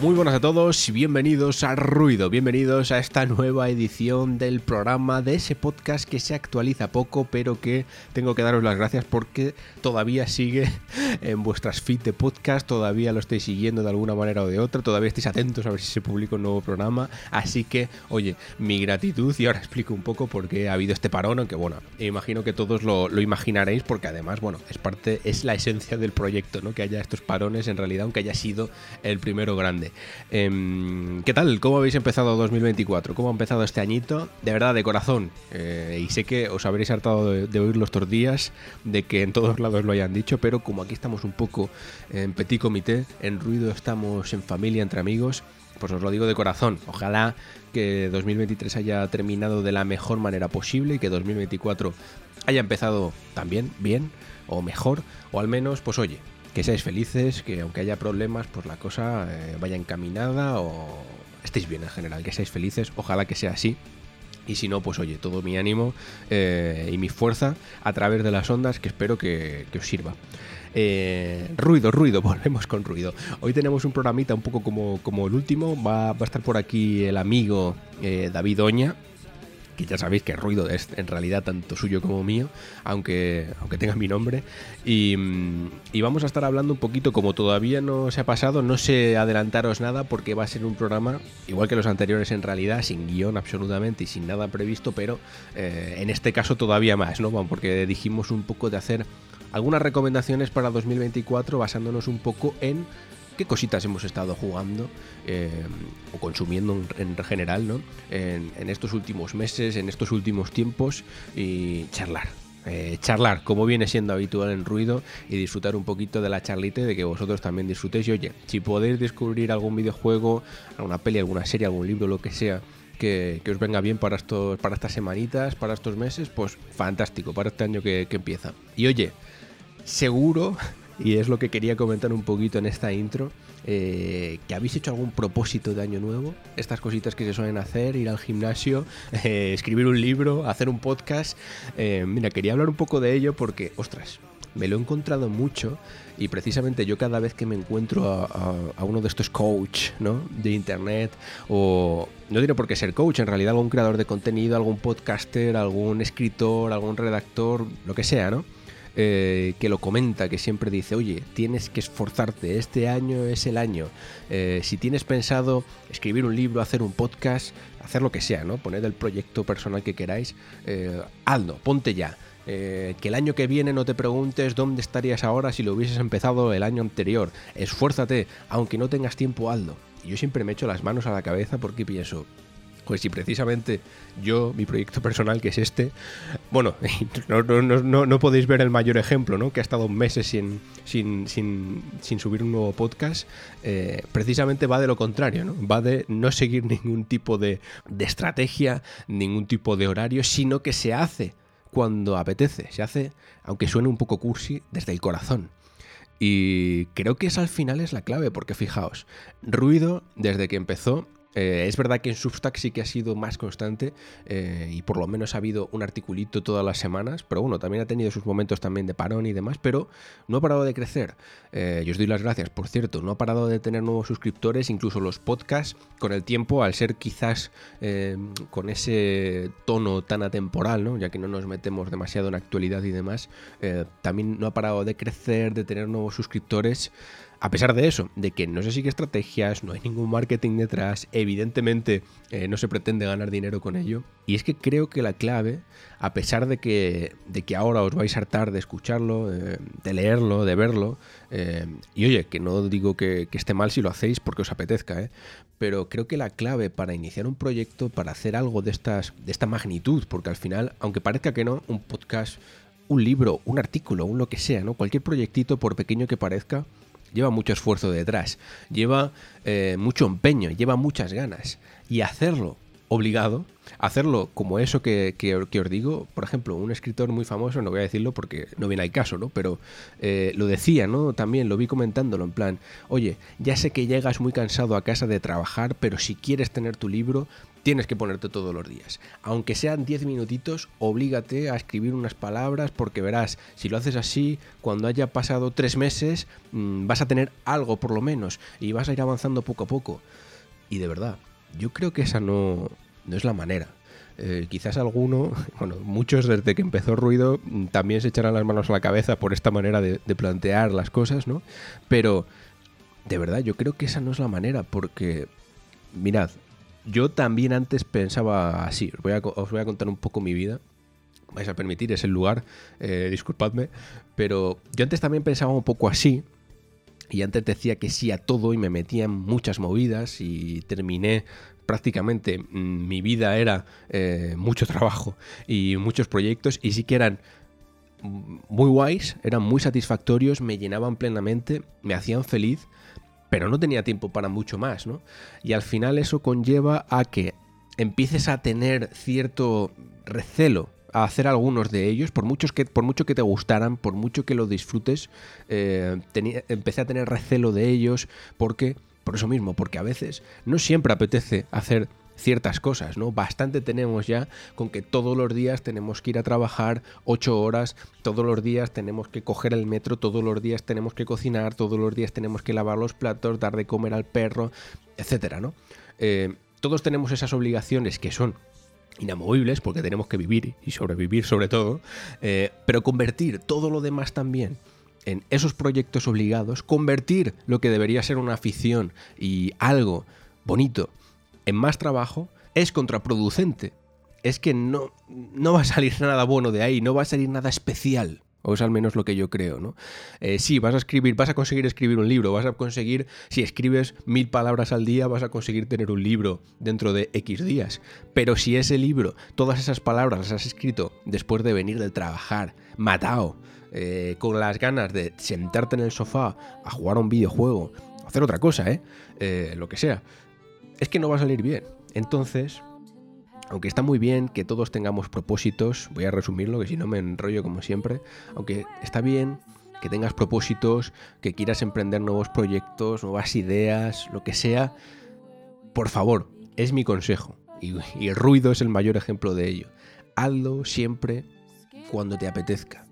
Muy buenas a todos y bienvenidos a Ruido, bienvenidos a esta nueva edición del programa de ese podcast que se actualiza poco, pero que tengo que daros las gracias porque todavía sigue en vuestras feed de podcast, todavía lo estáis siguiendo de alguna manera o de otra, todavía estáis atentos a ver si se publica un nuevo programa, así que, oye, mi gratitud y ahora explico un poco por qué ha habido este parón, aunque bueno, imagino que todos lo, lo imaginaréis porque además, bueno, es parte, es la esencia del proyecto, ¿no? Que haya estos parones en realidad, aunque haya sido el primero grande. Em, ¿Qué tal? ¿Cómo habéis empezado 2024? ¿Cómo ha empezado este añito? De verdad, de corazón. Eh, y sé que os habréis hartado de, oírlo estos días, de que en todos lados lo hayan dicho, pero como aquí estamos un poco en petit comité, en ruido estamos en familia, entre amigos, pues os lo digo de corazón. Ojalá que 2023 haya terminado de la mejor manera posible y que 2024 haya empezado también bien o mejor, o al menos, pues oye, que seáis felices, que aunque haya problemas, pues la cosa eh, vaya encaminada o estéis bien en general, que seáis felices, ojalá que sea así. Y si no, pues oye, todo mi ánimo eh, y mi fuerza a través de las ondas que espero que, os sirva. Eh, ruido, ruido, volvemos con ruido. Hoy tenemos un programita un poco como, como el último. Va, va a estar por aquí el amigo David Oña, que ya sabéis que ruido es en realidad tanto suyo como mío, aunque, aunque tenga mi nombre. Y, y, vamos a estar hablando un poquito, como todavía no se ha pasado, no sé adelantaros nada porque va a ser un programa, igual que los anteriores en realidad, sin guion absolutamente y sin nada previsto, pero eh, en este caso todavía más, ¿no? Porque dijimos un poco de hacer algunas recomendaciones para 2024 basándonos un poco en qué cositas hemos estado jugando eh, o consumiendo en, general ¿no? En, estos últimos meses, en estos últimos tiempos y charlar. Eh, charlar, como viene siendo habitual en ruido, y disfrutar un poquito de la charlita de que vosotros también disfrutéis. Y oye, si podéis descubrir algún videojuego, alguna peli, alguna serie, algún libro, lo que sea, que, os venga bien para, estos, para estas semanitas, para estos meses, pues fantástico, para este año que empieza. Y oye, seguro y es lo que quería comentar un poquito en esta intro. Eh, que habéis hecho algún propósito de año nuevo, estas cositas que se suelen hacer, ir al gimnasio, eh, escribir un libro, hacer un podcast. Eh, mira, quería hablar un poco de ello porque, ostras, me lo he encontrado mucho y precisamente yo cada vez que me encuentro a, uno de estos coach ¿no? de internet o no diré por qué ser coach, en realidad algún creador de contenido, algún podcaster, algún escritor, algún redactor, lo que sea, ¿no? Eh, que lo comenta, que siempre dice, oye, tienes que esforzarte, este año es el año. Eh, si tienes pensado escribir un libro, hacer un podcast, hacer lo que sea, ¿no? Poned el proyecto personal que queráis, eh, hazlo, ponte ya. que el año que viene no te preguntes dónde estarías ahora si lo hubieses empezado el año anterior. Esfuérzate, aunque no tengas tiempo, hazlo. Y yo siempre me echo las manos a la cabeza porque pienso, pues si precisamente yo, mi proyecto personal, que es este, bueno, no, podéis ver el mayor ejemplo, ¿no? Que ha estado meses sin, sin, sin, sin subir un nuevo podcast, eh, precisamente va de lo contrario, ¿no? Va de no seguir ningún tipo de, de estrategia, ningún tipo de horario, sino que se hace cuando apetece, se hace, aunque suene un poco cursi, desde el corazón. Y creo que esa al final es la clave, porque fijaos, ruido desde que empezó eh, es verdad que en Substack sí que ha sido más constante eh, y por lo menos ha habido un articulito todas las semanas, pero bueno, también ha tenido sus momentos también de parón y demás, pero no ha parado de crecer. Eh, yo os doy las gracias, por cierto, no ha parado de tener nuevos suscriptores, incluso los podcasts con el tiempo, al ser quizás con ese tono tan atemporal, ¿no? ya que no nos metemos demasiado en actualidad y demás, también no ha parado de crecer, de tener nuevos suscriptores. A pesar de eso, de que no se sigue estrategias, no hay ningún marketing detrás, evidentemente eh, no se pretende ganar dinero con ello. Y es que creo que la clave, a pesar de que, de que ahora os vais a hartar de escucharlo, eh, de leerlo, de verlo, eh, y oye, que no digo que, esté mal si lo hacéis porque os apetezca, pero creo que la clave para iniciar un proyecto, para hacer algo de, estas, de esta magnitud, porque al final, aunque parezca que no, un podcast, un libro, un artículo, un lo que sea, ¿no? cualquier proyectito, por pequeño que parezca, lleva mucho esfuerzo detrás, lleva eh, mucho empeño, lleva muchas ganas. Y hacerlo obligado, hacerlo como eso que, que, os digo, por ejemplo, un escritor muy famoso, no voy a decirlo porque no viene al caso, ¿no? Pero eh, lo decía, ¿no? También lo vi comentándolo en plan, oye, ya sé que llegas muy cansado a casa de trabajar, pero si quieres tener tu libro, tienes que ponerte todos los días. Aunque sean 10 minutitos, oblígate a escribir unas palabras porque verás, si lo haces así, cuando haya pasado tres meses, mm, vas a tener algo por lo menos y vas a ir avanzando poco a poco. Y de verdad, yo creo que esa no, no es la manera. Eh, quizás alguno, bueno, muchos desde que empezó Ruido mm, también se echarán las manos a la cabeza por esta manera de, plantear las cosas, ¿no? Pero de verdad, yo creo que esa no es la manera, porque, mirad, yo también antes pensaba así, os voy a, contar un poco mi vida, vais a permitir, es el lugar, eh, disculpadme, pero yo antes también pensaba un poco así, y antes decía que sí a todo y me metía en muchas movidas y terminé prácticamente mm, mi vida era eh, mucho trabajo y muchos proyectos y sí que eran muy guays, eran muy satisfactorios, me llenaban plenamente, me hacían feliz, pero no tenía tiempo para mucho más, ¿no? Y al final eso conlleva a que empieces a tener cierto recelo a hacer algunos de ellos, por, muchos que, por mucho que te gustaran, por mucho que lo disfrutes, eh, empecé a tener recelo de ellos porque por eso mismo, porque a veces no siempre apetece hacer ciertas cosas, ¿no? Bastante tenemos ya con que todos los días tenemos que ir a trabajar ocho horas, todos los días tenemos que coger el metro, todos los días tenemos que cocinar, todos los días tenemos que lavar los platos, dar de comer al perro, etcétera, ¿no? Eh, todos tenemos esas obligaciones que son inamovibles porque tenemos que vivir y sobrevivir sobre todo, eh, pero convertir todo lo demás también en esos proyectos obligados, convertir lo que debería ser una afición y algo bonito en más trabajo, es contraproducente. Es que no, no va a salir nada bueno de ahí, no va a salir nada especial. O es al menos lo que yo creo, ¿no? Eh, sí, vas a escribir, vas a conseguir escribir un libro, vas a conseguir, si escribes mil palabras al día, vas a conseguir tener un libro dentro de X días. Pero si ese libro, todas esas palabras las has escrito después de venir de trabajar, matado, eh, con las ganas de sentarte en el sofá a jugar a un videojuego, hacer otra cosa, ¿eh? ¿eh? Lo que sea, es que no va a salir bien. Entonces, aunque está muy bien que todos tengamos propósitos, voy a resumirlo, que si no me enrollo como siempre, aunque está bien que tengas propósitos, que quieras emprender nuevos proyectos, nuevas ideas, lo que sea, por favor, es mi consejo. Y, el ruido es el mayor ejemplo de ello. Hazlo siempre cuando te apetezca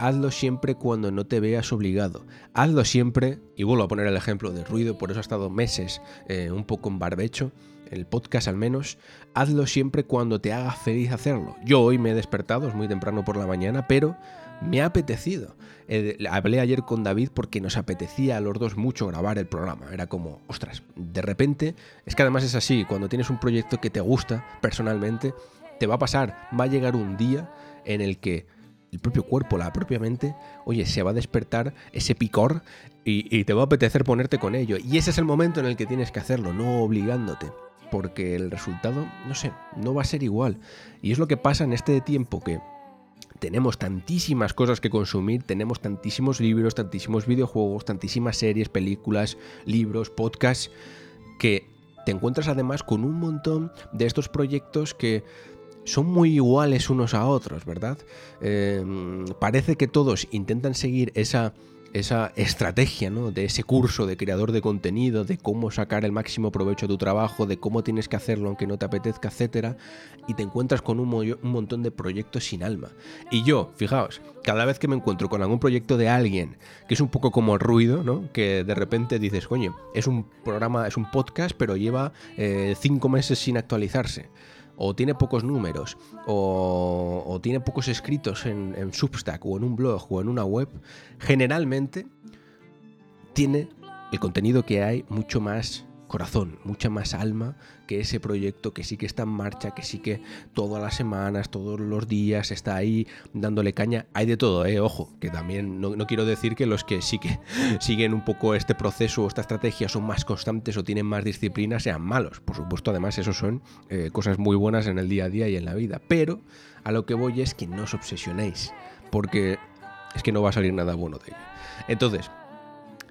hazlo siempre cuando no te veas obligado. Hazlo siempre, y vuelvo a poner el ejemplo de ruido, por eso ha estado meses eh, un poco en barbecho, el podcast al menos, hazlo siempre cuando te haga feliz hacerlo. Yo hoy me he despertado, es muy temprano por la mañana, pero me ha apetecido. Eh, hablé ayer con David porque nos apetecía a los dos mucho grabar el programa. Era como, ostras, de repente, es que además es así, cuando tienes un proyecto que te gusta personalmente, te va a pasar, va a llegar un día en el que el propio cuerpo, la propia mente, oye, se va a despertar ese picor y, te va a apetecer ponerte con ello. Y ese es el momento en el que tienes que hacerlo, no obligándote. Porque el resultado, no sé, no va a ser igual. Y es lo que pasa en este tiempo que tenemos tantísimas cosas que consumir, tenemos tantísimos libros, tantísimos videojuegos, tantísimas series, películas, libros, podcasts, que te encuentras además con un montón de estos proyectos que son muy iguales unos a otros, ¿verdad? Eh, parece que todos intentan seguir esa, esa estrategia, ¿no? De ese curso de creador de contenido, de cómo sacar el máximo provecho a tu trabajo, de cómo tienes que hacerlo aunque no te apetezca, etcétera, y te encuentras con un, montón de proyectos sin alma. Y yo, fijaos, cada vez que me encuentro con algún proyecto de alguien que es un poco como ruido, ¿no? Que de repente dices, coño, es un programa, es un podcast, pero lleva eh, cinco meses sin actualizarse o tiene pocos números, o, tiene pocos escritos en, Substack o en un blog o en una web, generalmente tiene el contenido que hay mucho más corazón, mucha más alma que ese proyecto que sí que está en marcha, que sí que todas las semanas, todos los días está ahí dándole caña. Hay de todo, eh, ojo, que también no, quiero decir que los que sí que siguen un poco este proceso o esta estrategia son más constantes o tienen más disciplina sean malos. Por supuesto, además, eso son eh, cosas muy buenas en el día a día y en la vida. Pero a lo que voy es que no os obsesionéis, porque es que no va a salir nada bueno de ello. Entonces,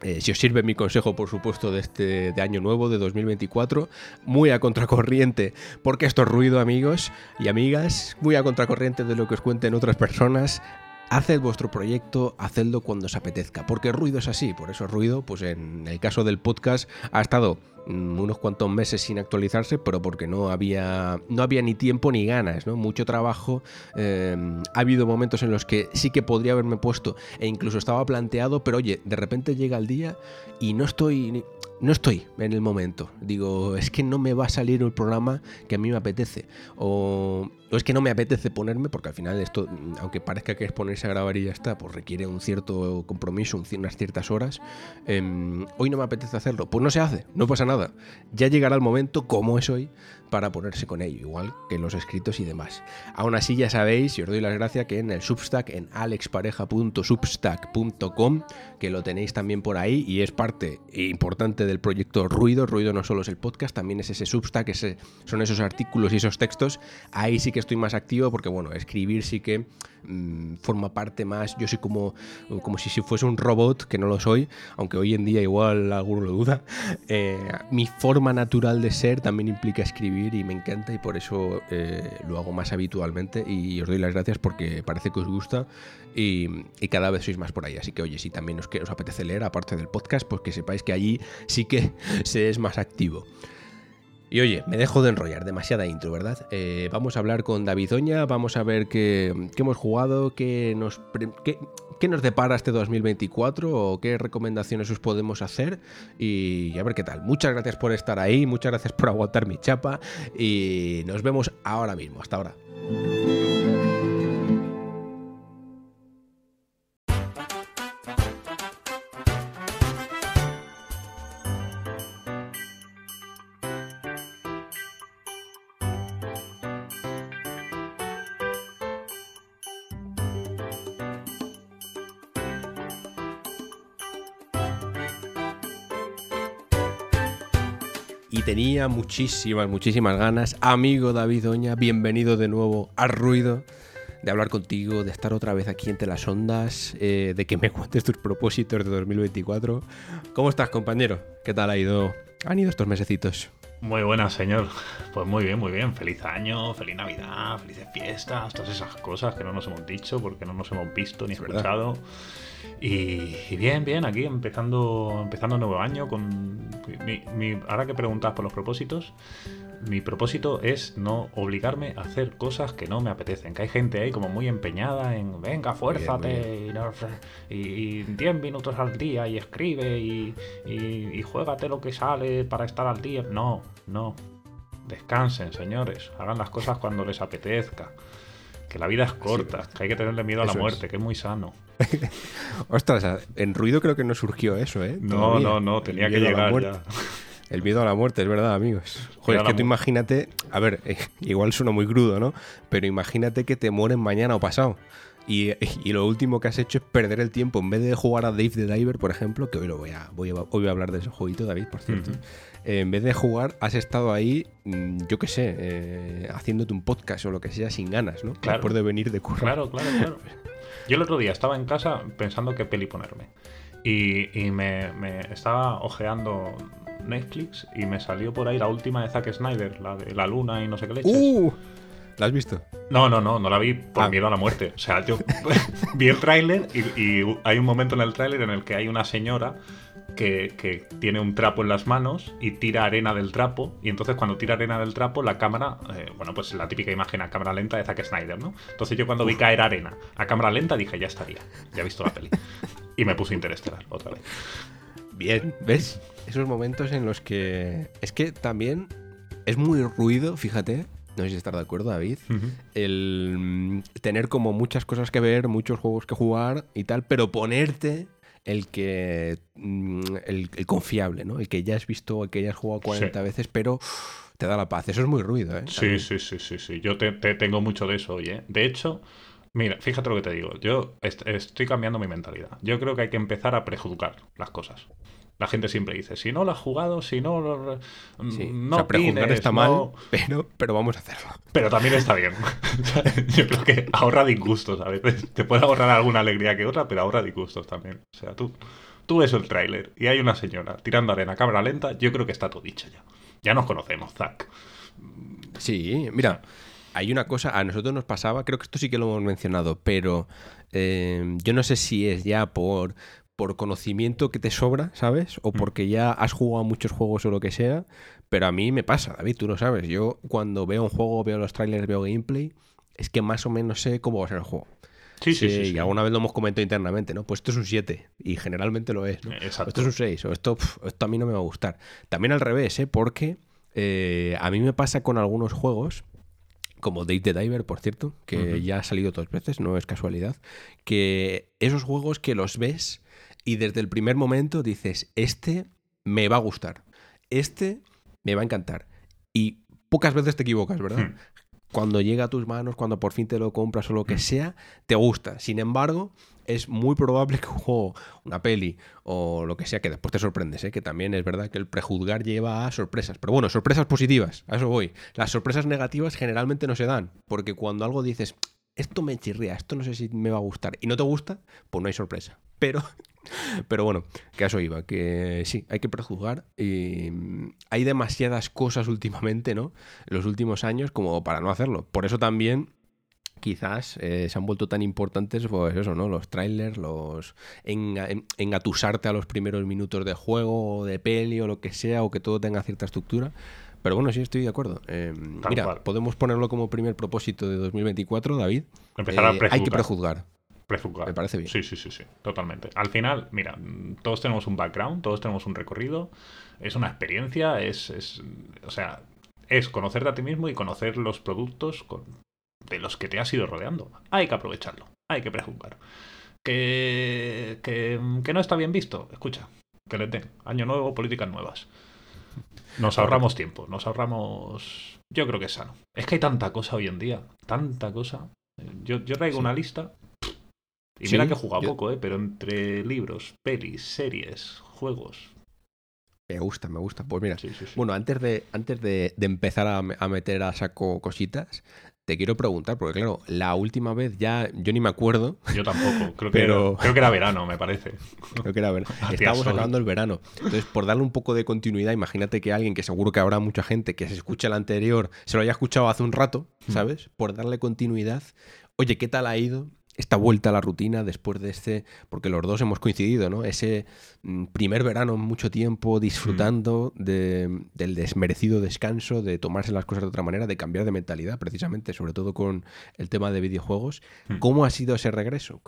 eh, si os sirve mi consejo, por supuesto, de este de año nuevo, de 2024, muy a contracorriente, porque esto es ruido, amigos y amigas, muy a contracorriente de lo que os cuenten otras personas. Haced vuestro proyecto, hacedlo cuando os apetezca, porque ruido es así, por eso ruido, pues en el caso del podcast ha estado mm, unos cuantos meses sin actualizarse, pero porque no había, no había ni tiempo ni ganas, ¿no? Mucho trabajo. eh, ha habido momentos en los que sí que podría haberme puesto e incluso estaba planteado, pero oye, de repente llega el día y no estoy, no estoy en el momento. Digo, es que no me va a salir el programa que a mí me apetece. O, es que no me apetece ponerme, porque al final esto, aunque parezca que es ponerse a grabar y ya está, pues requiere un cierto compromiso, unas ciertas horas. Em, hoy no me apetece hacerlo. Pues no se hace, no pasa nada. Ya llegará el momento, como es hoy, para ponerse con ello, igual que los escritos y demás. Aún así, ya sabéis, y os doy las gracias, que en el Substack, en alexpareja.substack.com, que lo tenéis también por ahí y es parte importante del proyecto Ruido. Ruido no solo es el podcast, también es ese Substack, ese, son esos artículos y esos textos. Ahí sí que estoy más activo porque, bueno, escribir sí que mm, forma parte más. Yo soy como, como si, si fuese un robot, que no lo soy, aunque hoy en día igual alguno lo duda. Eh, mi forma natural de ser también implica escribir y me encanta y por eso eh, lo hago más habitualmente y os doy las gracias porque parece que os gusta y, cada vez sois más por ahí. Así que oye, si también os, apetece leer, aparte del podcast, pues que sepáis que allí sí que se es más activo. Y oye, me dejo de enrollar, demasiada intro, ¿verdad? Eh, vamos a hablar con David Oña, vamos a ver qué, hemos jugado, qué nos, qué nos depara este 2024 o qué recomendaciones os podemos hacer y a ver qué tal. Muchas gracias por estar ahí, muchas gracias por aguantar mi chapa y nos vemos ahora mismo. Hasta ahora. Muchísimas, muchísimas ganas. Amigo David Oña, bienvenido de nuevo al ruido, de hablar contigo, de estar otra vez aquí entre las ondas, eh, de que me cuentes tus propósitos de 2024. ¿Cómo estás, compañero? ¿Qué tal ha ido? Han ido estos mesecitos. Muy buenas, señor. Pues muy bien, muy bien. Feliz año, feliz Navidad, felices fiestas, todas esas cosas que no nos hemos dicho porque no nos hemos visto ni Es verdad. Y, y bien, bien, aquí empezando empezando el nuevo año con mi- mi- ahora que preguntas por los propósitos, mi propósito es no obligarme a hacer cosas que no me apetecen. Que hay gente ahí como muy empeñada en venga, fuérzate y 10 minutos al día y escribe y, y, y juégate lo que sale para estar al día. No, no. Descansen, señores. Hagan las cosas cuando les apetezca. Que la vida es corta, que hay que tenerle miedo a la es. muerte, que es muy sano. Ostras, en ruido creo que no surgió eso, ¿eh? No, Todavía. no, no, tenía El que llegar ya. El miedo a la muerte, es verdad, amigos. Joder, es que tú imagínate, a ver, eh, igual suena muy crudo, ¿no? Pero imagínate que te mueren mañana o pasado. Y, y lo último que has hecho es perder el tiempo. En vez de jugar a Dave the Diver, por ejemplo, que hoy, lo voy, a, voy, a, hoy voy a hablar de ese jueguito, David, por cierto. Eh, en vez de jugar, has estado ahí, mm, yo qué sé, eh, haciéndote un podcast o lo que sea sin ganas, ¿no? Claro. Después de venir de currar. Claro, claro, claro. Yo el otro día estaba en casa pensando qué peli ponerme. Y, y me, me estaba ojeando Netflix y me salió por ahí la última de Zack Snyder, la de la luna y no sé qué leches. ¡Uh! ¿La has visto? No, no, no, no la vi por Ah. miedo a la muerte. O sea, yo vi el tráiler y, y hay un momento en el tráiler en el que hay una señora que, que tiene un trapo en las manos y tira arena del trapo. Y entonces cuando tira arena del trapo, la cámara, eh, bueno, pues la típica imagen a cámara lenta de Zack Snyder, ¿no? Entonces yo cuando vi caer arena a cámara lenta dije, ya estaría, ya he visto la peli. Y me puse Interestelar otra vez. Bien, ¿ves? Esos momentos en los que. Es que también es muy ruido, fíjate. No sé si estás de acuerdo, David. El mm, tener como muchas cosas que ver, muchos juegos que jugar y tal, pero ponerte el que. mm, El, el confiable, ¿no? El que ya has visto, el que ya has jugado 40 Sí. veces, pero te da la paz. Eso es muy ruido, ¿eh? Sí, También. sí, sí, sí, sí. Yo te, te tengo mucho de eso, oye. De hecho, mira, fíjate lo que te digo. Yo est- estoy cambiando mi mentalidad. Yo creo que hay que empezar a prejuzgar las cosas. La gente siempre dice, si no lo has jugado, si no lo... Sí. No o sea, está no- mal, pero, pero vamos a hacerlo. Pero también está bien. Yo creo que ahorra disgustos a veces. Te puede ahorrar alguna alegría que otra, pero ahorra disgustos también. O sea, tú, tú ves el tráiler y hay una señora tirando arena a cámara lenta, yo creo que está todo dicho ya. Ya nos conocemos, Zack. Sí, mira, hay una cosa, a nosotros nos pasaba, creo que esto sí que lo hemos mencionado, pero eh, yo no sé si es ya por, por conocimiento que te sobra, ¿sabes? O mm. porque ya has jugado muchos juegos o lo que sea, pero a mí me pasa, David, tú lo sabes. Yo cuando veo un juego, veo los trailers, veo gameplay, es que más o menos sé cómo va a ser el juego. Sí, sí, sí, Y alguna vez lo hemos comentado internamente, ¿no? Pues esto es un 7 y generalmente lo es. ¿no? Exacto. Esto es un 6 o esto, esto a mí no me va a gustar. También al revés, ¿eh? Porque eh, a mí me pasa con algunos juegos como Date the Diver, por cierto, que ya ha salido dos veces, no es casualidad, que esos juegos que los ves y desde el primer momento dices, este me va a gustar, este me va a encantar. Y pocas veces te equivocas, ¿verdad? Hmm. Cuando llega a tus manos, cuando por fin te lo compras o lo que hmm. sea, te gusta. Sin embargo, es muy probable que un juego, una peli o lo que sea, que después te sorprendes, ¿eh? que también es verdad que el prejuzgar lleva a sorpresas. Pero bueno, sorpresas positivas, a eso voy. Las sorpresas negativas generalmente no se dan, porque cuando algo dices, esto me chirría, esto no sé si me va a gustar, y no te gusta, pues no hay sorpresa. Pero, pero bueno, que a eso iba, que sí, hay que prejuzgar. Y hay demasiadas cosas últimamente, ¿no? En los últimos años como para no hacerlo. Por eso también quizás eh, se han vuelto tan importantes, pues eso, ¿no? Los trailers, los engatusarte a los primeros minutos de juego o de peli o lo que sea, o que todo tenga cierta estructura. Pero bueno, sí, estoy de acuerdo. Eh, mira, podemos ponerlo como primer propósito de 2024, David. Empezar a eh, Hay que prejuzgar. Prejuzgar. Me parece bien. Sí, sí, sí, sí, totalmente. Al final, mira, todos tenemos un background, todos tenemos un recorrido, es una experiencia, es, es o sea, es conocerte a ti mismo y conocer los productos de los que te has ido rodeando. Hay que aprovecharlo, hay que prejuzgar. Que, que, que no está bien visto, escucha, que le den. Año nuevo, políticas nuevas. Nos ahorramos tiempo, nos ahorramos. Yo creo que es sano. Es que hay tanta cosa hoy en día, tanta cosa. Yo, yo traigo una lista. Y mira que he jugado poco, ¿eh? Pero entre libros, pelis, series, juegos. Me gusta, me gusta. Pues mira, bueno, antes de, antes de, de empezar a, a, meter a saco cositas, te quiero preguntar, porque claro, la última vez ya yo ni me acuerdo. Yo tampoco, creo que, era, creo que era verano, me parece. Creo que era verano. Estábamos acabando el verano. Entonces, por darle un poco de continuidad, imagínate que alguien, que seguro que habrá mucha gente que se escucha el anterior, se lo haya escuchado hace un rato, mm. ¿sabes? Por darle continuidad. Oye, ¿qué tal ha ido? Esta vuelta a la rutina después de este, porque los dos hemos coincidido, ¿no? Ese mm, primer verano mucho tiempo disfrutando mm. del desmerecido descanso, de tomarse las cosas de otra manera, de cambiar de mentalidad, precisamente, sobre todo con el tema de videojuegos. Mm. ¿Cómo ha sido ese regreso?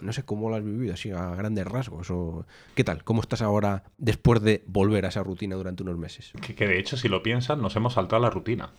no sé cómo lo has vivido, así a grandes rasgos. O, ¿Qué tal? ¿Cómo estás ahora después de volver a esa rutina durante unos meses? Que, que de hecho, si lo piensas, nos hemos saltado la rutina.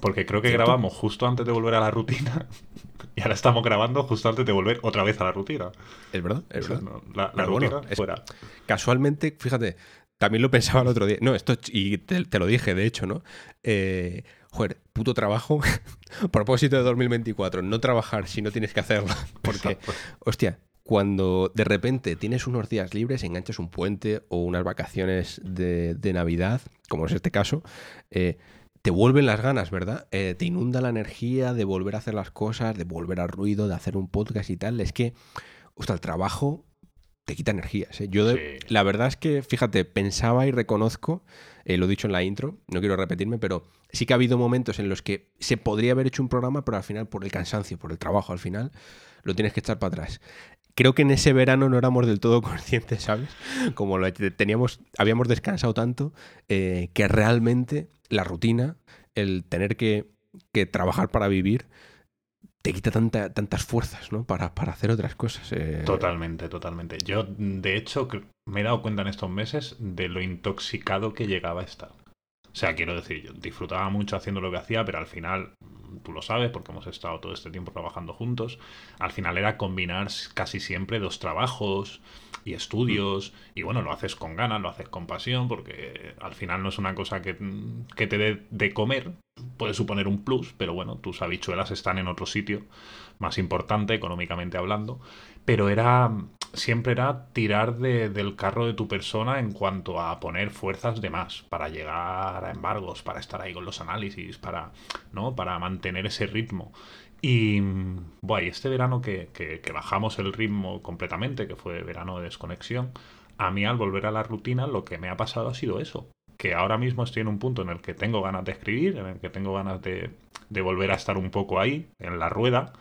Porque creo que grabamos justo antes de volver a la rutina y ahora estamos grabando justo antes de volver otra vez a la rutina. Es verdad, es verdad. la, rutina es fuera. Casualmente, fíjate, también lo pensaba el otro día. No, esto, y te, lo dije, de hecho, ¿no? Eh, joder, puto trabajo. Propósito de 2024, no trabajar si no tienes que hacerlo. Porque, hostia, cuando de repente tienes unos días libres, enganchas un puente o unas vacaciones de, de Navidad, como es este caso, eh, te vuelven las ganas, ¿verdad? Eh, te inunda la energía de volver a hacer las cosas, de volver al ruido, de hacer un podcast y tal. Es que, hasta el trabajo te quita energías. ¿eh? Yo, la verdad es que, fíjate, pensaba y reconozco, eh, lo he dicho en la intro, no quiero repetirme, pero sí que ha habido momentos en los que se podría haber hecho un programa, pero al final, por el cansancio, por el trabajo, al final, lo tienes que echar para atrás creo que en ese verano no éramos del todo conscientes, ¿sabes? Como lo teníamos, habíamos descansado tanto que realmente la rutina, el tener que, trabajar para vivir, te quita tanta, tantas fuerzas, ¿no? Para, para hacer otras cosas. Eh. Totalmente, totalmente. Yo, de hecho, me he dado cuenta en estos meses de lo intoxicado que llegaba a estar. O sea, quiero decir, yo disfrutaba mucho haciendo lo que hacía, pero al final, tú lo sabes, porque hemos estado todo este tiempo trabajando juntos, al final era combinar casi siempre dos trabajos, y estudios, y bueno, lo haces con ganas, lo haces con pasión, porque al final no es una cosa que, que te dé de comer, puede suponer un plus, pero bueno, tus habichuelas están en otro sitio más importante, económicamente hablando, pero era siempre era tirar de, del carro de tu persona en cuanto a poner fuerzas de más para llegar a embargos, para estar ahí con los análisis, para, ¿no? para mantener ese ritmo. Y, bueno, este verano que, bajamos el ritmo completamente, que fue verano de desconexión, a mí al volver a la rutina lo que me ha pasado ha sido eso. Que ahora mismo estoy en un punto en el que tengo ganas de escribir, en el que tengo ganas de, de volver a estar un poco ahí, en la rueda.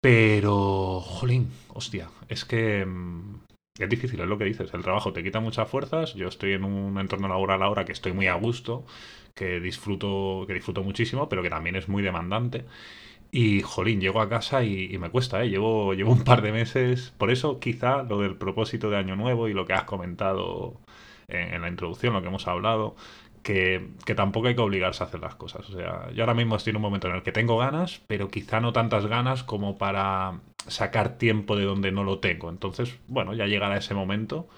Pero, jolín, hostia, es que mm, es difícil, es lo que dices. El trabajo te quita muchas fuerzas. Yo estoy en un entorno laboral ahora que estoy muy a gusto, que disfruto, que disfruto muchísimo, pero que también es muy demandante. Y, jolín, llego a casa y, me cuesta, ¿eh? Llevo, un par de meses. Por eso, quizá, lo del propósito de Año Nuevo y lo que has comentado en, la introducción, lo que hemos hablado, que, que, tampoco hay que obligarse a hacer las cosas. O sea, yo ahora mismo estoy en un momento en el que tengo ganas, pero quizá no tantas ganas como para sacar tiempo de donde no lo tengo. Entonces, bueno, ya llegará ese momento.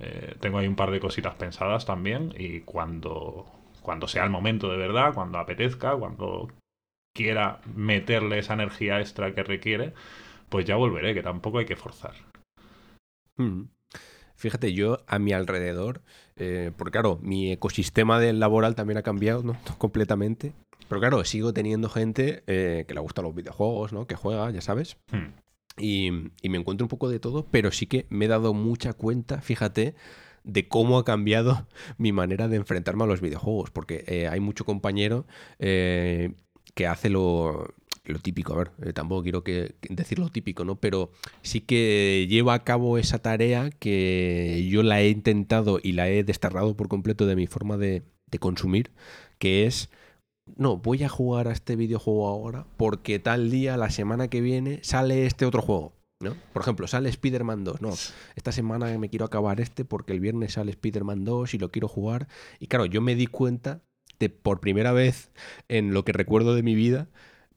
Eh, tengo ahí un par de cositas pensadas también y cuando, cuando sea el momento de verdad, cuando apetezca, cuando quiera meterle esa energía extra que requiere, pues ya volveré, que tampoco hay que forzar. Hmm. Fíjate, yo a mi alrededor, eh, porque claro, mi ecosistema del laboral también ha cambiado ¿no? completamente. Pero claro, sigo teniendo gente eh, que le gustan los videojuegos, ¿no? Que juega, ya sabes. Hmm. Y, me encuentro un poco de todo, pero sí que me he dado mucha cuenta, fíjate, de cómo ha cambiado mi manera de enfrentarme a los videojuegos. Porque eh, hay mucho compañero que hace lo, lo típico, a ver, eh, tampoco quiero que, decir lo típico, ¿no? Pero sí que lleva a cabo esa tarea que yo la he intentado y la he desterrado por completo de mi forma de, consumir, que es, no, voy a jugar a este videojuego ahora porque tal día, la semana que viene, sale este otro juego. ¿no? Por ejemplo, sale Spider-Man 2. No, esta semana me quiero acabar este porque el viernes sale Spider-Man 2 y lo quiero jugar. Y claro, yo me di cuenta de por primera vez en lo que recuerdo de mi vida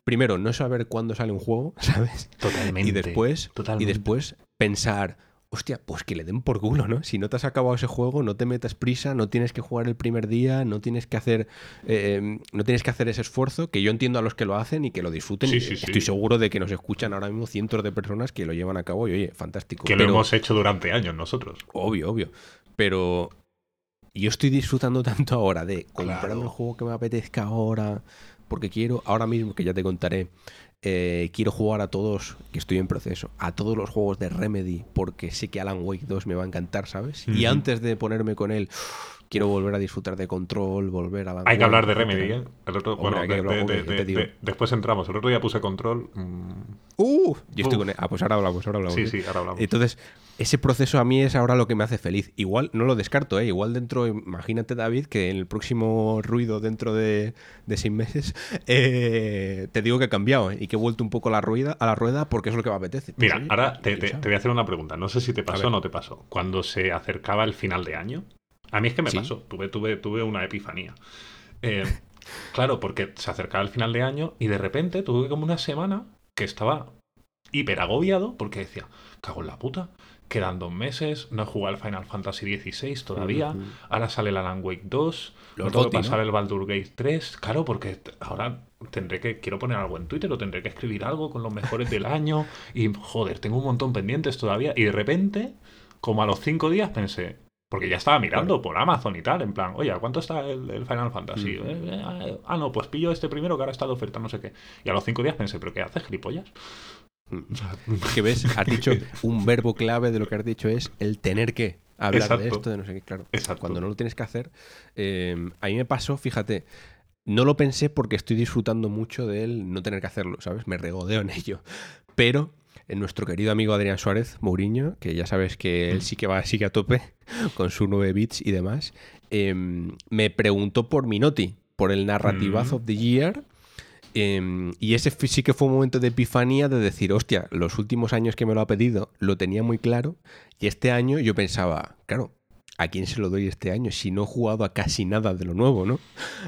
primero, no saber cuándo sale un juego, ¿sabes? Totalmente. Y después, Y después pensar, hostia, pues que le den por culo, ¿no? Si no te has acabado ese juego, no te metas prisa, no tienes que jugar el primer día, no tienes que hacer, eh, no tienes que hacer ese esfuerzo, que yo entiendo a los que lo hacen y que lo disfruten. Estoy seguro de que nos escuchan ahora mismo cientos de personas que lo llevan a cabo y oye, fantástico. Que lo hemos hecho durante años nosotros. Obvio, obvio. Pero yo estoy disfrutando tanto ahora de comprarme el juego que me apetezca ahora, porque quiero, ahora mismo que ya te contaré, eh, quiero jugar a todos, que estoy en proceso, a todos los juegos de Remedy, porque sé que Alan Wake 2 me va a encantar, ¿sabes? Y antes de ponerme con él, quiero volver a disfrutar de Control, volver a... Hay que hablar de Remedy, ¿eh? bueno, después entramos. El otro día puse Control... Mm, ¡Uh! Yo estoy con. Ah, pues ahora hablamos, ahora hablamos. Sí, ¿eh? sí, ahora hablamos. Entonces, ese proceso a mí es ahora lo que me hace feliz. Igual, no lo descarto, ¿eh? Igual dentro, imagínate David, que en el próximo ruido dentro de, seis meses, eh, te digo que he cambiado ¿eh? y que he vuelto un poco a la, rueda, a la rueda porque es lo que me apetece. Mira, pues, ahora te, voy a hacer una pregunta. No sé si te pasó o no te pasó. Cuando se acercaba el final de año, a mí es que me pasó. Tuve, tuve, tuve una epifanía. Eh, claro, porque se acercaba el final de año y de repente tuve como una semana que estaba hiper agobiado porque decía, cago en la puta Quedan dos meses, no he jugado el Final Fantasy XVI todavía, ahora sale el Alan Wake 2, no tengo que pasar el Baldur Gate 3, claro, porque ahora tendré que, quiero poner algo en Twitter o tendré que escribir algo con los mejores del año y joder, tengo un montón pendientes todavía y de repente, como a los cinco días pensé, porque ya estaba mirando por Amazon y tal, en plan, oye, ¿cuánto está el, Final Fantasy? Eh, eh, ah, no, pues pillo este primero que ahora está de oferta, no sé qué. Y a los cinco días pensé, ¿pero qué haces, gilipollas? que ves, has dicho un verbo clave de lo que has dicho es el tener que hablar de esto, de no sé qué, claro. Cuando no lo tienes que hacer, eh, a mí me pasó, fíjate, no lo pensé porque estoy disfrutando mucho de él no tener que hacerlo, ¿sabes? Me regodeo en ello. Pero nuestro querido amigo Adrián Suárez Mourinho, que ya sabes que él sí que va, sigue a tope con sus 9 bits y demás, em, me preguntó por Minotti, por el Narrative of the Year Em, y ese sí que fue un momento de epifanía de decir, hostia, los últimos años que me lo ha pedido lo tenía muy claro y este año yo pensaba, claro, ¿a quién se lo doy este año? Si no he jugado a casi nada de lo nuevo, ¿no?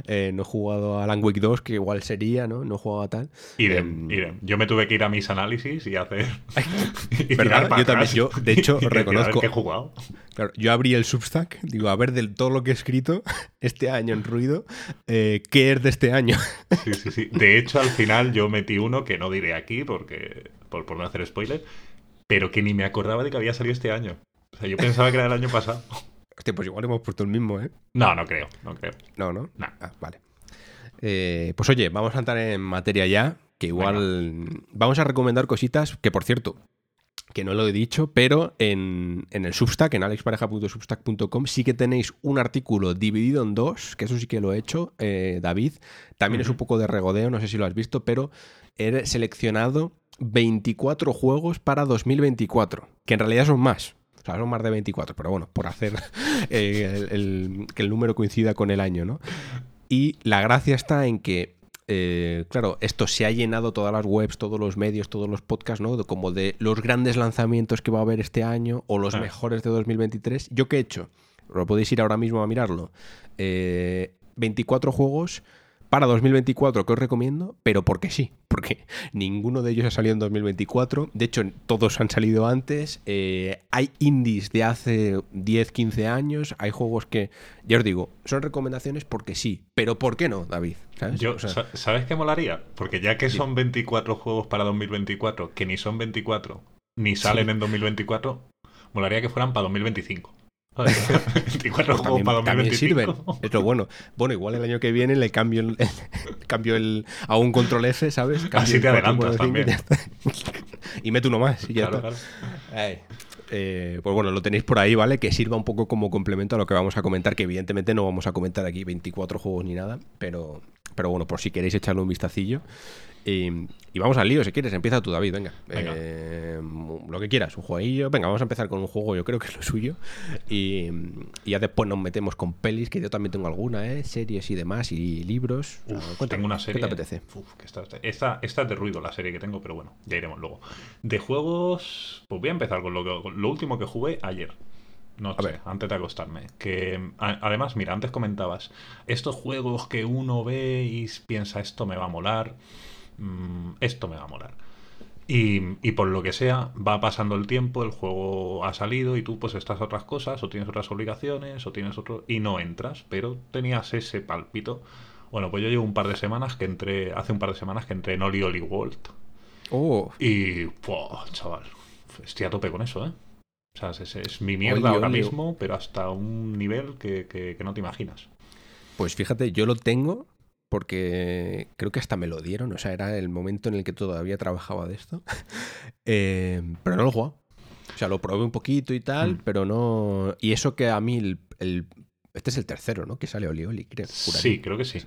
Eh, no he jugado a Alan Wake 2, que igual sería, ¿no? No he jugado a tal. Idem, eh, Yo me tuve que ir a mis análisis y hacer. ¿Verdad? Yo también, yo, de hecho, reconozco. Que he jugado. Claro, yo abrí el Substack, digo, a ver, de todo lo que he escrito este año en ruido, eh, ¿qué es de este año? sí, sí, sí. De hecho, al final yo metí uno que no diré aquí porque por, por no hacer spoiler, pero que ni me acordaba de que había salido este año. O sea, yo pensaba que era el año pasado. Hostia, pues igual hemos puesto el mismo, ¿eh? No, no creo, no creo. No, ¿no? Ah, vale. Eh, pues oye, vamos a entrar en materia ya, que igual vamos a recomendar cositas que, por cierto, que no lo he dicho, pero en, el Substack, en alexpareja.substack.com, sí que tenéis un artículo dividido en dos, que eso sí que lo he hecho, eh, David. También es un poco de regodeo, no sé si lo has visto, pero he seleccionado 24 juegos para 2024, que en realidad son más. Son más de 24, pero bueno, por hacer eh, que el número coincida con el año, ¿no? Y la gracia está en que eh, claro, esto se ha llenado todas las webs, todos los medios, todos los podcasts, ¿no? como de los grandes lanzamientos que va a haber este año o los mejores de 2023. ¿Yo qué he hecho? Lo podéis ir ahora mismo a mirarlo. 24 eh, juegos para 2024 que os recomiendo, pero porque sí, porque ninguno de ellos ha salido en 2024. De hecho, todos han salido antes. Eh, hay indies de hace 10, 15 años. Hay juegos que, ya os digo, son recomendaciones porque sí, pero ¿por qué no, David? ¿Sabes? Yo, ¿Sabes qué molaría? Porque ya que son 24 juegos para 2024, que ni son 24, ni salen en 2024, molaría que fueran para 2025. 24 juegos para también sirven. Es lo bueno. Bueno, igual el año que viene le cambio el, cambio el a un control F, ¿sabes? Así te adelantas también. Y, meto uno más y ya está. Eh, pues bueno, lo tenéis por ahí, ¿vale? Que sirva un poco como complemento a lo que vamos a comentar, que evidentemente no vamos a comentar aquí 24 juegos ni nada, pero, pero bueno, por si queréis echarle un vistacillo. Y, vamos al lío, si quieres. Empieza tú, David, venga. Eh, lo que quieras, un jueguillo. Venga, vamos a empezar con un juego, yo creo que es lo suyo. Y, ya después nos metemos con pelis, que yo también tengo alguna, ¿eh? Series y demás, y libros. tengo una serie. ¿Qué te apetece? esta, esta, es de ruido la serie que tengo, pero bueno, ya iremos luego. De juegos, pues voy a empezar con lo, lo último que jugué ayer noche, antes de acostarme. Que además, mira, antes comentabas, estos juegos que uno ve y piensa esto me va a molar. Mm, esto me va a molar. Y, por lo que sea, va pasando el tiempo, el juego ha salido y tú pues estás a otras cosas, o tienes otras obligaciones, o tienes otro... y no entras, pero tenías ese palpito. Bueno, pues yo llevo un par de semanas que entré, hace un par de semanas que entré en Oli Oli World. Oh. Y, chaval, estoy a tope con eso, ¿eh? O sea, es, mi mierda ahora mismo, pero hasta un nivel que, que no te imaginas. Pues fíjate, yo lo tengo porque creo que hasta me lo dieron, o sea, era el momento en el que todavía trabajaba de esto, eh, pero no lo he jugado. O sea, lo probé un poquito y tal, mm. pero no... Y eso que a mí el, Este es el tercero, ¿no? Que sale Oli Oli, creo. Sí, creo que sí.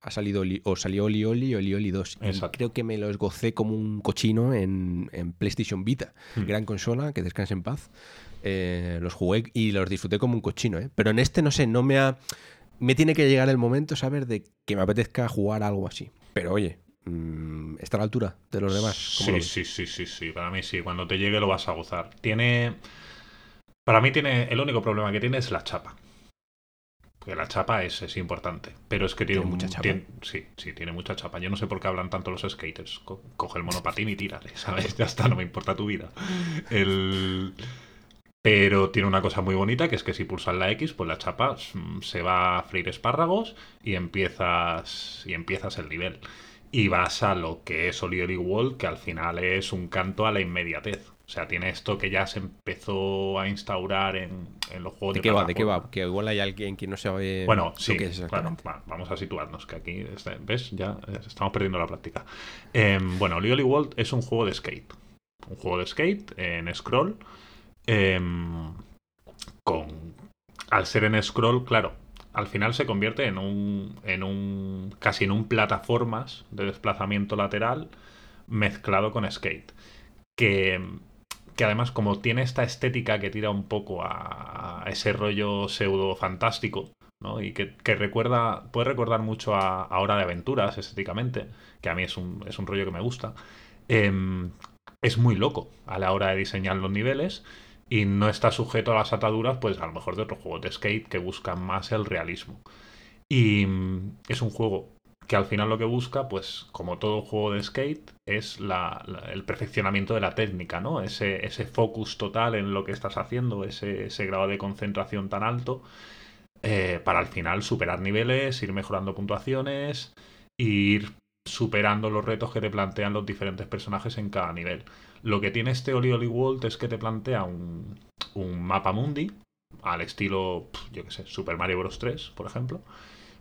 Ha salido o salió Oli Oli, Oli Oli 2. creo que me los gocé como un cochino en, PlayStation Vita. Mm. Gran consola, que descanse en paz. Eh, los jugué y los disfruté como un cochino, ¿eh? Pero en este, no sé, no me ha me tiene que llegar el momento, saber de que me apetezca jugar algo así. Pero oye, mm, está a la altura de los demás. Sí, sí, sí, sí, sí. Para mí sí. Cuando te llegue lo vas a gozar. Tiene. Para mí tiene. El único problema que tiene es la chapa. Porque la chapa es, es importante. Pero es que tiene, mucha chapa. sí, sí, tiene mucha chapa. Yo no sé por qué hablan tanto los skaters. coge el monopatín y tírale, ¿sabes? Ya está, no me importa tu vida. El. Pero tiene una cosa muy bonita, que es que si pulsas la X, pues la chapa mm, se va a freír espárragos y empiezas, y empiezas el nivel. Y vas a lo que es Oli World, que al final es un canto a la inmediatez. O sea, tiene esto que ya se empezó a instaurar en, los juegos de, de qué va? ¿De qué va? Que igual hay alguien que no sabe bueno, sí, Bueno, vamos a situarnos, que aquí, este, ¿ves? Ya estamos perdiendo la práctica. Em, bueno, Oli World es un juego de skate. Un juego de skate en scroll Em, con, al ser en scroll, claro, al final se convierte en un, en un casi en un plataformas de desplazamiento lateral mezclado con skate. Que, que además como tiene esta estética que tira un poco a, ese rollo pseudo fantástico, ¿no? Y que, recuerda, puede recordar mucho a, Hora de Aventuras estéticamente, que a mí es un, es un rollo que me gusta. Em, es muy loco a la hora de diseñar los niveles y no está sujeto a las ataduras, pues a lo mejor de otros juegos de skate que buscan más el realismo. Y mm, es un juego que al final lo que busca, pues como todo juego de skate, es el perfeccionamiento de la técnica, ¿no? Ese, ese, focus total en lo que estás haciendo, ese, ese grado de concentración tan alto, eh, para al final superar niveles, ir mejorando puntuaciones, e ir superando los retos que te plantean los diferentes personajes en cada nivel. Lo que tiene este Oli Oli World es que te plantea un, mapa mundi al estilo, yo qué sé, Super Mario Bros. 3, por ejemplo,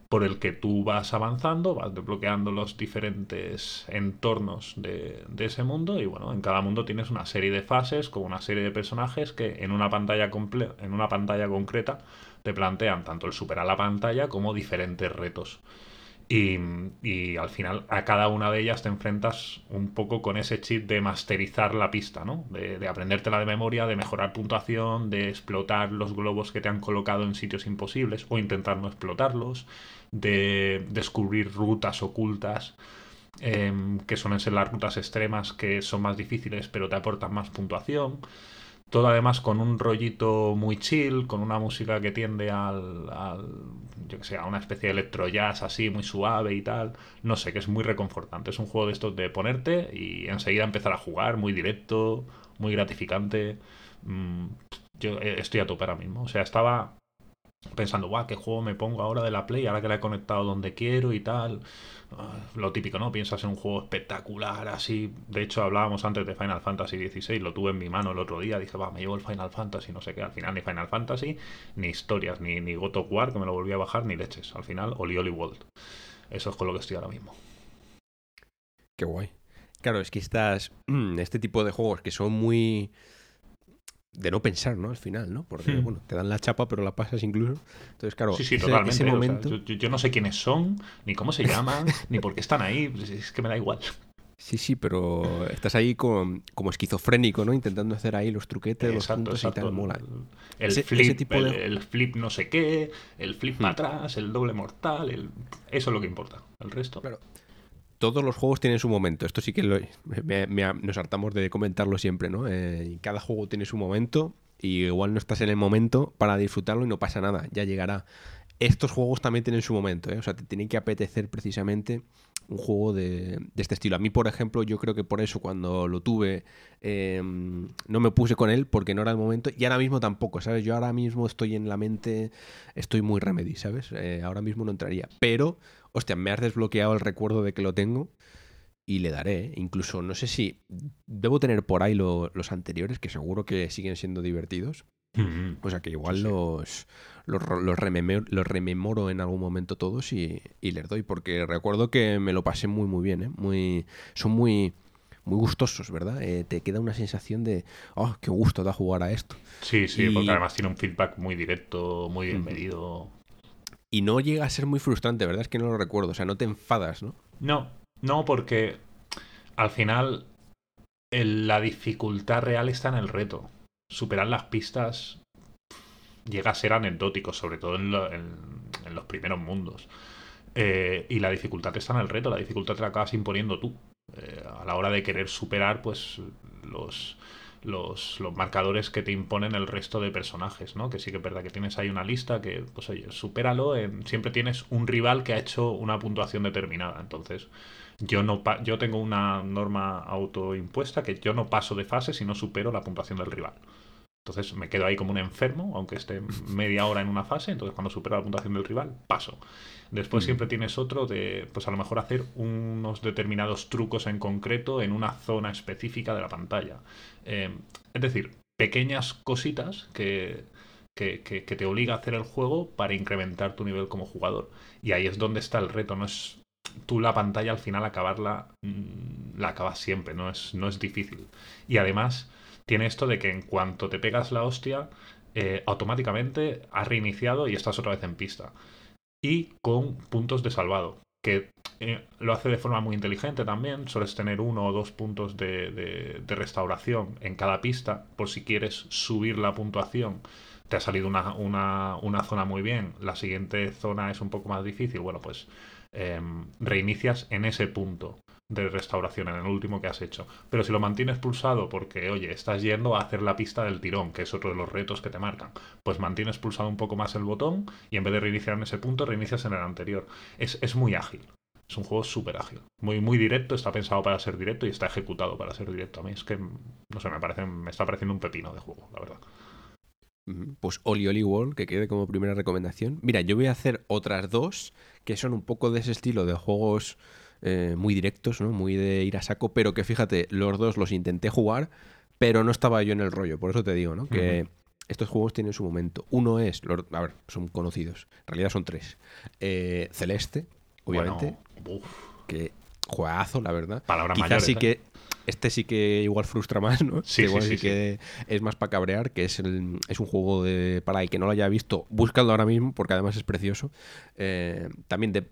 por el que tú vas avanzando, vas desbloqueando los diferentes entornos de, ese mundo y bueno, en cada mundo tienes una serie de fases con una serie de personajes que en una pantalla, en una pantalla concreta te plantean tanto el superar la pantalla como diferentes retos. Y, al final a cada una de ellas te enfrentas un poco con ese chip de masterizar la pista, ¿no? De, de aprendértela de memoria, de mejorar puntuación, de explotar los globos que te han colocado en sitios imposibles o intentar no explotarlos, de descubrir rutas ocultas. Em, que suelen ser las rutas extremas que son más difíciles pero te aportan más puntuación. Todo además con un rollito muy chill, con una música que tiende al, yo que sé, a una especie de electro jazz así, muy suave y tal. No sé, que es muy reconfortante. Es un juego de estos de ponerte y enseguida empezar a jugar, muy directo, muy gratificante. Mm, yo eh, estoy a tope ahora mismo. O sea, estaba pensando, guau, ¿qué juego me pongo ahora de la Play? Ahora que la he conectado donde quiero y tal. Ah, lo típico, ¿no? Piensas en un juego espectacular, así. De hecho, hablábamos antes de Final Fantasy XVI, lo tuve en mi mano el otro día. Dije, va, me llevo el Final Fantasy, no sé qué. Al final, ni Final Fantasy, ni historias, ni, ni God War, que me lo volví a bajar, ni leches. Al final, Oli Oli World. Eso es con lo que estoy ahora mismo. Qué guay. Claro, es que estas, este tipo de juegos que son muy de no pensar, ¿no? Al final, ¿no? Porque, hmm. bueno, te dan la chapa, pero la pasas incluso. Entonces, claro, sí, sí, totalmente. momento... yo, no sé quiénes son, ni cómo se llaman, ni por qué están ahí. Pues es que me da igual. Sí, sí, pero estás ahí como esquizofrénico, ¿no? Intentando hacer ahí los truquetes, los puntos y tal, mola. El, flip, el, flip no sé qué, el flip hmm. atrás, el doble mortal, el... eso es lo que importa. El resto... Claro todos los juegos tienen su momento. Esto sí que nos hartamos de comentarlo siempre, ¿no? Eh, cada juego tiene su momento y igual no estás en el momento para disfrutarlo y no pasa nada, ya llegará. Estos juegos también tienen su momento, ¿eh? O sea, te tienen que apetecer precisamente un juego de, este estilo. A mí, por ejemplo, yo creo que por eso cuando lo tuve em, no me puse con él porque no era el momento y ahora mismo tampoco, ¿sabes? Yo ahora mismo estoy en la mente, estoy muy remedy, ¿sabes? Eh, ahora mismo no entraría. Pero hostia, me has desbloqueado el recuerdo de que lo tengo y le daré. ¿eh? Incluso no sé si debo tener por ahí los anteriores, que seguro que siguen siendo divertidos. O sea que igual los, los, rememoro, en algún momento todos y, les doy, porque recuerdo que me lo pasé muy muy bien, ¿eh? muy, son muy, muy gustosos, ¿verdad? Eh, te queda una sensación de, oh, qué gusto da jugar a esto. Sí, sí, porque además tiene un feedback muy directo, muy bien medido. Y no llega a ser muy frustrante, ¿verdad? Es que no lo recuerdo, o sea, no te enfadas, ¿no? No, no, porque al final la dificultad real está en el reto. Superar las pistas llega a ser anecdótico, sobre todo en, los primeros mundos. Eh, y la dificultad está en el reto, la dificultad te la acabas imponiendo tú. Eh, a la hora de querer superar, pues los, los, marcadores que te imponen el resto de personajes, ¿no? Que sí que es verdad que tienes ahí una lista que, pues oye, supéralo, siempre tienes un rival que ha hecho una puntuación determinada, entonces yo no yo tengo una norma autoimpuesta que yo no paso de fase si no supero la puntuación del rival. Entonces me quedo ahí como un enfermo, aunque esté media hora en una fase, entonces cuando supero la puntuación del rival, paso. Después mm. siempre tienes otro de, pues a lo mejor hacer unos determinados trucos en concreto en una zona específica de la pantalla. Eh, es decir, pequeñas cositas que, que, te obliga a hacer el juego para incrementar tu nivel como jugador. Y ahí es donde está el reto, no es tú la pantalla al final acabarla mm, la acabas siempre, no es, no es difícil. Y además tiene esto de que en cuanto te pegas la hostia, eh, automáticamente has reiniciado y estás otra vez en pista. Y con puntos de salvado, que eh, lo hace de forma muy inteligente también. Sueles tener uno o dos puntos de, restauración en cada pista, por si quieres subir la puntuación. Te ha salido una, una zona muy bien, la siguiente zona es un poco más difícil. Bueno, pues Em, reinicias en ese punto de restauración, en el último que has hecho. Pero si lo mantienes pulsado porque, oye, estás yendo a hacer la pista del tirón, que es otro de los retos que te marcan, pues mantienes pulsado un poco más el botón y en vez de reiniciar en ese punto, reinicias en el anterior. Es, es muy ágil. Es un juego súper ágil. Muy, muy directo, está pensado para ser directo y está ejecutado para ser directo. A mí es que, no sé, me, parece, me está pareciendo un pepino de juego, la verdad. Pues Oli Oli World, que quede como primera recomendación. Mira, yo voy a hacer otras dos que son un poco de ese estilo de juegos eh, muy directos, ¿no? Muy de ir a saco, pero que fíjate, los dos los intenté jugar, pero no estaba yo en el rollo. Por eso te digo, ¿no? Que estos juegos tienen su momento. Uno es, a ver, son conocidos. En realidad son tres. Eh, Celeste, obviamente. que juegazo, la verdad. Palabras Quizás sí ¿eh? que este sí que igual frustra más, ¿no? Sí, igual sí, sí, que es más para cabrear, que es, el, es un juego de. Para el que no lo haya visto, búscalo ahora mismo, porque además es precioso. Eh, también de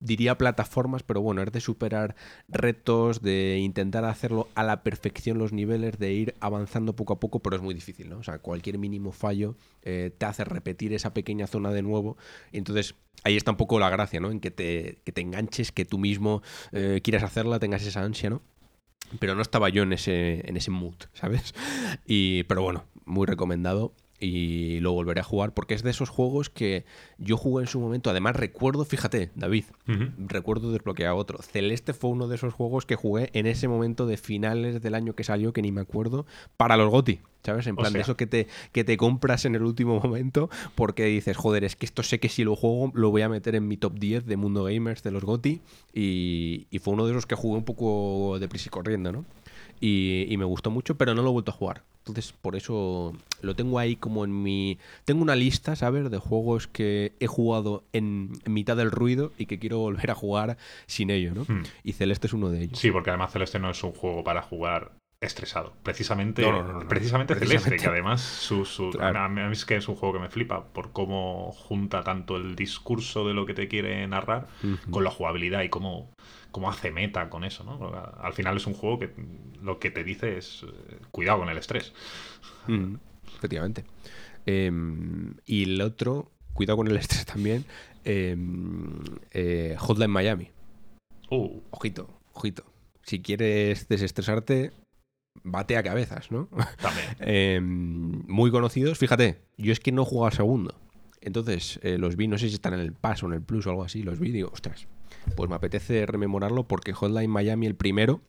diría plataformas, pero bueno, es de superar retos, de intentar hacerlo a la perfección los niveles, de ir avanzando poco a poco, pero es muy difícil, ¿no? O sea, cualquier mínimo fallo eh, te hace repetir esa pequeña zona de nuevo. entonces, ahí está un poco la gracia, ¿no? En que te, enganches, que tú mismo eh, quieras hacerla, tengas esa ansia, ¿no? Pero no estaba yo en ese, en ese mood, ¿sabes? Y, pero bueno, muy recomendado y lo volveré a jugar porque es de esos juegos que yo jugué en su momento. Además, recuerdo, fíjate, David, recuerdo desbloquear otro. Celeste fue uno de esos juegos que jugué en ese momento de finales del año que salió, que ni me acuerdo, para los GOTI. ¿Sabes? En plan de eso que te, que te compras en el último momento porque dices, joder, es que esto sé que si lo juego lo voy a meter en mi top 10 de Mundo Gamers de los GOTI. Y, y fue uno de esos que jugué un poco de prisa y corriendo, ¿no? Y, me gustó mucho, pero no lo he vuelto a jugar. Entonces, por eso lo tengo ahí como en mi... Tengo una lista, ¿sabes? De juegos que he jugado en, mitad del ruido y que quiero volver a jugar sin ello, ¿no? Hmm. Y Celeste es uno de ellos. Sí, porque además Celeste no es un juego para jugar estresado. Precisamente, precisamente, Celeste, que además su, a mí es que es un juego que me flipa por cómo junta tanto el discurso de lo que te quiere narrar con la jugabilidad y cómo cómo hace meta con eso, ¿no? Al final es un juego que lo que te dice es eh, cuidado con el estrés. Mm, efectivamente. Em, y el otro, cuidado con el estrés también, em, eh, Hotline Miami. Uh. Ojito, ojito. Si quieres desestresarte, bate a cabezas, ¿no? También. Em, muy conocidos. Fíjate, yo es que no juego al segundo. Entonces, eh, los vi, no sé si están en el Pass o en el Plus o algo así, los vi y digo, ostras, pues me apetece rememorarlo porque Hotline Miami, el primero,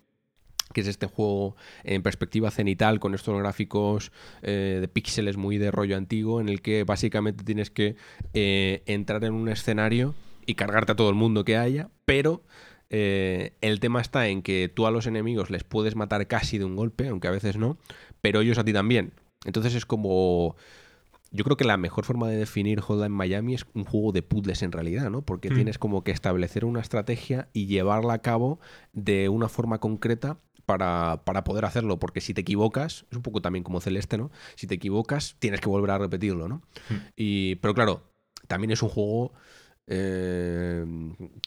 que es este juego en perspectiva cenital con estos gráficos eh, de píxeles muy de rollo antiguo, en el que básicamente tienes que eh, entrar en un escenario y cargarte a todo el mundo que haya, pero eh, el tema está en que tú a los enemigos les puedes matar casi de un golpe, aunque a veces no, pero ellos a ti también. Entonces es como yo creo que la mejor forma de definir Hotline Miami es un juego de puzzles en realidad, ¿no? Porque hmm. tienes como que establecer una estrategia y llevarla a cabo de una forma concreta para, poder hacerlo, porque si te equivocas, es un poco también como Celeste, ¿no? Si te equivocas, tienes que volver a repetirlo, ¿no? Hmm. Y, pero claro, también es un juego eh,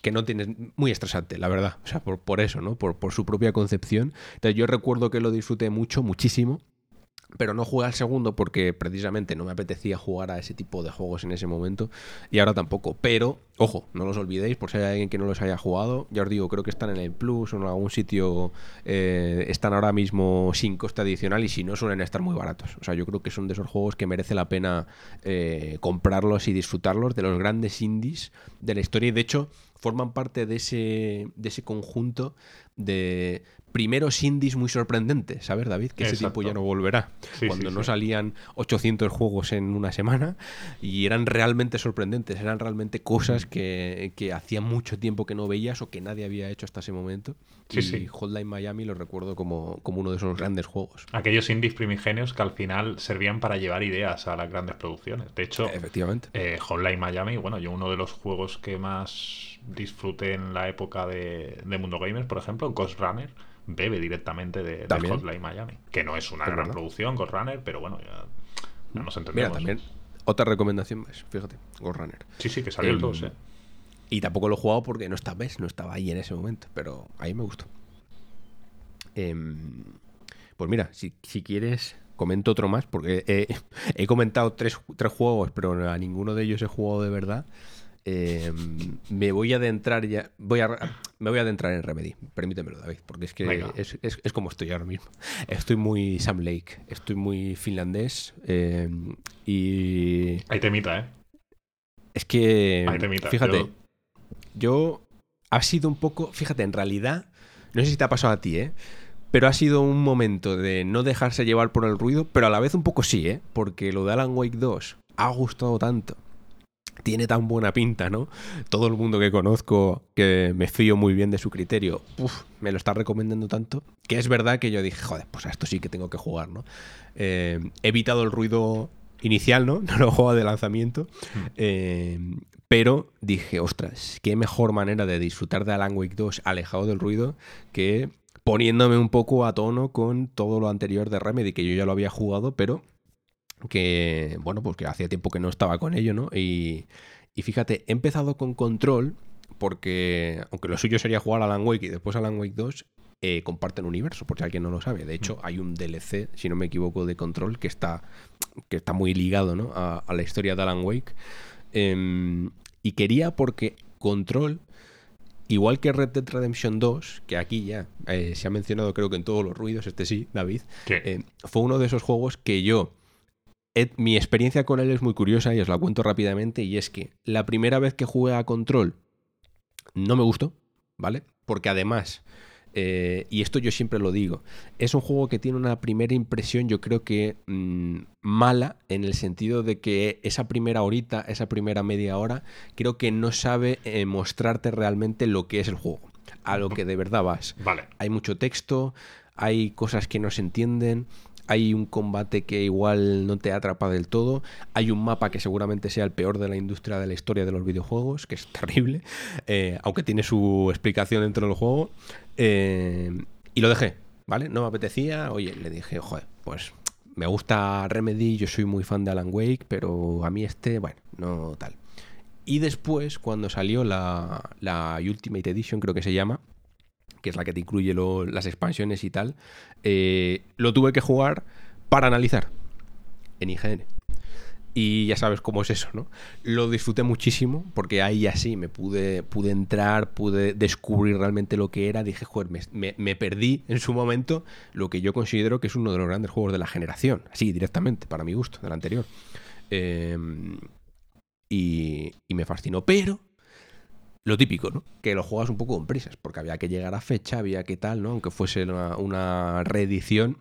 que no tienes muy estresante, la verdad. O sea, por, por eso, ¿no? Por, por, su propia concepción. Entonces yo recuerdo que lo disfruté mucho, muchísimo pero no jugué al segundo porque precisamente no me apetecía jugar a ese tipo de juegos en ese momento y ahora tampoco. Pero, ojo, no los olvidéis por si hay alguien que no los haya jugado. Ya os digo, creo que están en el Plus o en algún sitio, eh, están ahora mismo sin coste adicional y si no suelen estar muy baratos. O sea, yo creo que son de esos juegos que merece la pena eh, comprarlos y disfrutarlos, de los grandes indies de la historia y de hecho forman parte de ese, de ese conjunto de primeros indies muy sorprendentes, ¿sabes, David? Que ese tiempo ya no volverá. Cuando no salían 800 juegos en una semana y eran realmente sorprendentes, eran realmente cosas que, que hacía mucho tiempo que no veías o que nadie había hecho hasta ese momento. y Hotline Miami lo recuerdo como, como uno de esos grandes juegos. Aquellos indies primigenios que al final servían para llevar ideas a las grandes producciones. De hecho, Efectivamente. Eh, Hotline Miami, bueno, yo uno de los juegos que más disfruté en la época de, de Mundo Gamers, por ejemplo, Ghost Runner bebe directamente de, Hotline Miami. Que no es una gran producción, Ghost Runner, pero bueno, ya, ya nos entendemos. Mira, también otra recomendación más, fíjate, Ghost Runner. Sí, sí, que salió el 2, em, ¿eh? Y tampoco lo he jugado porque no estaba, no estaba ahí en ese momento, pero ahí me gustó. Em, pues mira, si, si, quieres, comento otro más, porque he, he comentado tres, tres, juegos, pero a ninguno de ellos he jugado de verdad. Em, me voy a adentrar ya. Voy a, me voy a adentrar en Remedy. Permítemelo, David, porque es que es, como estoy ahora mismo. Estoy muy Sam Lake, estoy muy finlandés. Em, y. Hay temita, ¿eh? Es que. Fíjate, yo... Ha sido un poco. Fíjate, en realidad. No sé si te ha pasado a ti, ¿eh? Pero ha sido un momento de no dejarse llevar por el ruido, pero a la vez un poco sí, ¿eh? Porque lo de Alan Wake 2 ha gustado tanto tiene tan buena pinta, ¿no? Todo el mundo que conozco, que me fío muy bien de su criterio, me lo está recomendando tanto, que es verdad que yo dije, joder, pues a esto sí que tengo que jugar, ¿no? Eh, he evitado el ruido inicial, ¿no? No lo juego de lanzamiento, hmm. eh, pero dije, ostras, qué mejor manera de disfrutar de Alan Wake 2 alejado del ruido que poniéndome un poco a tono con todo lo anterior de Remedy, que yo ya lo había jugado, pero que, bueno, pues que hacía tiempo que no estaba con ello, ¿no? Y, fíjate, he empezado con Control porque, aunque lo suyo sería jugar a Alan Wake y después Alan Wake 2, eh, comparten universo, por si alguien no lo sabe. De hecho, mm. hay un DLC, si no me equivoco, de Control que está, que está muy ligado ¿no? a, la historia de Alan Wake. Em, y quería porque Control, igual que Red Dead Redemption 2, que aquí ya eh, se ha mencionado creo que en todos los ruidos, este sí, David, eh, fue uno de esos juegos que yo mi experiencia con él es muy curiosa y os la cuento rápidamente y es que la primera vez que jugué a Control no me gustó, ¿vale? Porque además, eh, y esto yo siempre lo digo, es un juego que tiene una primera impresión yo creo que mm, mala en el sentido de que esa primera horita, esa primera media hora, creo que no sabe eh, mostrarte realmente lo que es el juego, a lo que de verdad vas. Vale. Hay mucho texto, hay cosas que no se entienden, hay un combate que igual no te atrapa del todo, hay un mapa que seguramente sea el peor de la industria de la historia de los videojuegos, que es terrible, eh, aunque tiene su explicación dentro del juego, eh, y lo dejé, ¿vale? No me apetecía, oye, le dije, joder, pues me gusta Remedy, yo soy muy fan de Alan Wake, pero a mí este, bueno, no tal. Y después, cuando salió la, la Ultimate Edition, creo que se llama, que es la que te incluye las expansiones y tal, eh, lo tuve que jugar para analizar en IGN. Y ya sabes cómo es eso, ¿no? Lo disfruté muchísimo porque ahí así me pude, pude entrar, pude descubrir realmente lo que era. Dije, joder, me, perdí en su momento lo que yo considero que es uno de los grandes juegos de la generación. Así, directamente, para mi gusto, del anterior. Em, y, y me fascinó. Pero lo típico, ¿no? Que lo juegas un poco con prisas, porque había que llegar a fecha, había que tal, ¿no? Aunque fuese una, reedición.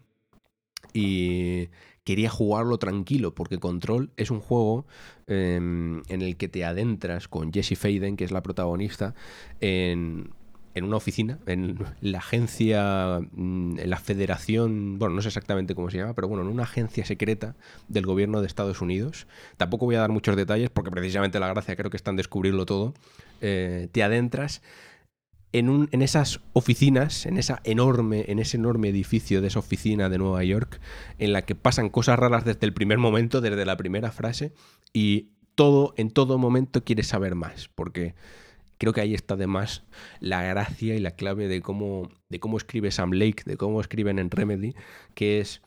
Y quería jugarlo tranquilo, porque Control es un juego em, en el que te adentras con Jesse Faden, que es la protagonista, en en una oficina, en la agencia, mm, en la federación, bueno, no sé exactamente cómo se llama, pero bueno, en una agencia secreta del gobierno de Estados Unidos. Tampoco voy a dar muchos detalles porque precisamente la gracia creo que está en descubrirlo todo. Eh, te adentras en, un, en esas oficinas, en, esa enorme, en ese enorme edificio de esa oficina de Nueva York, en la que pasan cosas raras desde el primer momento, desde la primera frase, y todo, en todo momento quieres saber más, porque creo que ahí está además la gracia y la clave de cómo, de cómo escribe Sam Lake, de cómo escriben en Remedy, que es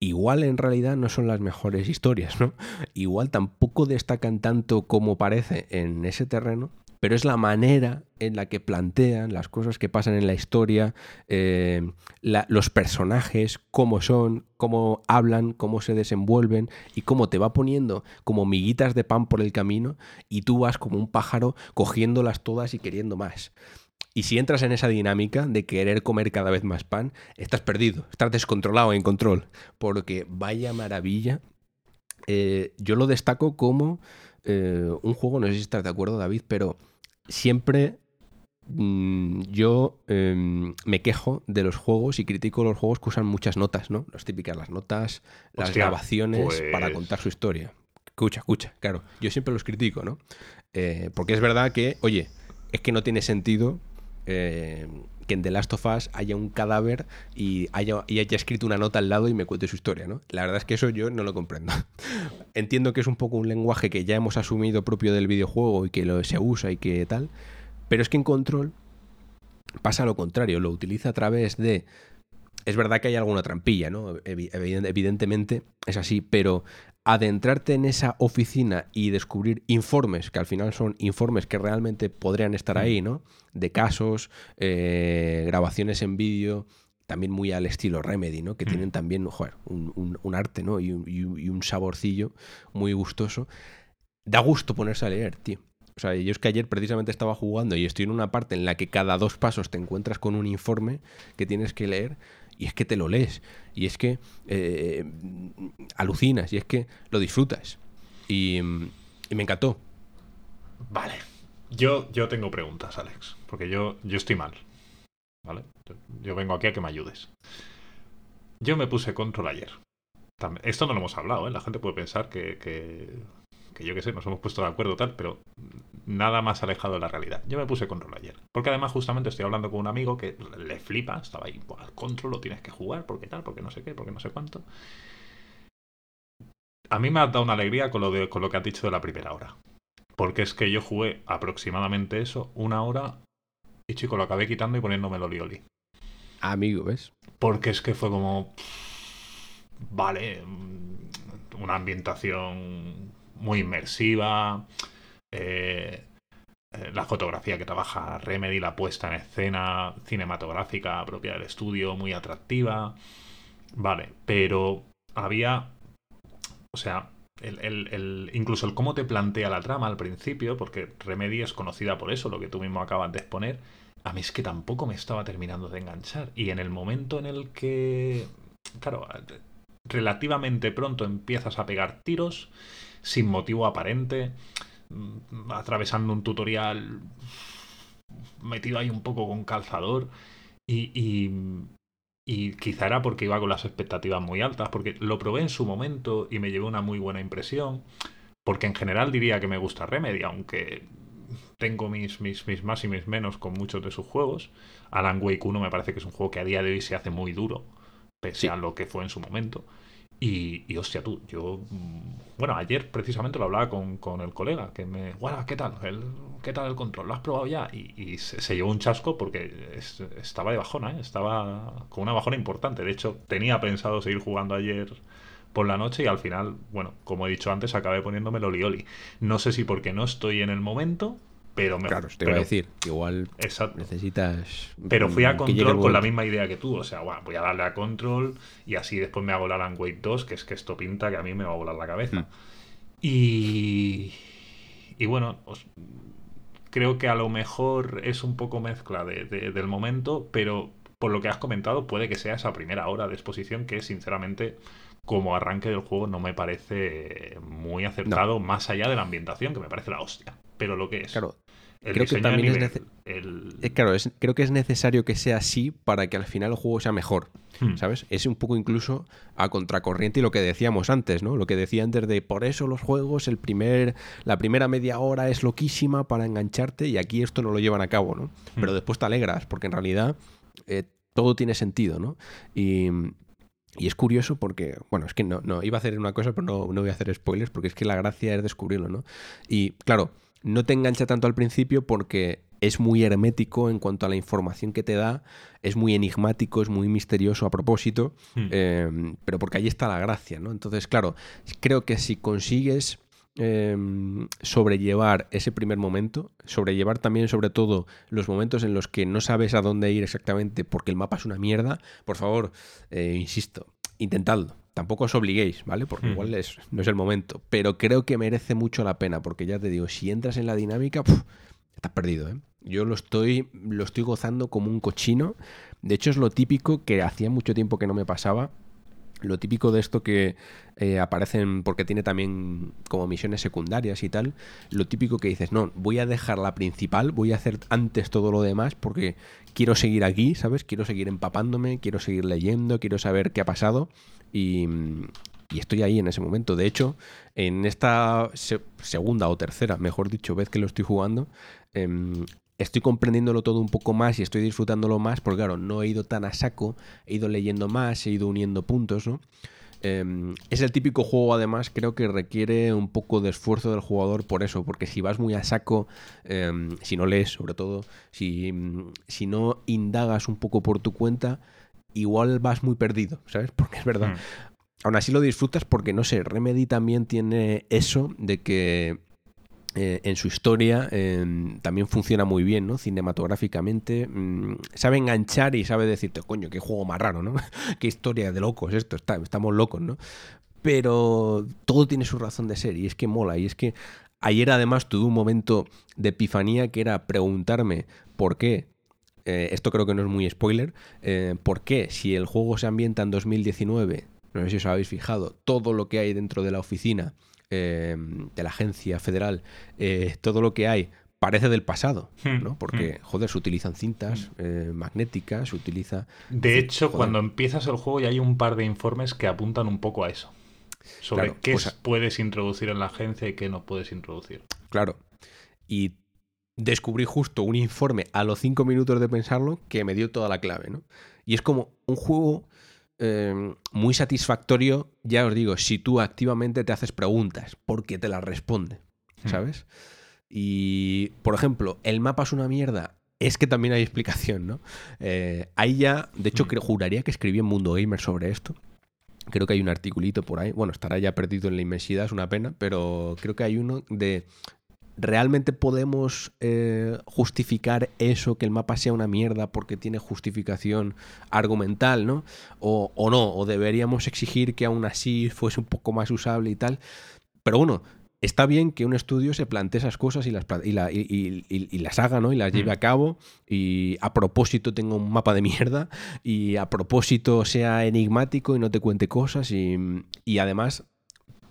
igual en realidad no son las mejores historias, ¿no? Igual tampoco destacan tanto como parece en ese terreno, pero es la manera en la que plantean las cosas que pasan en la historia, eh, los personajes, cómo son, cómo hablan, cómo se desenvuelven y cómo te va poniendo como miguitas de pan por el camino y tú vas como un pájaro cogiéndolas todas y queriendo más. Y si entras en esa dinámica de querer comer cada vez más pan, estás perdido, estás descontrolado en control, porque vaya maravilla. Eh, yo lo destaco como eh, un juego, no sé si estás de acuerdo David, pero siempre mm, yo em, me quejo de los juegos y critico los juegos que usan muchas notas, ¿no? Las típicas, las notas, las grabaciones para pues contar su historia. Escucha, escucha, claro. Yo siempre los critico, ¿no? Eh, porque es verdad que, oye, es que no tiene sentido eh, que en The Last of Us haya un cadáver y haya, y haya escrito una nota al lado y me cuente su historia, ¿no? La verdad es que eso yo no lo comprendo. Entiendo que es un poco un lenguaje que ya hemos asumido propio del videojuego y que lo, se usa y que tal, pero es que en Control pasa lo contrario, lo utiliza a través de es verdad que hay alguna trampilla, ¿no? Evidentemente es así, pero adentrarte en esa oficina y descubrir informes, que al final son informes que realmente podrían estar ahí, ¿no? De casos, eh, grabaciones en vídeo, también muy al estilo Remedy, ¿no? Que tienen también, joder, un, arte, ¿no? Y un, saborcillo muy gustoso. Da gusto ponerse a leer, tío. O sea, yo es que ayer precisamente estaba jugando y estoy en una parte en la que cada dos pasos te encuentras con un informe que tienes que leer y es que te lo lees, y es que eh, alucinas, y es que lo disfrutas. Y, me encantó. Vale. Yo, yo tengo preguntas, Alex. Porque yo, yo estoy mal. ¿Vale? Yo vengo aquí a que me ayudes. Yo me puse control ayer. Esto no lo hemos hablado, ¿eh? La gente puede pensar que, que yo qué sé, nos hemos puesto de acuerdo tal, pero nada más alejado de la realidad. Yo me puse control ayer. Porque además justamente estoy hablando con un amigo que le flipa, estaba ahí, al control lo tienes que jugar, porque tal, porque no sé qué, porque no sé cuánto. A mí me ha dado una alegría con lo, de, con lo que has dicho de la primera hora. Porque es que yo jugué aproximadamente eso, una hora, y chico, lo acabé quitando y poniéndome el oli Amigo, ¿ves? Porque es que fue como. Vale, una ambientación muy inmersiva. Eh, eh, la fotografía que trabaja Remedy, la puesta en escena cinematográfica propia del estudio, muy atractiva. Vale, pero había. O sea, el, incluso el cómo te plantea la trama al principio, porque Remedy es conocida por eso, lo que tú mismo acabas de exponer, a mí es que tampoco me estaba terminando de enganchar. Y en el momento en el que, claro, relativamente pronto empiezas a pegar tiros sin motivo aparente, mm, atravesando un tutorial metido ahí un poco con calzador y, y, y, quizá era porque iba con las expectativas muy altas, porque lo probé en su momento y me llevé una muy buena impresión, porque en general diría que me gusta Remedy, aunque tengo mis, mis, mis más y mis menos con muchos de sus juegos. Alan Wake 1 me parece que es un juego que a día de hoy se hace muy duro, pese a lo que fue en su momento. Y, y, hostia, tú, yo. Mm, bueno, ayer precisamente lo hablaba con, con el colega, que me. Bueno, ¿qué tal? El, ¿Qué tal el control? ¿Lo has probado ya? Y, se, llevó un chasco porque estaba de bajona, ¿eh? Estaba con una bajona importante. De hecho, tenía pensado seguir jugando ayer por la noche y al final, bueno, como he dicho antes, acabé poniéndome el Oli. No sé si porque no estoy en el momento, pero me, claro, te iba a decir, igual necesitas. Pero fui a control con la misma idea que tú. O sea, voy a darle a control y así después me hago la Alan Wake 2, que es que esto pinta que a mí me va a volar la cabeza. Hmm. Y. Y bueno, creo que a lo mejor es un poco mezcla de, del momento, pero por lo que has comentado, puede que sea esa primera hora de exposición que, sinceramente, como arranque del juego, no me parece muy acertado, más allá de la ambientación, que me parece la hostia. Pero lo que es. Claro, creo que también es eh, claro, creo que es necesario que sea así para que al final el juego sea mejor, hmm. ¿sabes? Es un poco incluso a contracorriente y lo que decíamos antes, ¿no? Lo que decía antes de por eso los juegos, el primer, la primera media hora es loquísima para engancharte y aquí esto no lo llevan a cabo, ¿no? Hmm. Pero después te alegras porque en realidad eh, todo tiene sentido, ¿no? Y, y es curioso porque, bueno, es que no, no, iba a hacer una cosa, pero no, no voy a hacer spoilers porque es que la gracia es descubrirlo, ¿no? Y claro, no te engancha tanto al principio porque es muy hermético en cuanto a la información que te da, es muy enigmático, es muy misterioso a propósito, hmm. em, pero porque ahí está la gracia, ¿no? Entonces, claro, creo que si consigues em, sobrellevar ese primer momento, sobrellevar también sobre todo los momentos en los que no sabes a dónde ir exactamente porque el mapa es una mierda, por favor, eh, insisto, intentadlo tampoco os obliguéis, ¿vale? Porque igual es, no es el momento. Pero creo que merece mucho la pena, porque ya te digo, si entras en la dinámica, estás perdido, ¿eh? Yo lo estoy, lo estoy gozando como un cochino. De hecho, es lo típico que hacía mucho tiempo que no me pasaba. Lo típico de esto que eh, aparecen porque tiene también como misiones secundarias y tal. Lo típico que dices, no, voy a dejar la principal, voy a hacer antes todo lo demás porque quiero seguir aquí, ¿sabes? Quiero seguir empapándome, quiero seguir leyendo, quiero saber qué ha pasado. Y, estoy ahí en ese momento. De hecho, en esta segunda o tercera, mejor dicho, vez que lo estoy jugando, em, estoy comprendiéndolo todo un poco más y estoy disfrutándolo más, porque claro, no he ido tan a saco, he ido leyendo más, he ido uniendo puntos, ¿no? Em, es el típico juego, además, creo que requiere un poco de esfuerzo del jugador por eso, porque si vas muy a saco, em, si no lees, sobre todo, si, si no indagas un poco por tu cuenta, igual vas muy perdido, ¿sabes? Porque es verdad. Hmm. Aún así lo disfrutas porque, no sé, Remedy también tiene eso de que eh, en su historia em, también funciona muy bien, ¿no? Cinematográficamente. Mm, sabe enganchar y sabe decirte, coño, qué juego más raro, ¿no? qué historia de locos esto, estamos locos, ¿no? Pero todo tiene su razón de ser y es que mola. Y es que ayer además tuve un momento de epifanía que era preguntarme por qué eh, esto creo que no es muy spoiler, eh, ¿por qué si el juego se ambienta en 2019, no sé si os habéis fijado, todo lo que hay dentro de la oficina eh, de la agencia federal, todo lo que hay parece del pasado, Hmm, ¿no? Porque, joder, se utilizan cintas eh, magnéticas, se utiliza... De hecho, Joder. cuando empiezas el juego ya hay un par de informes que apuntan un poco a eso. Sobre Claro, qué pues puedes introducir en la agencia y qué no puedes introducir. Claro. Y descubrí justo un informe a los cinco minutos de pensarlo que me dio toda la clave, ¿no? Y es como un juego eh, muy satisfactorio, ya os digo, si tú activamente te haces preguntas, porque te las responde, ¿sabes? Y, por ejemplo, el mapa es una mierda. Es que también hay explicación, ¿no? Eh, ahí ya, de hecho, Mm. creo- juraría que escribí en Mundo Gamer sobre esto. Creo que hay un articulito por ahí. Bueno, estará ya perdido en la inmensidad, es una pena, pero creo que hay uno de. ¿Realmente podemos eh, justificar eso, que el mapa sea una mierda porque tiene justificación argumental, ¿no? O, o no, o deberíamos exigir que aún así fuese un poco más usable y tal. Pero bueno, está bien que un estudio se plantee esas cosas y las, y la- y- y- y- y las haga, ¿no? Y las lleve Mm. a cabo. Y a propósito tenga un mapa de mierda. Y a propósito sea enigmático y no te cuente cosas. Y, y además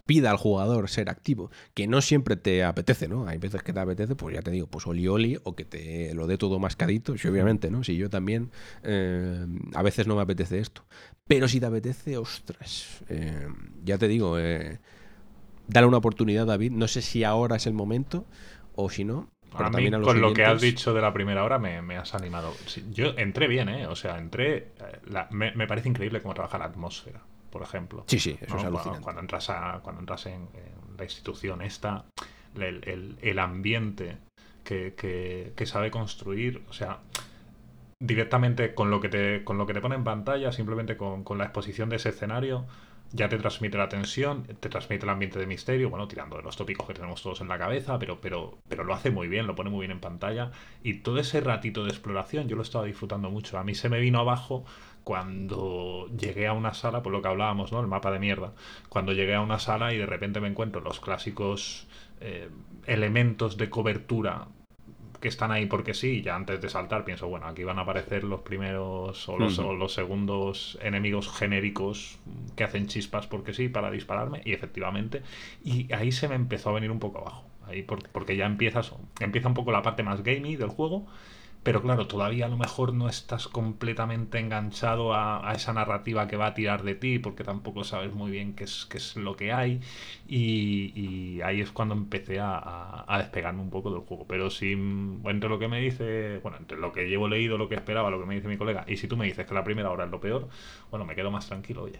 pida al jugador ser activo. Que no siempre te apetece, ¿no? Hay veces que te apetece, pues ya te digo, pues oli oli o que te lo dé todo mascadito. Sí, obviamente, ¿no? Si yo también eh, a veces no me apetece esto. Pero si te apetece, ostras. eh, ya te digo, eh, dale una oportunidad, David. No sé si ahora es el momento o si no. Pero A mí, también a los con lo que has dicho de la primera hora, me, me has animado. Yo entré bien, ¿eh? O sea, entré. eh, la- me, me parece increíble cómo trabaja la atmósfera, por ejemplo. Sí, sí, eso ¿no? es Cuando- entras, a, cuando entras en, en la institución esta, el, el- el ambiente que, que- que sabe construir, o sea, directamente con lo que te, con lo que te pone en pantalla, simplemente con, con la exposición de ese escenario, ya te transmite la tensión, te transmite el ambiente de misterio, bueno, tirando de los tópicos que tenemos todos en la cabeza, pero, pero, pero lo hace muy bien, lo pone muy bien en pantalla. Y todo ese ratito de exploración yo lo estaba disfrutando mucho. A mí se me vino abajo cuando llegué a una sala, por lo que hablábamos, ¿no? El mapa de mierda. Cuando llegué a una sala y de repente me encuentro los clásicos eh, elementos de cobertura que están ahí porque sí, ya antes de saltar pienso, bueno, aquí van a aparecer los primeros o los, o los segundos enemigos genéricos que hacen chispas porque sí, para dispararme, y efectivamente, y ahí se me empezó a venir un poco abajo, ahí por- porque ya empiezas, empieza un poco la parte más gamey del juego, pero claro, todavía a lo mejor no estás completamente enganchado a, a esa narrativa que va a tirar de ti, porque tampoco sabes muy bien qué es, qué es lo que hay. Y, y ahí es cuando empecé a, a- a despegarme un poco del juego. Pero si entre lo que me dice, bueno, entre lo que llevo leído, lo que esperaba, lo que me dice mi colega, y si tú me dices que la primera hora es lo peor, bueno, me quedo más tranquilo, oye.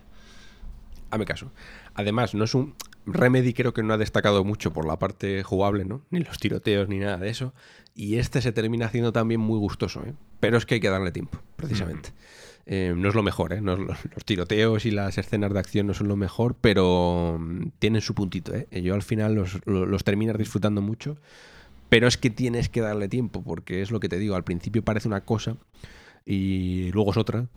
Hazme caso. Además, no es un. Remedy creo que no ha destacado mucho por la parte jugable, ¿no? Ni los tiroteos ni nada de eso. Y este se termina haciendo también muy gustoso, ¿eh? Pero es que hay que darle tiempo, precisamente. Eh, no es lo mejor, ¿eh? No es lo- los tiroteos y las escenas de acción no son lo mejor, pero mm, tienen su puntito, ¿eh? Yo al final los, lo- los terminas disfrutando mucho, pero es que tienes que darle tiempo, porque es lo que te digo, al principio parece una cosa y luego es otra,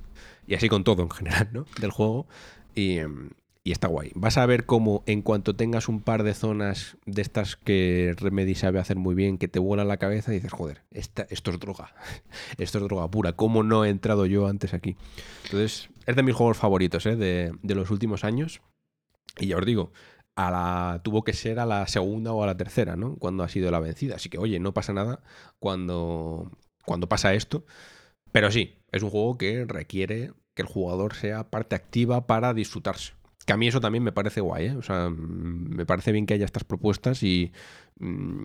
y así con todo en general, ¿no? Del juego. Y, em, y está guay. Vas a ver cómo en cuanto tengas un par de zonas de estas que Remedy sabe hacer muy bien, que te vuelan la cabeza y dices, joder, esta- esto es droga. Esto es droga pura. ¿Cómo no he entrado yo antes aquí? Entonces, es de mis juegos favoritos ¿eh? de, de los últimos años. Y ya os digo, a la, tuvo que ser a la segunda o a la tercera, ¿no? Cuando ha sido la vencida. Así que, oye, no pasa nada cuando, cuando pasa esto. Pero sí, es un juego que requiere que el jugador sea parte activa para disfrutarse. Que a mí eso también me parece guay, ¿eh? O sea, mm, me parece bien que haya estas propuestas y mm,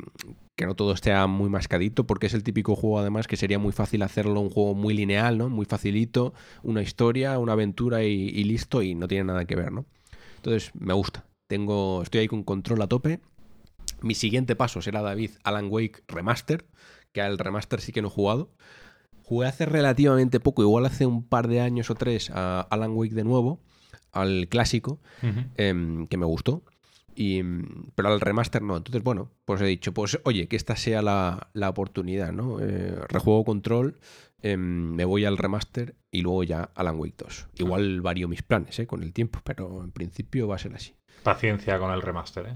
que no todo esté muy mascadito, porque es el típico juego además que sería muy fácil hacerlo un juego muy lineal, ¿no? Muy facilito, una historia, una aventura y, listo, y no tiene nada que ver, ¿no? Entonces, me gusta. Tengo, estoy ahí con control a tope. Mi siguiente paso será David Alan Wake Remaster, que al remaster sí que no he jugado. Jugué hace relativamente poco, igual hace un par de años o tres, a Alan Wake de nuevo, al clásico, em, que me gustó. Y, mm, pero al remaster no. Entonces, bueno, pues he dicho, pues oye, que esta sea la, la oportunidad, ¿no? Eh, rejuego control, em, me voy al remaster y luego ya Alan Wake 2. Igual varío mis planes, ¿eh? Con el tiempo, pero en principio va a ser así. Paciencia con el remaster, ¿eh?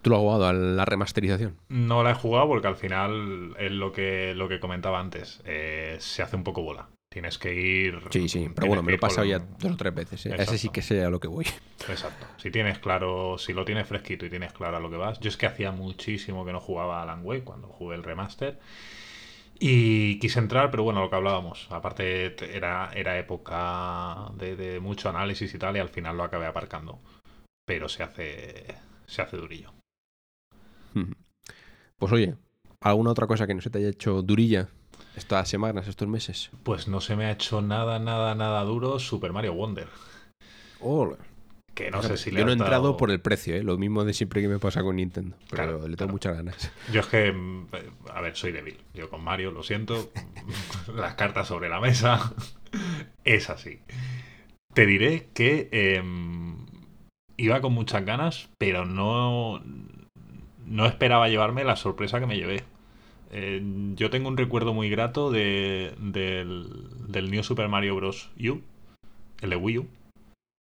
¿Tú lo has jugado a la remasterización? No la he jugado porque al final es lo que, lo que comentaba antes. eh, se hace un poco bola. Tienes que ir. Sí, sí, pero bueno, me lo he pasado ya dos o tres veces. ¿eh? Ese sí que sé a lo que voy. Exacto. Si tienes claro, si lo tienes fresquito y tienes claro a lo que vas. Yo es que hacía muchísimo que no jugaba a Alan Wake cuando jugué el remaster. Y quise entrar, pero bueno, lo que hablábamos. Aparte, era, era época de, de mucho análisis y tal, y al final lo acabé aparcando. Pero se hace. Se hace durillo. Pues oye, ¿alguna otra cosa que no se te haya hecho durilla estas semanas, estos meses? Pues no se me ha hecho nada, nada, nada duro Super Mario Wonder. Que no sé si Yo no he entrado por el precio, ¿eh? lo mismo de siempre que me pasa con Nintendo. Pero le tengo muchas ganas. Yo es que, mm, a ver, soy débil. Yo con Mario, lo siento. Las cartas sobre la mesa. es así. Te diré que em, iba con muchas ganas, pero no, no esperaba llevarme la sorpresa que me llevé. Eh, yo tengo un recuerdo muy grato de, del, del New Super Mario Bros. U, el de Wii U.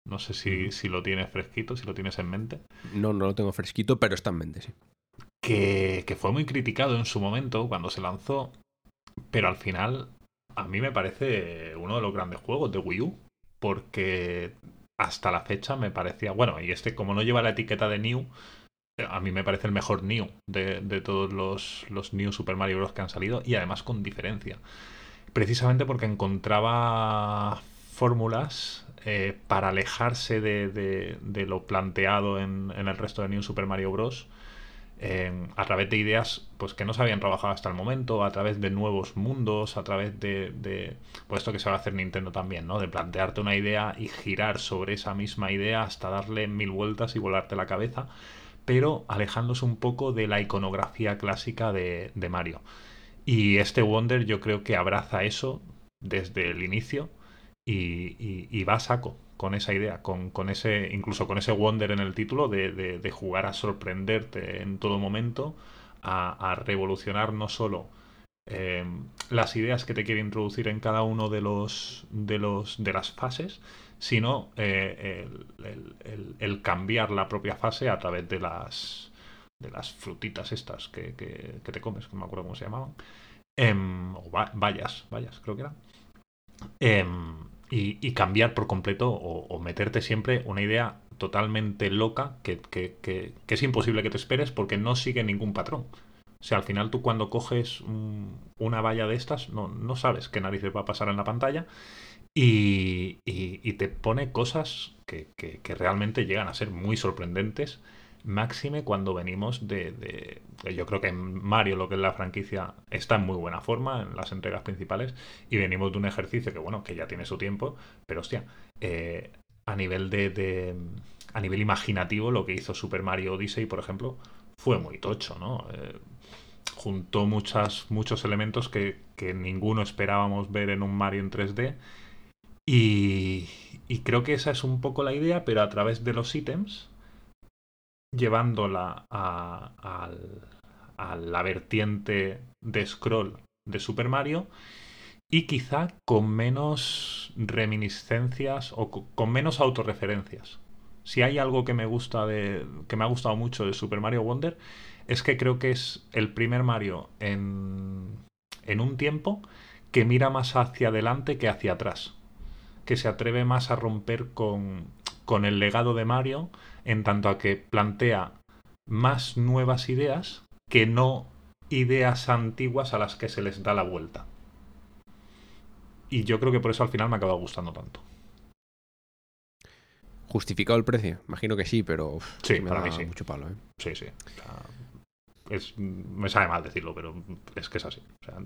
No sé si, si, lo tienes fresquito, si lo tienes en mente. No, no lo tengo fresquito, pero está en mente, sí. Que, que fue muy criticado en su momento cuando se lanzó, pero al final a mí me parece uno de los grandes juegos de Wii U, porque hasta la fecha me parecía, bueno, y este como no lleva la etiqueta de New, a mí me parece el mejor New de, todos los, New Super Mario Bros. que han salido y además con diferencia. Precisamente porque encontraba fórmulas eh, para alejarse de, lo planteado en, el resto de New Super Mario Bros. Eh, a través de ideas pues que no se habían trabajado hasta el momento, a través de nuevos mundos, a través de, de pues esto que se va a hacer Nintendo también, ¿no? De plantearte una idea y girar sobre esa misma idea hasta darle mil vueltas y volarte la cabeza pero alejándose un poco de la iconografía clásica de, Mario. Y este Wonder yo creo que abraza eso desde el inicio y, va a saco con esa idea, con, ese, incluso con ese Wonder en el título de, jugar a sorprenderte en todo momento, a, a revolucionar no solo eh, las ideas que te quiere introducir en cada uno de los de los de las fases, sino eh, el, cambiar la propia fase a través de las de las frutitas estas que, que, te comes, que no me acuerdo cómo se llamaban, eh, o vallas, vallas creo que eran. Eh, y, cambiar por completo o, meterte siempre una idea totalmente loca que, que, que, es imposible que te esperes porque no sigue ningún patrón. O sea, al final tú cuando coges un, una valla de estas no, no sabes qué narices va a pasar en la pantalla y, te pone cosas que, que, realmente llegan a ser muy sorprendentes, máxime cuando venimos de, Yo creo que Mario, lo que es la franquicia, está en muy buena forma en las entregas principales y venimos de un ejercicio que, bueno, que ya tiene su tiempo, pero hostia, eh, a nivel de, de, a nivel imaginativo, lo que hizo Super Mario Odyssey, por ejemplo, fue muy tocho, ¿no? Eh, juntó muchas, muchos elementos que, que ninguno esperábamos ver en un Mario en 3D y, creo que esa es un poco la idea, pero a través de los ítems, llevándola a, a, a, la vertiente de scroll de Super Mario y quizá con menos reminiscencias o con menos autorreferencias. Si hay algo que me gusta de. que me ha gustado mucho de Super Mario Wonder, es que creo que es el primer Mario en, en un tiempo que mira más hacia adelante que hacia atrás que se atreve más a romper con, con el legado de Mario en tanto a que plantea más nuevas ideas que no ideas antiguas a las que se les da la vuelta. Y yo creo que por eso al final me ha acabado gustando tanto. ¿Justificado el precio? Imagino que sí, pero uf, sí, me para da mí sí. mucho palo. ¿eh? Sí, sí. O sea, es, me sabe mal decirlo, pero es que es así. O sea,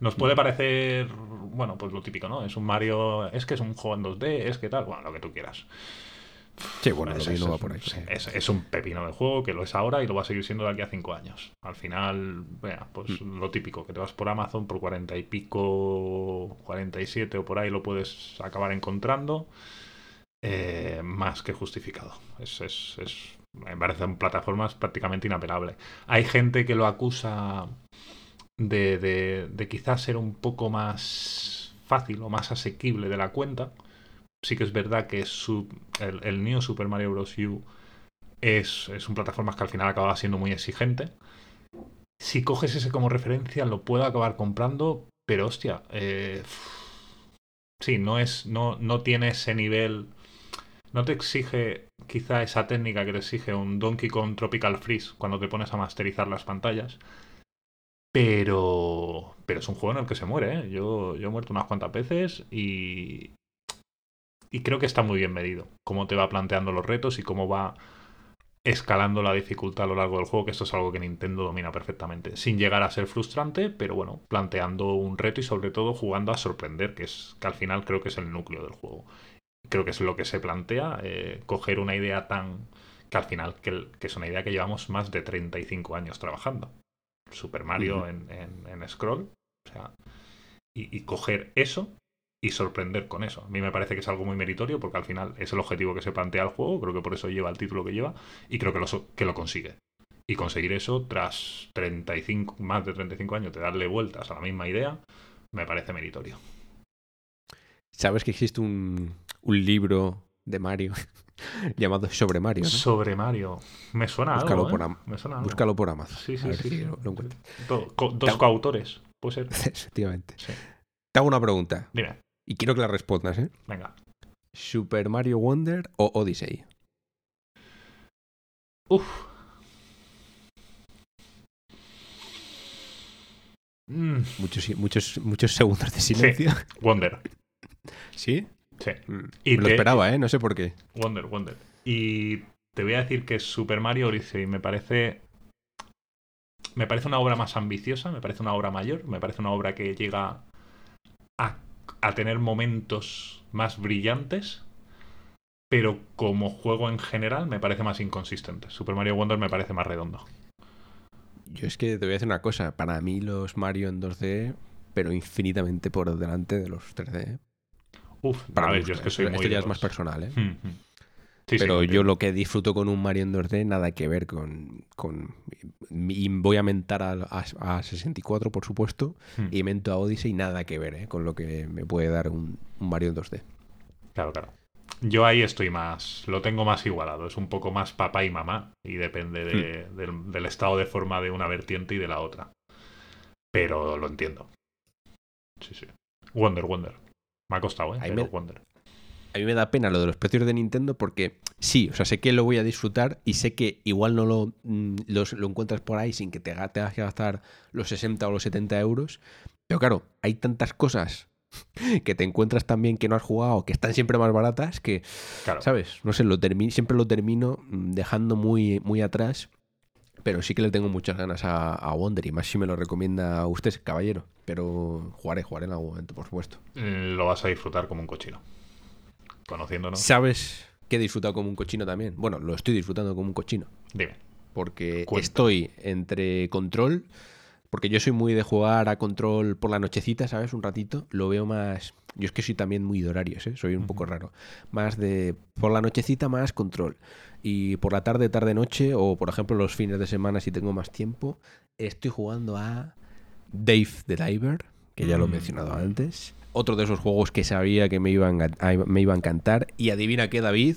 nos puede parecer, bueno, pues lo típico, ¿no? Es un Mario, es que es un juego en 2D, es que tal, bueno, lo que tú quieras. Sí, bueno, es, es, va por ahí. Es, es, un pepino de juego que lo es ahora y lo va a seguir siendo de aquí a cinco años. Al final, vea, pues mm. lo típico, que te vas por Amazon por cuarenta y pico, 47 o por ahí lo puedes acabar encontrando. Eh, más que justificado. Es, es, es, me parecen plataformas prácticamente inapelable. Hay gente que lo acusa de, de, quizás ser un poco más fácil o más asequible de la cuenta. Sí que es verdad que el, el New Super Mario Bros. U es, es un plataforma que al final acaba siendo muy exigente. Si coges ese como referencia, lo puedo acabar comprando, pero hostia, eh, sí, no es. No, no tiene ese nivel. No te exige quizá esa técnica que te exige un Donkey Kong Tropical Freeze cuando te pones a masterizar las pantallas. Pero. Pero es un juego en el que se muere, ¿eh? Yo, yo he muerto unas cuantas veces y. Y creo que está muy bien medido. Cómo te va planteando los retos y cómo va escalando la dificultad a lo largo del juego, que esto es algo que Nintendo domina perfectamente. Sin llegar a ser frustrante, pero bueno, planteando un reto y sobre todo jugando a sorprender, que es que al final creo que es el núcleo del juego. Creo que es lo que se plantea, eh, coger una idea tan. que al final, que, que, es una idea que llevamos más de 35 años trabajando. Super Mario en, en, Scroll. O sea, y, y coger eso y sorprender con eso. A mí me parece que es algo muy meritorio porque al final es el objetivo que se plantea el juego, creo que por eso lleva el título que lleva y creo que lo, que lo consigue. Y conseguir eso tras 35, más de 35 años de darle vueltas a la misma idea, me parece meritorio. ¿Sabes que existe un, un libro de Mario llamado Sobre Mario? Sobre Mario. Me suena búscalo algo. Por ¿eh? Me suena Búscalo por Amazon. Sí, sí, sí. Si lo, lo dos coautores, puede ser. Efectivamente. Sí. Te hago una pregunta. Dime. Y quiero que la respondas, ¿eh? Venga. ¿Super Mario Wonder o Odyssey? Uf. Mm. Muchos, muchos, muchos segundos de silencio. Sí. Wonder. ¿Sí? Sí. Mm. Y Me lo esperaba, ¿eh? No sé por qué. Wonder, Wonder. Y te voy a decir que Super Mario Odyssey me parece. Me parece una obra más ambiciosa, me parece una obra mayor, me parece una obra que llega a a tener momentos más brillantes, pero como juego en general me parece más inconsistente. Super Mario Wonder me parece más redondo. Yo es que te voy a decir una cosa, para mí los Mario en 2D, pero infinitamente por delante de los 3D. Uf, para ver, yo es que soy esto muy ya es más personal, ¿eh? Hmm. Sí, sí, pero yo lo que disfruto con un Mario en 2D nada que ver con... con y voy a mentar a, a- a 64, por supuesto, Hmm. y mento a Odyssey nada que ver ¿eh? con lo que me puede dar un, un Mario en 2D. Claro, claro. Yo ahí estoy más, lo tengo más igualado. Es un poco más papá y mamá y depende de- Hmm. del, del estado de forma de una vertiente y de la otra. Pero lo entiendo. Sí, sí. Wonder, Wonder. Me ha costado, ¿eh? Ahí Pero me- Wonder. A mí me da pena lo de los precios de Nintendo porque sí, o sea, sé que lo voy a disfrutar y sé que igual no lo, mm, los- lo encuentras por ahí sin que te ga- tengas que gastar los 60 o los 70 euros. Pero claro, hay tantas cosas que te encuentras también que no has jugado, que están siempre más baratas, que, Claro. ¿sabes? No sé, lo siempre lo termino mm, dejando muy, muy atrás. Pero sí que le tengo muchas ganas a, a Wonder y más si me lo recomienda usted, caballero. Pero jugaré, jugaré en algún momento, por supuesto. Mm, Lo vas a disfrutar como un cochino. Conociéndonos. ¿Sabes que he disfrutado como un cochino también? Bueno, lo estoy disfrutando como un cochino. Dime. Porque Cuenta. estoy entre control. Porque yo soy muy de jugar a control por la nochecita, ¿sabes? Un ratito. Lo veo más. Yo es que soy también muy de horarios, ¿eh? Soy un poco raro. Más de. Por la nochecita, más control. Y por la tarde, tarde-noche, o por ejemplo los fines de semana, si tengo más tiempo, estoy jugando a Dave the Diver, que ya lo he Mm. mencionado antes. Otro de esos juegos que sabía que me iban a, me iba a encantar. Y adivina qué, David.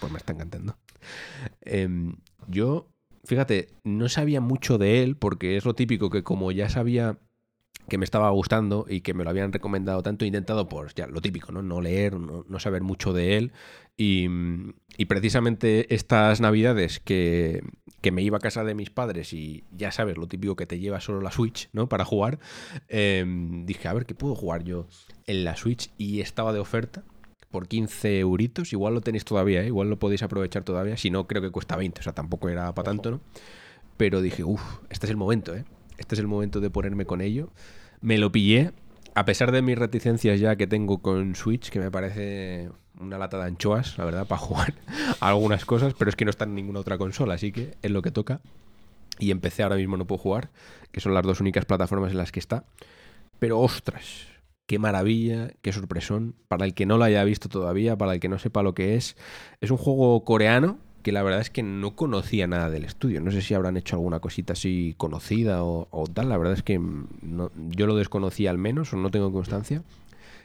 Pues me está encantando. Em, yo, fíjate, no sabía mucho de él porque es lo típico que como ya sabía que me estaba gustando y que me lo habían recomendado tanto, he intentado, pues ya lo típico, ¿no? No leer, no, no saber mucho de él. Y, y precisamente estas navidades que, que me iba a casa de mis padres y ya sabes, lo típico que te lleva solo la Switch, ¿no? Para jugar, em, dije, a ver, ¿qué puedo jugar yo en la Switch? Y estaba de oferta por 15 euritos. Igual lo tenéis todavía, ¿eh? igual lo podéis aprovechar todavía. Si no, creo que cuesta 20, o sea, tampoco era para tanto, ¿no? Pero dije, uff, este es el momento, ¿eh? Este es el momento de ponerme con ello. Me lo pillé, a pesar de mis reticencias ya que tengo con Switch, que me parece una lata de anchoas, la verdad, para jugar algunas cosas, pero es que no está en ninguna otra consola, así que es lo que toca. Y empecé ahora mismo no puedo jugar, que son las dos únicas plataformas en las que está. Pero ostras, qué maravilla, qué sorpresón. Para el que no lo haya visto todavía, para el que no sepa lo que es, es un juego coreano que la verdad es que no conocía nada del estudio. No sé si habrán hecho alguna cosita así conocida o, o tal. La verdad es que mm, no- yo lo desconocía al menos, o no tengo constancia.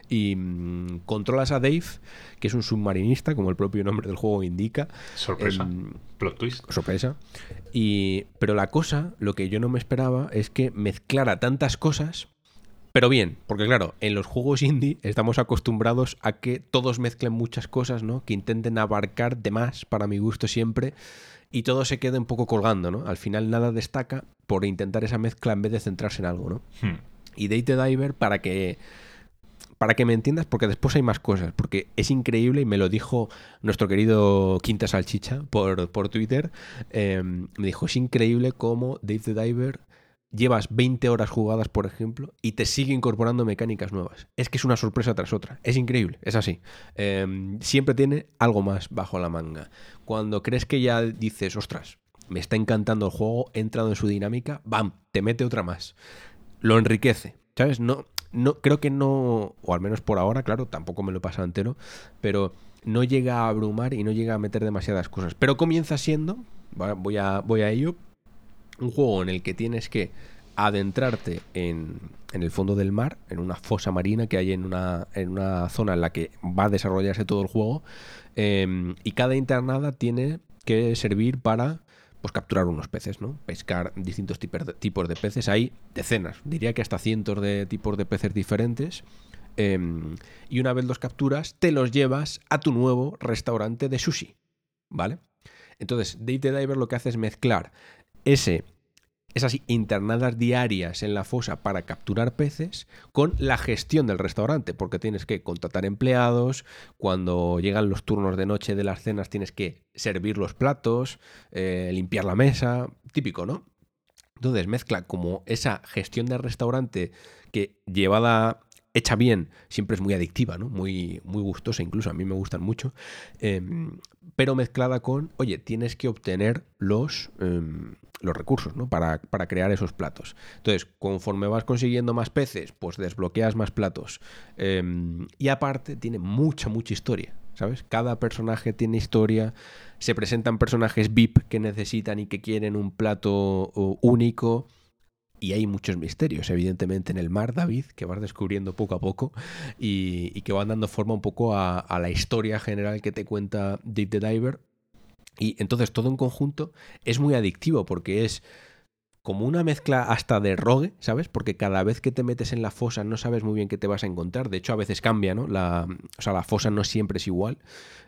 Y mm, controlas a Dave, que es un submarinista, como el propio nombre del juego indica. Sorpresa. Em, Plot twist. sorpresa. Y, pero la cosa, lo que yo no me esperaba, es que mezclara tantas cosas Pero bien, porque claro, en los juegos indie estamos acostumbrados a que todos mezclen muchas cosas, ¿no? Que intenten abarcar de más, para mi gusto siempre, y todo se queda un poco colgando, ¿no? Al final nada destaca por intentar esa mezcla en vez de centrarse en algo, ¿no? Hmm. Y Date Diver, para que para que me entiendas, porque después hay más cosas, porque es increíble y me lo dijo nuestro querido Quinta Salchicha por, por Twitter, eh, me dijo, es increíble cómo Dave the Diver llevas 20 horas jugadas, por ejemplo, y te sigue incorporando mecánicas nuevas. Es que es una sorpresa tras otra. Es increíble, es así. Eh, siempre tiene algo más bajo la manga. Cuando crees que ya dices, ostras, me está encantando el juego, he entrado en su dinámica, ¡bam! Te mete otra más. Lo enriquece. ¿Sabes? No, no, creo que no, o al menos por ahora, claro, tampoco me lo he pasado entero, pero no llega a abrumar y no llega a meter demasiadas cosas. Pero comienza siendo, voy a, voy a ello, un juego en el que tienes que adentrarte en, en, el fondo del mar, en una fosa marina que hay en una, en una zona en la que va a desarrollarse todo el juego, eh, y cada internada tiene que servir para pues capturar unos peces, ¿no? Pescar distintos tipos de peces. Hay decenas, diría que hasta cientos de tipos de peces diferentes. Eh, y una vez los capturas, te los llevas a tu nuevo restaurante de sushi, ¿vale? Entonces, Date Diver lo que hace es mezclar esas internadas diarias en la fosa para capturar peces con la gestión del restaurante, porque tienes que contratar empleados, cuando llegan los turnos de noche de las cenas tienes que servir los platos, eh, limpiar la mesa, típico, ¿no? Entonces mezcla como esa gestión del restaurante que llevada hecha bien, siempre es muy adictiva, ¿no? Muy, muy gustosa, incluso a mí me gustan mucho. Eh, pero mezclada con, oye, tienes que obtener los, eh, los recursos, ¿no? Para, para, crear esos platos. Entonces, conforme vas consiguiendo más peces, pues desbloqueas más platos. Eh, y aparte, tiene mucha, mucha historia. ¿Sabes? Cada personaje tiene historia. Se presentan personajes VIP que necesitan y que quieren un plato único y hay muchos misterios, evidentemente, en el mar, David, que vas descubriendo poco a poco y, y que van dando forma un poco a, la historia general que te cuenta Deep the Diver. Y entonces todo en conjunto es muy adictivo porque es como una mezcla hasta de rogue, ¿sabes? Porque cada vez que te metes en la fosa no sabes muy bien qué te vas a encontrar. De hecho, a veces cambia, ¿no? La, o sea, la fosa no siempre es igual.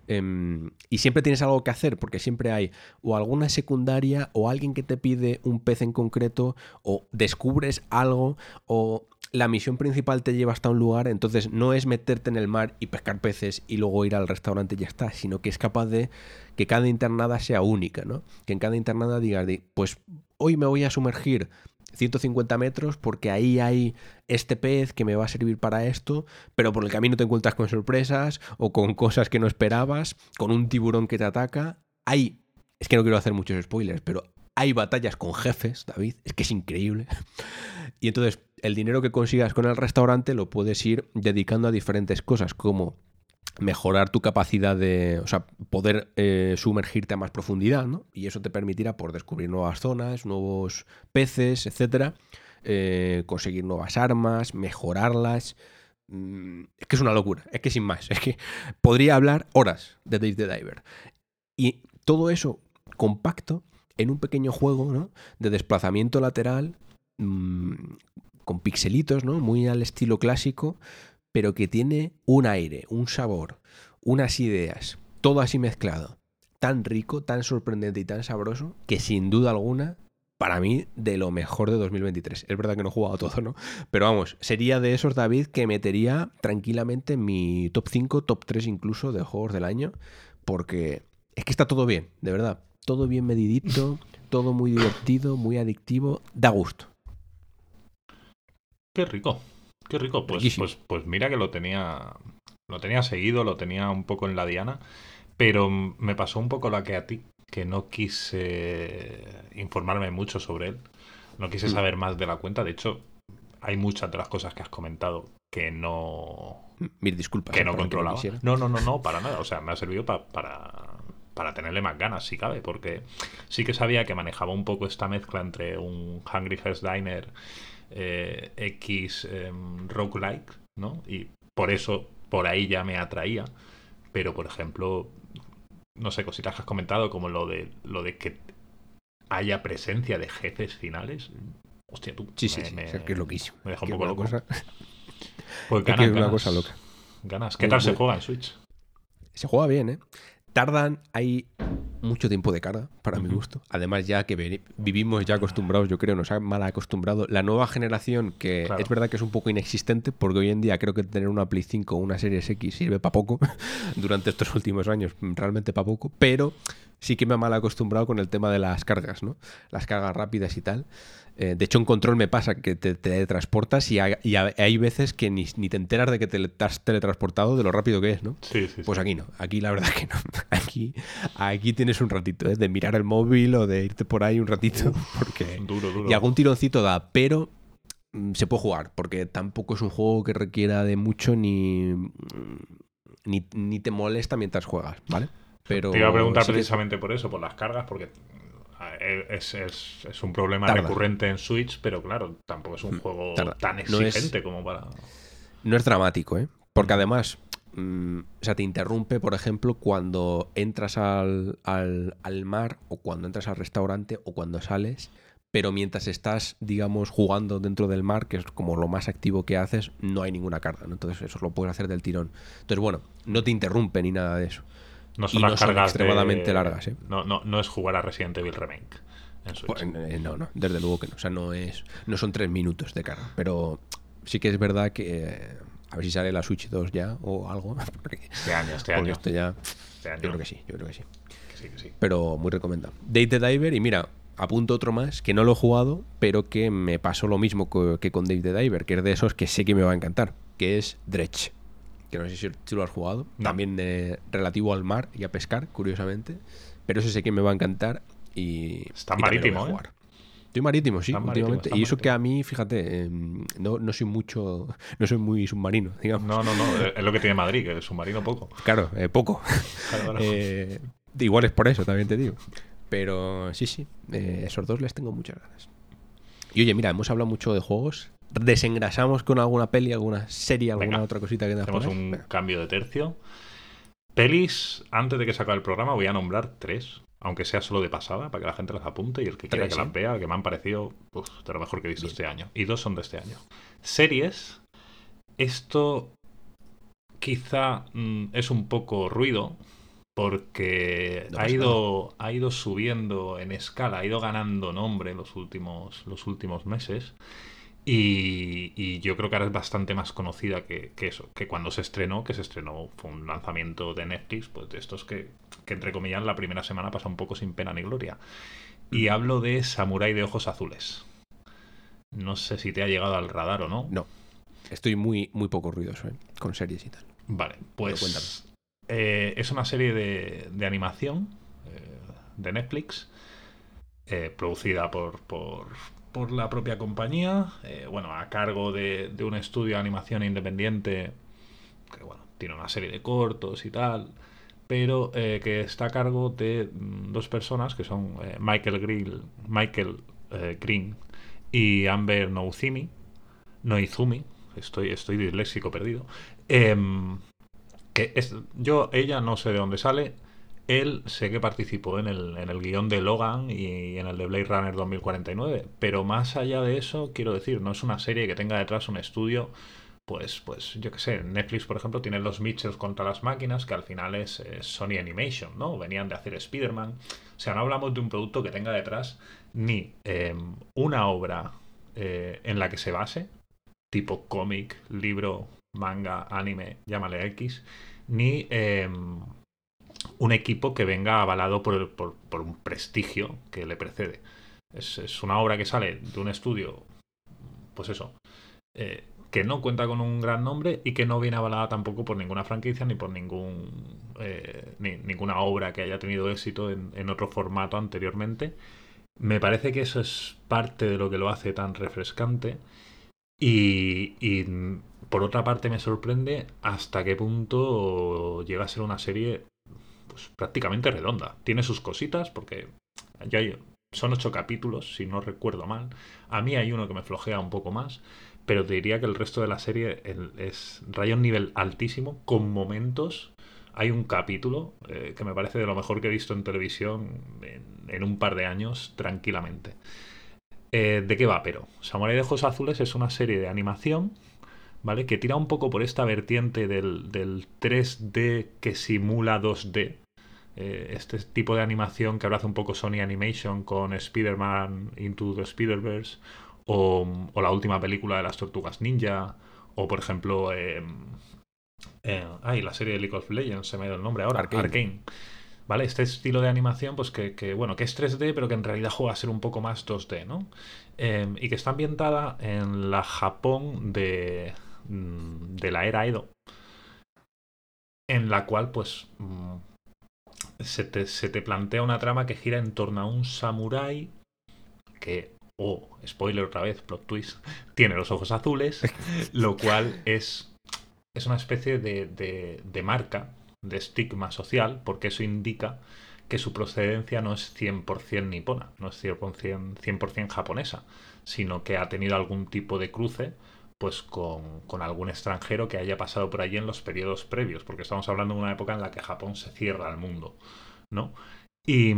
Um, y siempre tienes algo que hacer, porque siempre hay o alguna secundaria, o alguien que te pide un pez en concreto, o descubres algo, o la misión principal te lleva hasta un lugar, entonces no es meterte en el mar y pescar peces y luego ir al restaurante y ya está, sino que es capaz de que cada internada sea única, ¿no? Que en cada internada digas, pues hoy me voy a sumergir 150 metros porque ahí hay este pez que me va a servir para esto, pero por el camino te encuentras con sorpresas o con cosas que no esperabas, con un tiburón que te ataca. Hay, es que no quiero hacer muchos spoilers, pero hay batallas con jefes, David, es que es increíble. Y entonces el dinero que consigas con el restaurante lo puedes ir dedicando a diferentes cosas como mejorar tu capacidad de, o sea, poder eh, sumergirte a más profundidad, ¿no? Y eso te permitirá por descubrir nuevas zonas, nuevos peces, etcétera, eh, conseguir nuevas armas, mejorarlas. Mm, es que es una locura, es que sin más, es que podría hablar horas de Dave the Diver. Y todo eso compacto en un pequeño juego, ¿no? De desplazamiento lateral, mmm, con pixelitos, ¿no? Muy al estilo clásico, pero que tiene un aire, un sabor, unas ideas, todo así mezclado, tan rico, tan sorprendente y tan sabroso, que sin duda alguna, para mí, de lo mejor de 2023. Es verdad que no he jugado todo, ¿no? Pero vamos, sería de esos, David, que metería tranquilamente en mi top 5, top 3 incluso de juegos del año, porque es que está todo bien, de verdad. Todo bien medidito, todo muy divertido, muy adictivo, da gusto. Qué rico. Qué rico, pues, pues, pues mira que lo tenía, lo tenía seguido, lo tenía un poco en la diana, pero me pasó un poco la que a ti, que no quise informarme mucho sobre él, no quise mm. saber más de la cuenta, de hecho hay muchas de las cosas que has comentado que no... Mil disculpas. Que no controlaba. no, no, no, no, para nada, o sea, me ha servido para para tenerle más ganas, si cabe, porque sí que sabía que manejaba un poco esta mezcla entre un Hungry Hearts Diner eh, X eh, roguelike, ¿no? Y por eso, por ahí ya me atraía. Pero, por ejemplo, no sé, cositas que has comentado, como lo de, lo de que haya presencia de jefes finales. Hostia, tú. Sí, sí, sí, que es loquísimo. Me deja un poco loco. cosa- Pues es que ganas, es una ganas. cosa loca. Ganas. ¿Qué Muy- tal se muy- juega en Switch? Se juega bien, ¿eh? Tardan, hay mucho tiempo de carga, para mi gusto. Además, ya que vivimos ya acostumbrados, yo creo, nos ha mal acostumbrado. La nueva generación, que Claro. es verdad que es un poco inexistente, porque hoy en día creo que tener una Play 5 o una Series X sirve para poco, durante estos últimos años, realmente para poco, pero sí que me ha mal acostumbrado con el tema de las cargas, ¿no? Las cargas rápidas y tal. Eh, de hecho, en control me pasa que te, te transportas y hay, y hay veces que ni, ni te enteras de que te, has teletransportado de lo rápido que es, ¿no? Sí, sí. Pues aquí no, aquí la verdad que no. Aquí, aquí tienes un ratito, ¿eh? de mirar el móvil o de irte por ahí un ratito, porque duro, duro. y algún tironcito da, pero mm, se puede jugar, porque tampoco es un juego que requiera de mucho ni, mm, ni, ni te molesta mientras juegas, ¿vale? Pero Te iba a preguntar sí que- precisamente por eso, por las cargas, porque es, es- es un problema Tarda. recurrente en Switch, pero claro, tampoco es un Mm, juego tarda. tan No es- exigente como para. No es dramático, ¿eh? Porque además, mm, o sea, te interrumpe, por ejemplo, cuando entras al, al- al mar o cuando entras al restaurante o cuando sales, pero mientras estás, digamos, jugando dentro del mar, que es como lo más activo que haces, no hay ninguna carga, ¿no? Entonces eso lo puedes hacer del tirón. Entonces, bueno, no te interrumpe ni nada de eso. No son Y las no son cargas de- extremadamente largas, ¿eh? No, no, no es jugar a Resident Evil Remake en Switch. Pues, eh, no, no, desde luego que no. O sea, no, es, no son tres minutos de carga, pero sí que es verdad que... eh, a ver si sale la Switch 2 ya o algo. Porque, Este año, este año. esto ya... este año. Yo creo que sí, yo creo que sí. Que sí, que sí. pero muy recomendado. Date the Diver, y mira, apunto otro más que no lo he jugado, pero que me pasó lo mismo co- que con Date the Diver, que es de esos que sé que me va a encantar, que es Dredge. Que no sé si lo has jugado, No. también eh, relativo al mar y a pescar, curiosamente, pero ese sé que me va a encantar y. Está y también lo voy a marítimo, ¿eh? jugar. Estoy marítimo, sí, marítimo, últimamente. y eso que a mí, fíjate, eh, no, no soy mucho, no soy muy submarino, digamos. No, no, no. Es lo que tiene Madrid, que el submarino poco. Claro, eh, poco. Claro, claro. Eh, igual es por eso, también te digo. Pero sí, sí, eh, esos dos les tengo muchas ganas. Y oye, mira, hemos hablado mucho de juegos. Desengrasamos con alguna peli, alguna serie, alguna Venga, otra cosita que por Hacemos un Venga. cambio de tercio. Pelis, antes de que se acabe el programa, voy a nombrar tres. Aunque sea solo de pasada, para que la gente las apunte y el que quiera que ¿eh? las vea, que me han parecido uf, de lo mejor que he visto Bien. este año. Y dos son de este año. Series. Esto quizá mm, es un poco ruido, porque No ha, ido, ha ido subiendo en escala, ha ido ganando nombre los últimos, los últimos meses. Y, y yo creo que ahora es bastante más conocida que, que eso, que cuando se estrenó, que se estrenó, fue un lanzamiento de Netflix, pues de estos que, que entre comillas la primera semana pasa un poco sin pena ni gloria. Y hablo de Samurai de Ojos Azules. No sé si te ha llegado al radar o no. No, estoy muy, muy poco ruidoso, ¿eh? Con series y tal. Vale, pues eh, es una serie de, de animación eh, de Netflix, producida por, por, por la propia compañía, eh, bueno, a cargo de, un estudio de animación independiente que, bueno, tiene una serie de cortos y tal, pero eh, que está a cargo de mm, dos personas que son eh, Michael Grill, Michael Green y Amber Nouzumi, Noizumi, estoy, estoy disléxico perdido. Em, que es, yo, ella no sé de dónde sale. Él sé que participó en el, en el guion de Logan y en el de Blade Runner 2049. Pero más allá de eso, quiero decir, no es una serie que tenga detrás un estudio. Pues, pues yo qué sé, Netflix, por ejemplo, tiene los Mitchells contra las máquinas, que al final es, Sony Animation, ¿no? Venían de hacer Spider-Man. O sea, no hablamos de un producto que tenga detrás ni em, una obra eh, en la que se base, tipo cómic, libro, manga, anime, llámale X, ni eh, un equipo que venga avalado por, por- por un prestigio que le precede. Es, es una obra que sale de un estudio, pues eso, eh, que no cuenta con un gran nombre y que no viene avalada tampoco por ninguna franquicia ni por ningún eh, ni- ninguna obra que haya tenido éxito en, en otro formato anteriormente. Me parece que eso es parte de lo que lo hace tan refrescante. Y, y, mm, por otra parte me sorprende hasta qué punto llega a ser una serie prácticamente redonda. Tiene sus cositas porque ya son ocho capítulos, si no recuerdo mal. A mí hay uno que me flojea un poco más, pero diría que el resto de la serie es raya un nivel altísimo con momentos. Hay un capítulo eh, que me parece de lo mejor que he visto en televisión en, un par de años tranquilamente. Eh, ¿De qué va? Pero Samurai de Ojos Azules es una serie de animación, ¿vale? Que tira un poco por esta vertiente del, 3D que simula 2D. Eh, este tipo de animación que ahora hace un poco Sony Animation con Spider-Man Into the Spider-Verse o, la última película de las Tortugas Ninja o por ejemplo eh, ay, la serie de League of Legends, se me ha ido el nombre ahora, Arcane. ¿Vale? Este estilo de animación, pues que, bueno, que es 3D, pero que en realidad juega a ser un poco más 2D, ¿no? Em, y que está ambientada en la Japón de, mm, de la era Edo. En la cual, pues, mm, se, te, se te plantea una trama que gira en torno a un samurái que oh, spoiler otra vez, plot twist, tiene los ojos azules, lo cual es, es una especie de, de, de, marca de estigma social, porque eso indica que su procedencia no es 100% nipona, no es 100%, japonesa, sino que ha tenido algún tipo de cruce pues con, con, algún extranjero que haya pasado por allí en los periodos previos, porque estamos hablando de una época en la que Japón se cierra al mundo, ¿no? Y,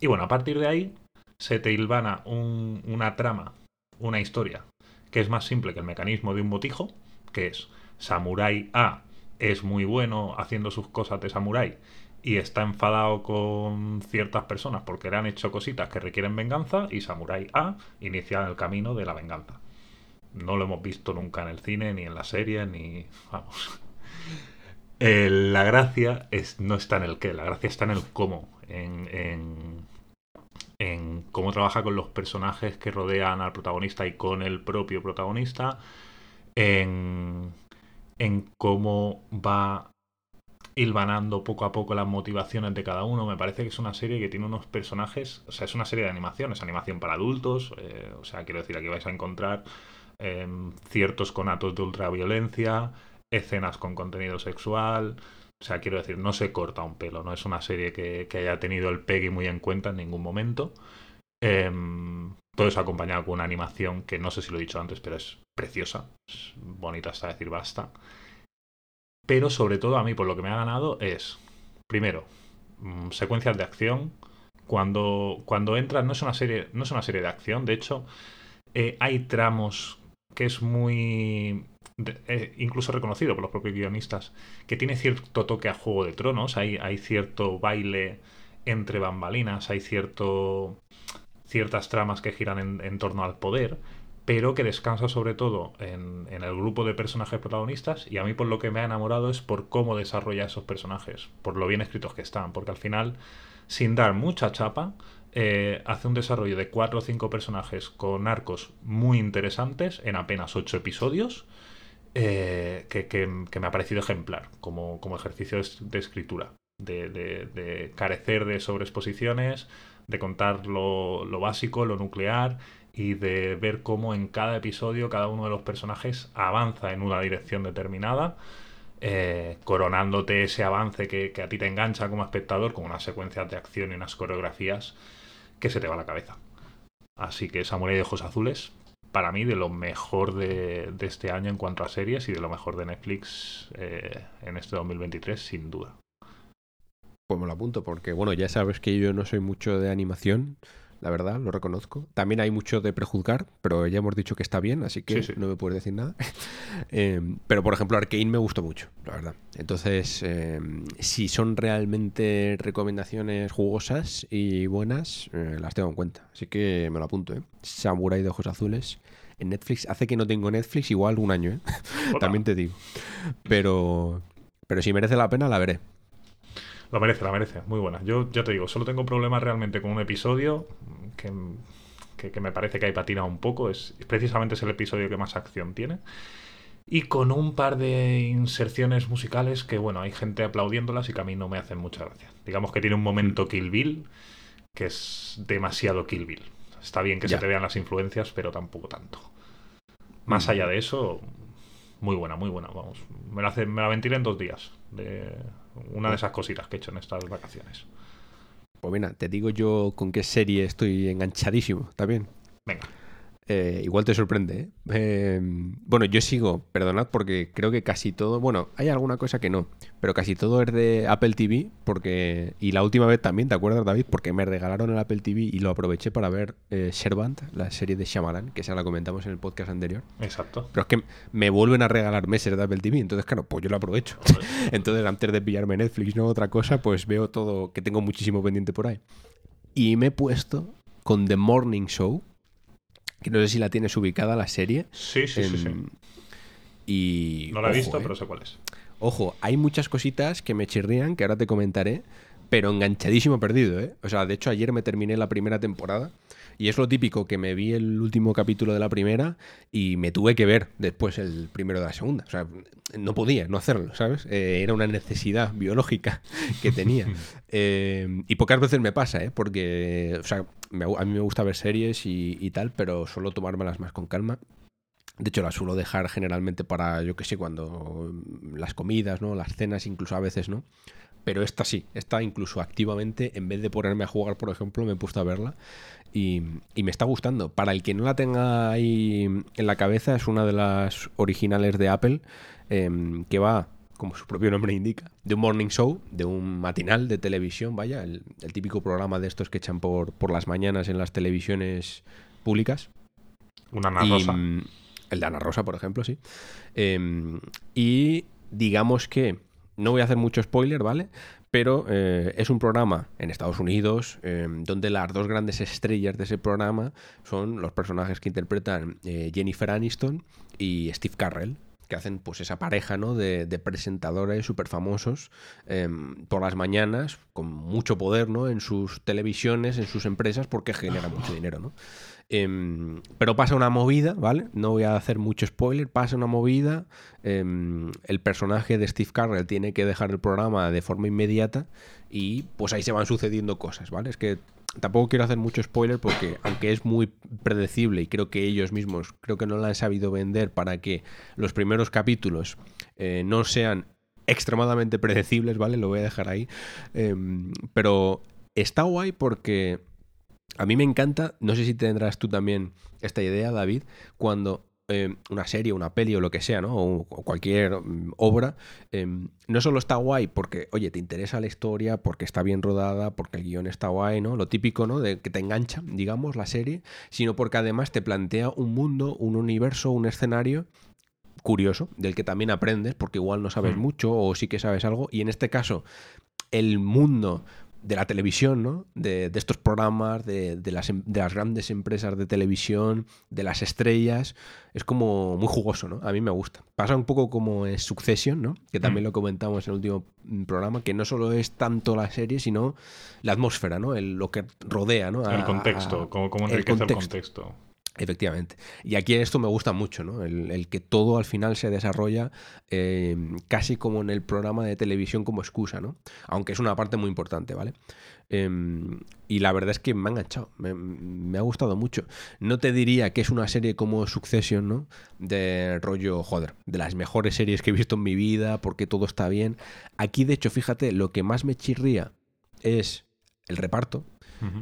y bueno, a partir de ahí se te hilvana una trama, una historia, que es más simple que el mecanismo de un botijo, que es Samurai A es muy bueno haciendo sus cosas de samurái y está enfadado con ciertas personas porque le han hecho cositas que requieren venganza y Samurai A inicia el camino de la venganza. No lo hemos visto nunca en el cine, ni en la serie, ni... Vamos. la gracia es, no está en el qué, la gracia está en el cómo, en, en, en cómo trabaja con los personajes que rodean al protagonista y con el propio protagonista, en en cómo va hilvanando poco a poco las motivaciones de cada uno. Me parece que es una serie que tiene unos personajes, o sea, es una serie de animación, es animación para adultos, eh, o sea, quiero decir, aquí vais a encontrar em, ciertos conatos de ultraviolencia, escenas con contenido sexual, o sea, quiero decir, no se corta un pelo, no es una serie que, haya tenido el Peggy muy en cuenta en ningún momento. Em, todo eso acompañado con una animación que no sé si lo he dicho antes, pero es preciosa, es bonita hasta decir basta. Pero sobre todo a mí por lo que me ha ganado es, primero, mm, secuencias de acción. Cuando, cuando no es una serie, no es una serie de acción, de hecho, eh, hay tramos que es muy eh, incluso reconocido por los propios guionistas, que tiene cierto toque a Juego de Tronos, hay, hay cierto baile entre bambalinas, hay cierto, ciertas tramas que giran en torno al poder, pero que descansa sobre todo en, el grupo de personajes protagonistas y a mí por lo que me ha enamorado es por cómo desarrolla esos personajes, por lo bien escritos que están, porque al final, sin dar mucha chapa, eh, hace un desarrollo de cuatro o cinco personajes con arcos muy interesantes en apenas ocho episodios, eh, que, me ha parecido ejemplar como, ejercicio de escritura, de, carecer de sobreexposiciones, de contar lo, lo básico, lo nuclear y de ver cómo en cada episodio cada uno de los personajes avanza en una dirección determinada, eh, coronándote ese avance que, a ti te engancha como espectador con unas secuencias de acción y unas coreografías que se te va la cabeza. Así que Samurai de Ojos Azules, para mí, de lo mejor de, este año en cuanto a series y de lo mejor de Netflix eh, en este 2023, sin duda. Pues me lo apunto porque, bueno, ya sabes que yo no soy mucho de animación la verdad, lo reconozco. También hay mucho de prejuzgar, pero ya hemos dicho que está bien, así que no me puedes decir nada. Em, pero, por ejemplo, Arkane me gustó mucho, la verdad. Entonces, em, si son realmente recomendaciones jugosas y buenas, eh, las tengo en cuenta. Así que me lo apunto, ¿eh? Samurai de ojos azules en Netflix. Hace que no tengo Netflix igual un año, ¿eh? También te digo. Pero, pero si merece la pena, la veré. La merece, la merece. Muy buena. Yo ya te digo, solo tengo problemas realmente con un episodio que, me parece que hay patina un poco. Es, precisamente es el episodio que más acción tiene. Y con un par de inserciones musicales que, bueno, hay gente aplaudiéndolas y que a mí no me hacen mucha gracia. Digamos que tiene un momento Kill Bill que es demasiado Kill Bill. Está bien que se te vean las influencias, pero tampoco tanto. Más mm. allá de eso, muy buena, muy buena. Vamos, me la, me la ventilé en dos días. De, una de esas cositas que he hecho en estas vacaciones. Pues mira, te digo yo con qué serie estoy enganchadísimo también. Venga. Eh, igual te sorprende, ¿eh? ¿eh? Bueno, yo sigo, perdonad, porque creo que casi todo. Bueno, hay alguna cosa que no, pero casi todo es de Apple TV. porque Y la última vez también, ¿te acuerdas, David? Porque me regalaron el Apple TV y lo aproveché para ver eh, Servant, la serie de Shyamalan, que esa la comentamos en el podcast anterior. Exacto. Pero es que me vuelven a regalar meses de Apple TV, entonces, claro, pues yo lo aprovecho. entonces, antes de pillarme Netflix, no otra cosa, pues veo todo, que tengo muchísimo pendiente por ahí. Y me he puesto con The Morning Show que no sé si la tienes ubicada la serie. Sí, sí, sí, sí. Y, no la he visto, eh. pero sé cuál es. Ojo, hay muchas cositas que me chirrían, que ahora te comentaré, pero enganchadísimo perdido, ¿eh? O sea, de hecho ayer me terminé la primera temporada y es lo típico que me vi el último capítulo de la primera y me tuve que ver después el primero de la segunda. O sea, no podía no hacerlo, ¿sabes? Eh, era una necesidad biológica que tenía. Eh, y pocas veces me pasa, ¿eh? Porque, o sea, a mí me gusta ver series y, y tal, pero suelo tomármelas más con calma. De hecho, las suelo dejar generalmente para, yo qué sé, cuando las comidas, ¿no? Las cenas, incluso a veces, ¿no? Pero esta sí, esta incluso activamente, en vez de ponerme a jugar, por ejemplo, me he puesto a verla y, me está gustando. Para el que no la tenga ahí en la cabeza, es una de las originales de Apple em, que va, como su propio nombre indica, de un morning show, de un matinal de televisión, vaya, el, típico programa de estos que echan por, por las mañanas en las televisiones públicas. Una Ana Rosa. Mm, el de Ana Rosa, por ejemplo, sí. Em, y digamos que no voy a hacer mucho spoiler, ¿vale? Pero eh, es un programa en Estados Unidos eh, donde las dos grandes estrellas de ese programa son los personajes que interpretan eh, Jennifer Aniston y Steve Carrell que hacen pues esa pareja ¿no? de, de presentadores súper famosos em, por las mañanas con mucho poder ¿no? en sus televisiones, en sus empresas porque genera mucho dinero. ¿no? Em, pero pasa una movida, ¿vale? No voy a hacer mucho spoiler, pasa una movida, em, el personaje de Steve Carrell tiene que dejar el programa de forma inmediata y pues ahí se van sucediendo cosas, ¿vale? Es que tampoco quiero hacer mucho spoiler porque aunque es muy predecible y creo que ellos mismos creo que no la han sabido vender para que los primeros capítulos eh, no sean extremadamente predecibles, ¿vale? Lo voy a dejar ahí. Em, pero está guay porque a mí me encanta, no sé si tendrás tú también esta idea, David, cuando eh, una serie, una peli o lo que sea, ¿no? O, cualquier mm, obra, em, no solo está guay porque, oye, te interesa la historia, porque está bien rodada, porque el guion está guay, ¿no? Lo típico, ¿no? De que te engancha, digamos, la serie, sino porque además te plantea un mundo, un universo, un escenario curioso, del que también aprendes, porque igual no sabes hmm. mucho o sí que sabes algo, y en este caso, el mundo de la televisión, ¿no? De, estos programas, de, las, em, de, las, grandes empresas de televisión, de las estrellas. Es como muy jugoso, ¿no? A mí me gusta. Pasa un poco como es Succession, ¿no? Que también mm. lo comentamos en el último mm, programa, que no solo es tanto la serie, sino la atmósfera, ¿no? El, lo que rodea, ¿no? el contexto, como, como enriquece el contexto. Efectivamente. Y aquí esto me gusta mucho, ¿no? El, que todo al final se desarrolla eh, casi como en el programa de televisión como excusa, ¿no? Aunque es una parte muy importante, ¿vale? Em, y la verdad es que me ha enganchado, me, ha gustado mucho. No te diría que es una serie como Succession, ¿no? De rollo, joder, de las mejores series que he visto en mi vida, porque todo está bien. Aquí, de hecho, fíjate, lo que más me chirría es el reparto,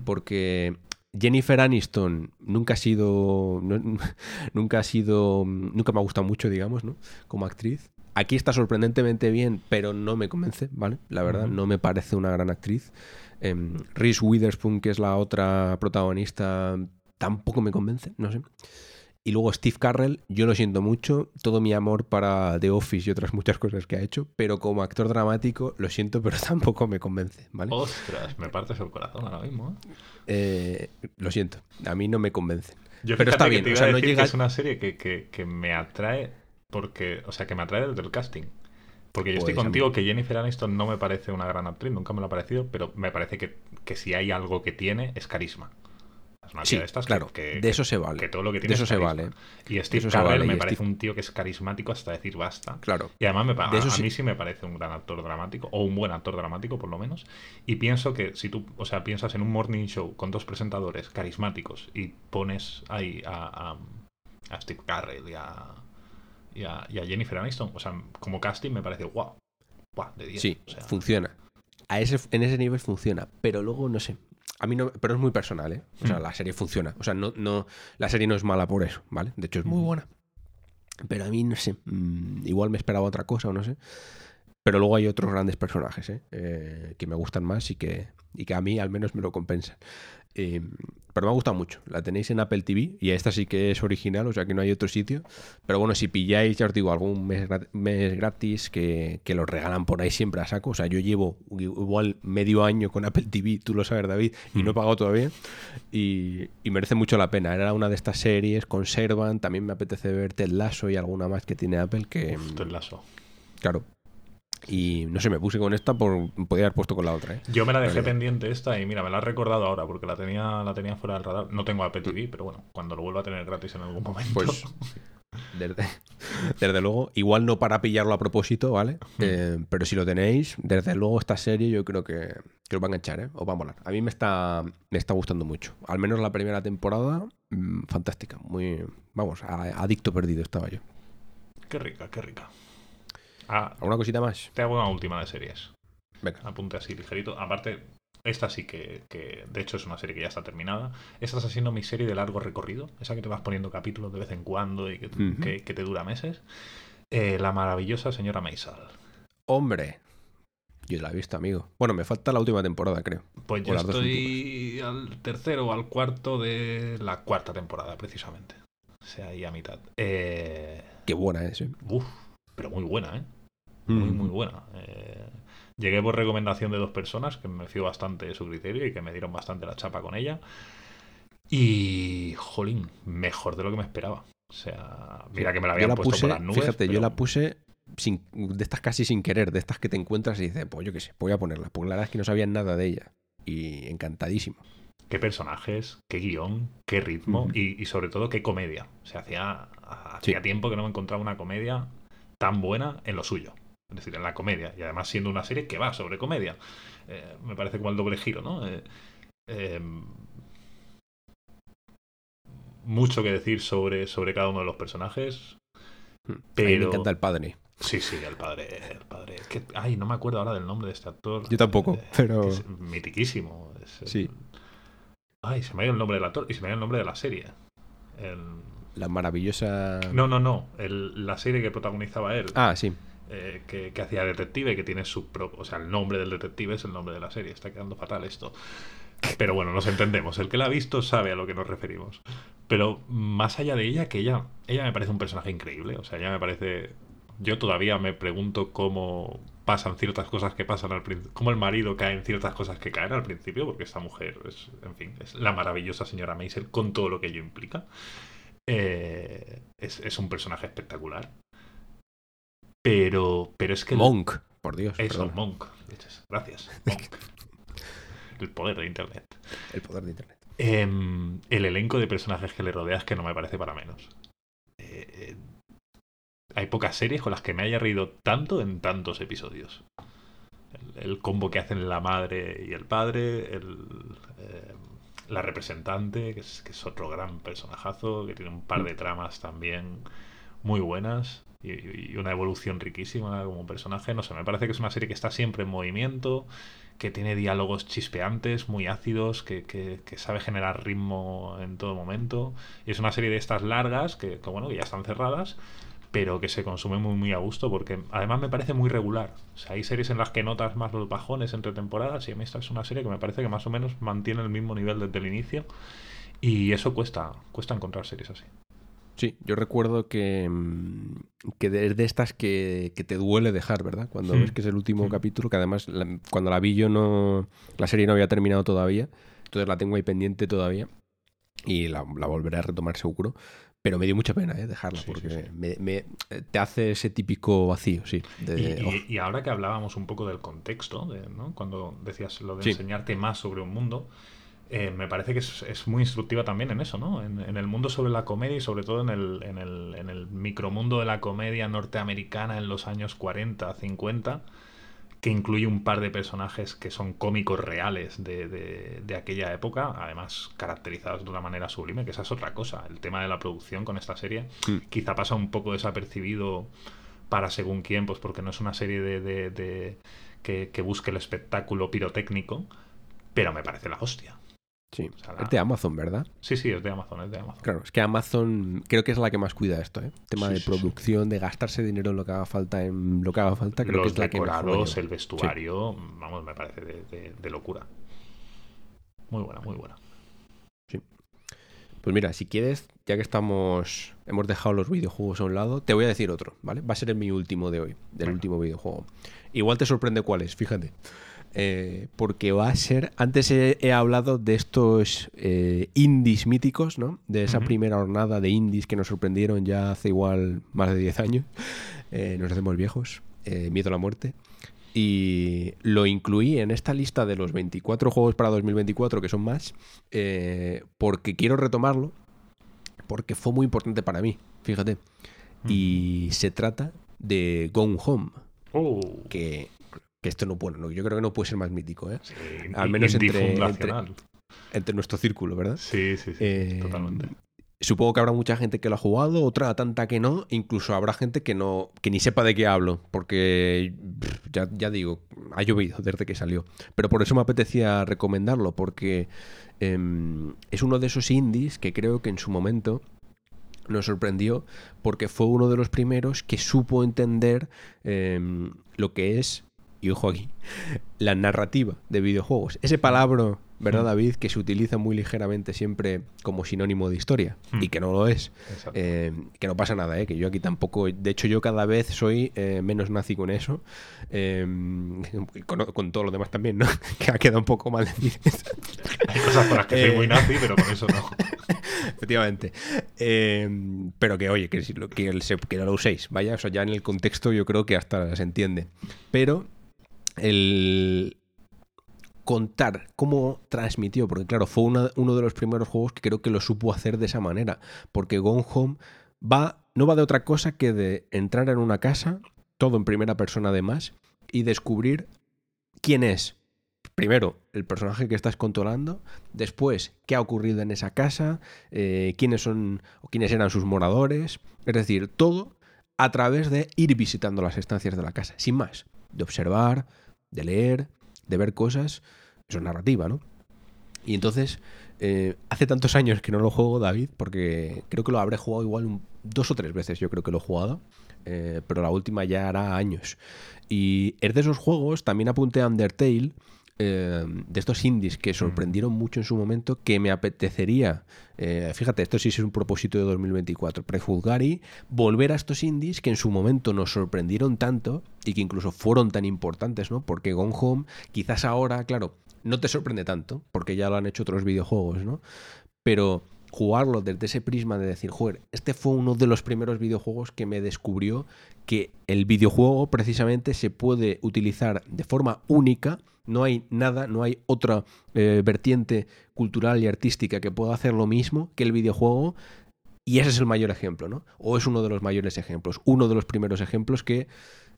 porque Jennifer Aniston nunca ha sido. nunca ha sido. Nunca me ha gustado mucho, digamos, ¿no? Como actriz. Aquí está sorprendentemente bien, pero no me convence, ¿vale? La verdad, no me parece una gran actriz. Eh, Reese Witherspoon, que es la otra protagonista, tampoco me convence, no sé. Y luego Steve Carrell, yo lo siento mucho, todo mi amor para The Office y otras muchas cosas que ha hecho, pero como actor dramático, lo siento, pero tampoco me convence, ¿vale? Ostras, me partes el corazón ahora mismo. ¿eh? Eh, lo siento, a mí no me convencen. pero está bien, o sea, no llega... es una serie que, me atrae porque, o sea, que me atrae desde el casting. Porque yo estoy pues contigo que Jennifer Aniston no me parece una gran actriz, nunca me lo ha parecido, pero me parece que, que si hay algo que tiene es carisma sí, claro, que, de eso se vale. Que todo lo que tiene de eso se vale. Y Steve Carell me parece un tío que es carismático hasta decir basta. Claro. Y además me, a, mí sí me parece un gran actor dramático, o un buen actor dramático por lo menos. Y pienso que si tú, o sea, piensas en un morning show con dos presentadores carismáticos y pones ahí a, a, Steve Carell y a, y a, Jennifer Aniston, o sea, como casting me parece guau. Wow, de 10. Sí, funciona. A ese, en ese nivel funciona, pero luego no sé a mí no, pero es muy personal, ¿eh? O sea, Mm. la serie funciona. O sea, no, no, la serie no es mala por eso, ¿vale? De hecho, es muy buena. Pero a mí, no sé, mm, igual me esperaba otra cosa o no sé. Pero luego hay otros grandes personajes, ¿eh? Eh, que me gustan más y que, y que a mí al menos me lo compensan. Eh, pero me ha gustado mucho. La tenéis en Apple TV y esta sí que es original, o sea que no hay otro sitio. Pero bueno, si pilláis, ya os digo, algún mes, gra- mes gratis que, que los regalan por ahí siempre a saco. O sea, yo llevo igual medio año con Apple TV, tú lo sabes, David, y no he Mm. pagado todavía. Y, y merece mucho la pena. Era una de estas series, Conservan. También me apetece ver Ted Lasso y alguna más que tiene Apple que, Uf, Ted Lasso. claro. Y no sé, me puse con esta por podía haber puesto con la otra, ¿eh? Yo me la dejé Vale. pendiente esta y mira, me la he recordado ahora porque la tenía, la tenía fuera del radar. No tengo Apple TV, pero bueno, cuando lo vuelva a tener gratis en algún momento. Pues desde, desde luego, igual no para pillarlo a propósito, ¿vale? Eh, pero si lo tenéis, desde luego esta serie yo creo que, que os va a enganchar, ¿eh? Os va a molar. A mí me está, me está gustando mucho. Al menos la primera temporada, mm, fantástica. Muy, vamos, a- adicto perdido estaba yo. Qué rica, qué rica. Ah, ¿Alguna cosita más? te hago una última de series. Venga. Apunte así ligerito. Aparte, esta sí que, que, de hecho es una serie que ya está terminada. Esta está siendo mi serie de largo recorrido. Esa que te vas poniendo capítulos de vez en cuando y que, que- que te dura meses. Eh, la maravillosa señora Maisal. Hombre, yo la he visto, amigo. Bueno, me falta la última temporada, creo. Pues yo estoy al tercero o al cuarto de la cuarta temporada, precisamente. O sea, ahí a mitad. Eh, Qué buena es, ¿eh? uf, pero muy buena, ¿eh? Muy, Mm. muy buena. Eh, llegué por recomendación de dos personas que me fío bastante de su criterio y que me dieron bastante la chapa con ella. Y, jolín, mejor de lo que me esperaba. O sea, mira que me la habían la puesto puse, por las nubes. fíjate, yo la puse sin, de estas casi sin querer, de estas que te encuentras y dices, pues yo qué sé, voy a ponerla. Porque la verdad es que no sabía nada de ella. Y encantadísimo. qué personajes, qué guion, qué ritmo y, y sobre todo qué comedia. O sea, hacía, hacía Sí. tiempo que no me encontraba una comedia tan buena en lo suyo. Es decir, en la comedia. Y además siendo una serie que va sobre comedia. Eh, me parece como el doble giro, ¿no? Eh, eh, mucho que decir sobre, sobre cada uno de los personajes. Mm. A mí Pero- me encanta el padre. Sí, sí, el padre. El padre. Es que, ay, no me acuerdo ahora del nombre de este actor. Yo tampoco, pero- es mitiquísimo. Es Sí. Ay, se me ha ido el nombre del actor y se me ha ido el nombre de la serie. El- La maravillosa. No, no, no. El- la serie que protagonizaba él, Ah, sí. Eh, que, hacía detective, que tiene su propio. O sea, el nombre del detective es el nombre de la serie. Está quedando fatal esto. Pero bueno, nos entendemos. El que la ha visto sabe a lo que nos referimos. Pero más allá de ella, que ella, ella me parece un personaje increíble. O sea, ella me parece. Yo todavía me pregunto cómo pasan ciertas cosas que pasan al principio. Cómo el marido cae en ciertas cosas que caen al principio, porque esta mujer es, en fin, es la maravillosa señora Maisel con todo lo que ello implica. Eh, es, es un personaje espectacular. Pero, pero es que. el- Monk, por Dios. Eso. Monk. Gracias. Monk. El poder de Internet. El poder de internet. Em, el elenco de personajes que le rodea es que no me parece para menos. Eh, eh, hay pocas series con las que me haya reído tanto en tantos episodios. El, el combo que hacen la madre y el padre, el, eh, la representante, que es, que es otro gran personajazo, que tiene un par de tramas también muy buenas y, una evolución riquísima como personaje. No sé, me parece que es una serie que está siempre en movimiento, que tiene diálogos chispeantes, muy ácidos, que, que- que sabe generar ritmo en todo momento. Y es una serie de estas largas, que, que, bueno, que ya están cerradas, pero que se consume muy, muy a gusto, porque además me parece muy regular. O sea, hay series en las que notas más los bajones entre temporadas, y a mí esta es una serie que me parece que más o menos mantiene el mismo nivel desde el inicio. Y eso cuesta, cuesta encontrar series así. Sí, yo recuerdo que, mm, que es de estas que, que te duele dejar, ¿verdad? Cuando ves que es el último capítulo, que además la- cuando la vi yo no... La serie no había terminado todavía, entonces la tengo ahí pendiente todavía y la, la volveré a retomar seguro. Pero me dio mucha pena ¿eh? dejarla Sí, porque me- me- te hace ese típico vacío, sí. de- Y, y- oh, y ahora que hablábamos un poco del contexto, de, ¿no? cuando decías lo de enseñarte más sobre un mundo, eh, me parece que es, es muy instructiva también en eso, ¿no? En, en el mundo sobre la comedia y sobre todo en el, en, el, en el micromundo de la comedia norteamericana en los años 40, 50, que incluye un par de personajes que son cómicos reales de, de- de aquella época, además caracterizados de una manera sublime, que esa es otra cosa. El tema de la producción con esta serie Mm. quizá pasa un poco desapercibido para según quién, pues porque no es una serie de, de- de- que, que busque el espectáculo pirotécnico, pero me parece la hostia. Sí, es de Amazon, ¿verdad? Sí, sí, es de Amazon, es de Amazon. Claro, es que Amazon creo que es la que más cuida esto, ¿eh? Tema de producción, de gastarse dinero en lo que haga falta, en lo que haga falta, creo que es la que mejor el vestuario, vamos, me parece de, locura. Muy buena, muy buena. Sí. Pues mira, si quieres, ya que estamos, hemos dejado los videojuegos a un lado, te voy a decir otro, ¿vale? Va a ser el mi último de hoy, del último videojuego. Igual te sorprende cuál es, fíjate. Eh, porque va a ser. Antes he, hablado de estos eh, indies míticos, ¿no? De esa primera jornada de indies que nos sorprendieron ya hace igual más de 10 años. Eh, nos hacemos viejos. Miedo a la muerte. Y lo incluí en esta lista de los 24 juegos para 2024, que son más, porque quiero retomarlo, porque fue muy importante para mí, fíjate. Y se trata de Gone Home. Oh. Que que esto no puede, no, yo creo que no puede ser más mítico, ¿eh? Al menos entre, entre, nuestro círculo, ¿verdad? Sí, sí, sí, eh, totalmente. Supongo que habrá mucha gente que lo ha jugado, otra tanta que no, incluso habrá gente que no, que ni sepa de qué hablo, porque ya, ya digo, ha llovido desde que salió. Pero por eso me apetecía recomendarlo, porque em, es uno de esos indies que creo que en su momento nos sorprendió, porque fue uno de los primeros que supo entender em, lo que es y ojo aquí, la narrativa de videojuegos. Ese palabra, ¿verdad, mm. David? Que se utiliza muy ligeramente siempre como sinónimo de historia mm. y que no lo es. Eh, que no pasa nada, ¿eh? Que yo aquí tampoco. De hecho, yo cada vez soy eh, menos nazi con eso. Eh, con, todo lo demás también, ¿no? que ha quedado un poco mal decir Hay cosas para las que soy muy nazi, pero con eso no. Efectivamente. pero que, oye, que, que, que, no lo uséis. Vaya, o ya en el contexto yo creo que hasta se entiende. Pero el contar cómo transmitió, porque claro, fue uno de los primeros juegos que creo que lo supo hacer de esa manera, porque Gone Home va, no va de otra cosa que de entrar en una casa, todo en primera persona además, y descubrir quién es. Primero, el personaje que estás controlando, después, qué ha ocurrido en esa casa, eh, quiénes son o quiénes eran sus moradores, es decir, todo a través de ir visitando las estancias de la casa, sin más, de observar, de leer, de ver cosas, eso es narrativa, ¿no? Y entonces, eh, hace tantos años que no lo juego, David, porque creo que lo habré jugado igual dos o tres veces, yo creo que lo he jugado, eh, pero la última ya hará años. Y es de esos juegos, también apunté a Undertale, eh, de estos indies que sorprendieron mucho en su momento, que me apetecería, eh, fíjate, esto sí es un propósito de 2024, prejuzgar y volver a estos indies que en su momento nos sorprendieron tanto y que incluso fueron tan importantes, ¿no? Porque Gone Home, quizás ahora, claro, no te sorprende tanto, porque ya lo han hecho otros videojuegos, ¿no? Pero jugarlo desde ese prisma de decir, joder, este fue uno de los primeros videojuegos que me descubrió que el videojuego precisamente se puede utilizar de forma única no hay nada, no hay otra eh, vertiente cultural y artística que pueda hacer lo mismo que el videojuego. Y ese es el mayor ejemplo, ¿no? O es uno de los mayores ejemplos, uno de los primeros ejemplos que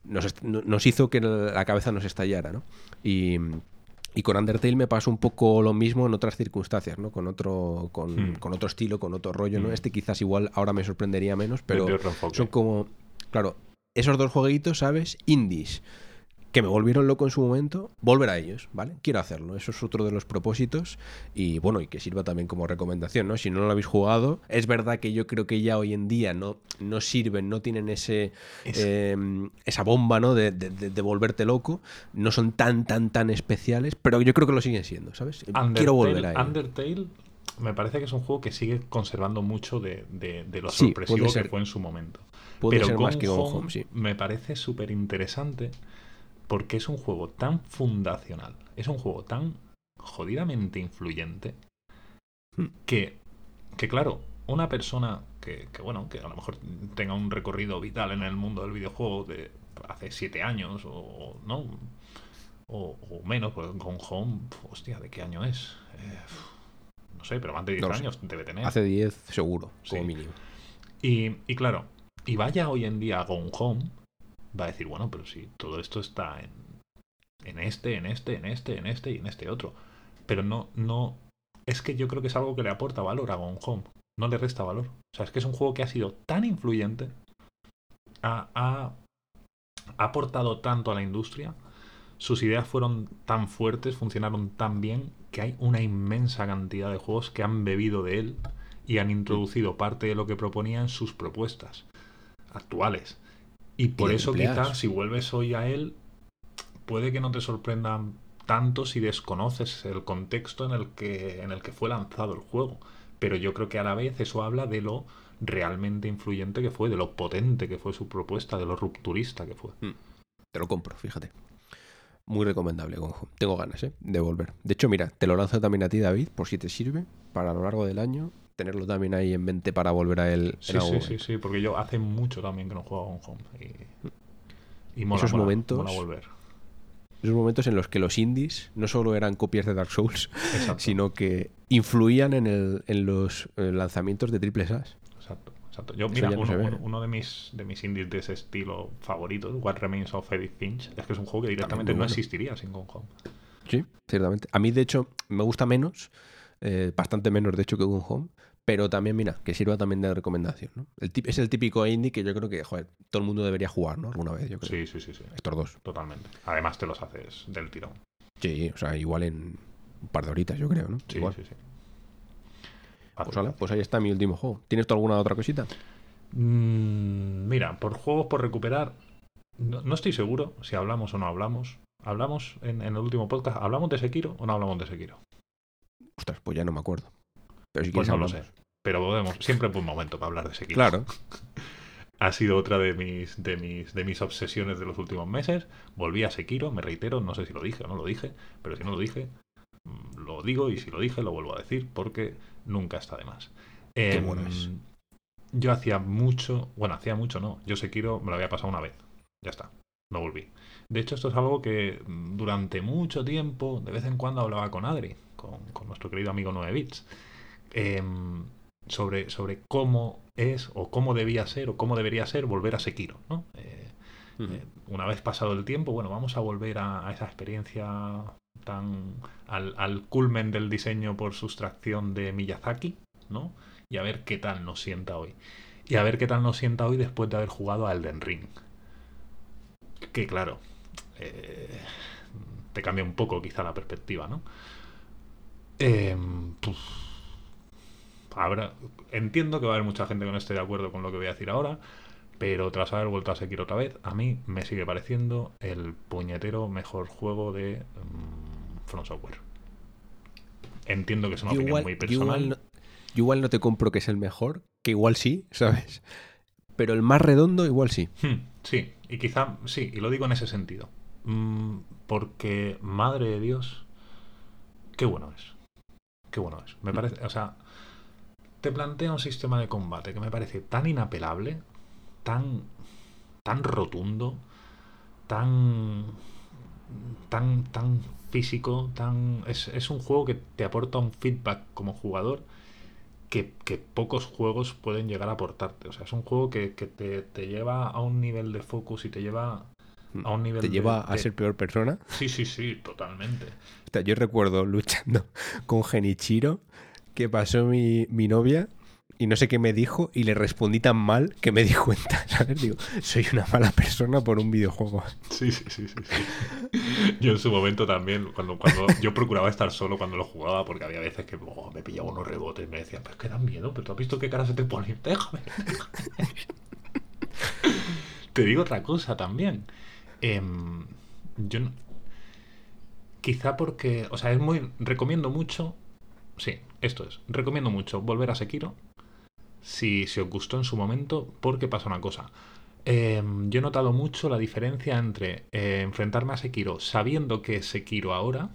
nos, hizo que la cabeza nos estallara, ¿no? Y, con Undertale me pasó un poco lo mismo en otras circunstancias, ¿no? Con otro, con, hmm. otro estilo, con otro rollo, ¿no? Hmm. Este quizás igual ahora me sorprendería menos, pero son como, claro, esos dos jueguitos, ¿sabes? Indies que me volvieron loco en su momento, volver a ellos, ¿vale? Quiero hacerlo, eso es otro de los propósitos y bueno, y que sirva también como recomendación, ¿no? Si no lo habéis jugado, es verdad que yo creo que ya hoy en día no, no sirven, no tienen ese em, esa bomba, ¿no? De, de, volverte loco, no son tan, tan, tan especiales, pero yo creo que lo siguen siendo, ¿sabes? Quiero volver a ellos. Undertale me parece que es un juego que sigue conservando mucho de, lo sorpresivo que fue en su momento. Puede pero ser más que Home, sí. Me parece súper interesante porque es un juego tan fundacional, es un juego tan jodidamente influyente hmm. que, que claro, una persona que, bueno, que a lo mejor tenga un recorrido vital en el mundo del videojuego de hace siete años o, no o, menos, pues con Home, hostia, ¿de qué año es? Eh, no sé, pero más de 10 años debe tener. Hace 10 seguro, como mínimo. Y, y, claro, y vaya hoy en día a Gone Home va a decir, bueno, pero si todo esto está en, en este, en este, en este, en este y en este otro. Pero no, no. Es que yo creo que es algo que le aporta valor a Gone Home. No le resta valor. O sea, es que es un juego que ha sido tan influyente. Ha, ha, aportado tanto a la industria. Sus ideas fueron tan fuertes, funcionaron tan bien que hay una inmensa cantidad de juegos que han bebido de él y han introducido parte de lo que proponía en sus propuestas actuales. Y por eso quizás si vuelves hoy a él, puede que no te sorprendan tanto si desconoces el contexto en el que, en el que fue lanzado el juego. Pero yo creo que a la vez eso habla de lo realmente influyente que fue, de lo potente que fue su propuesta, de lo rupturista que fue. Hmm. Te lo compro, fíjate. Muy recomendable, Gonjo. Tengo ganas, ¿eh? De volver. De hecho, mira, te lo lanzo también a ti, David, por si te sirve, para a lo largo del año tenerlo también ahí en mente para volver a él. Sí, sí, sí, sí, porque yo hace mucho también que no juego a un home. Y, mola, esos momentos, volver. Esos momentos en los que los indies no solo eran copias de Dark Souls, sino que influían en, el, en los eh, lanzamientos de Triple S. Exacto. Exacto. Yo, mira, uno, de mis de mis indies de ese estilo favoritos, What Remains of Edith Finch, es que es un juego que directamente no existiría sin Gone Home. Sí, ciertamente. A mí, de hecho, me gusta menos, eh, bastante menos, de hecho, que Gone Home, pero también, mira, que sirva también de recomendación, ¿no? El es el típico indie que yo creo que, joder, todo el mundo debería jugar, ¿no? Alguna vez, yo creo. Sí, sí, sí, sí. Estos dos. Totalmente. Además te los haces del tirón. Sí, o sea, igual en un par de horitas, yo creo, ¿no? Sí, sí, sí. Pues, pues, ahí está mi último juego. ¿Tienes tú alguna otra cosita? Mm, mira, por juegos por recuperar, no, estoy seguro si hablamos o no hablamos. ¿Hablamos en, en, el último podcast? ¿Hablamos de Sekiro o no hablamos de Sekiro? Ostras, pues ya no me acuerdo. Pero si pues no lo sé. Pero podemos, siempre es buen momento para hablar de Sekiro. Claro. ha sido otra de mis, de, mis, de mis obsesiones de los últimos meses. Volví a Sekiro, me reitero, no sé si lo dije o no lo dije, pero si no lo dije, mm, lo digo y si lo dije lo vuelvo a decir porque nunca está de más. Qué bueno em, es. Yo hacía mucho, bueno, hacía mucho no, yo Sekiro me lo había pasado una vez, ya está, no volví. De hecho, esto es algo que mm, durante mucho tiempo, de vez en cuando hablaba con Adri, con, con nuestro querido amigo 9 Bits. Em, sobre, sobre cómo es o cómo debía ser o cómo debería ser volver a Sekiro. ¿no? Eh, eh, una vez pasado el tiempo, bueno, vamos a volver a, esa experiencia tan al, al, culmen del diseño por sustracción de Miyazaki, ¿no? Y a ver qué tal nos sienta hoy. Y a ver qué tal nos sienta hoy después de haber jugado a Elden Ring. Que claro, eh, te cambia un poco quizá la perspectiva, ¿no? Entiendo que va a haber mucha gente que no esté de acuerdo con lo que voy a decir ahora, pero tras haber vuelto a seguir otra vez, a mí me sigue pareciendo el puñetero mejor juego de um, From Software. Entiendo que es una opinión muy personal. Igual no, igual no te compro que es el mejor, que igual sí, ¿sabes? Pero el más redondo igual sí. Hmm, sí, y quizá sí, y lo digo en ese sentido. Mm, porque, madre de Dios, qué bueno es. Qué bueno es. Me parece, o sea, te plantea un sistema de combate que me parece tan inapelable, tan, tan rotundo, tan, tan, tan físico, tan es, un juego que te aporta un feedback como jugador que, pocos juegos pueden llegar a aportarte. O sea, es un juego que, te, lleva a un nivel de focus y te lleva a un nivel ¿Te lleva a ser peor persona? Sí, sí, sí, totalmente. yo recuerdo luchando con Genichiro que pasó mi, novia y no sé qué me dijo y le respondí tan mal que me di cuenta, ¿sabes? Digo, soy una mala persona por un videojuego. Sí, sí, sí, sí. Yo en su momento también, cuando, cuando yo procuraba estar solo cuando lo jugaba, porque había veces que oh, me pillaba unos rebotes y me decían, pero es que dan miedo, pero tú has visto qué cara se te pone, déjame. te digo otra cosa también. Em, yo Quizá porque, o sea, es muy... Recomiendo mucho sí, esto es. Recomiendo mucho volver a Sekiro. Si, se os gustó en su momento, porque pasa una cosa. Em, yo he notado mucho la diferencia entre eh, enfrentarme a Sekiro sabiendo que es Sekiro ahora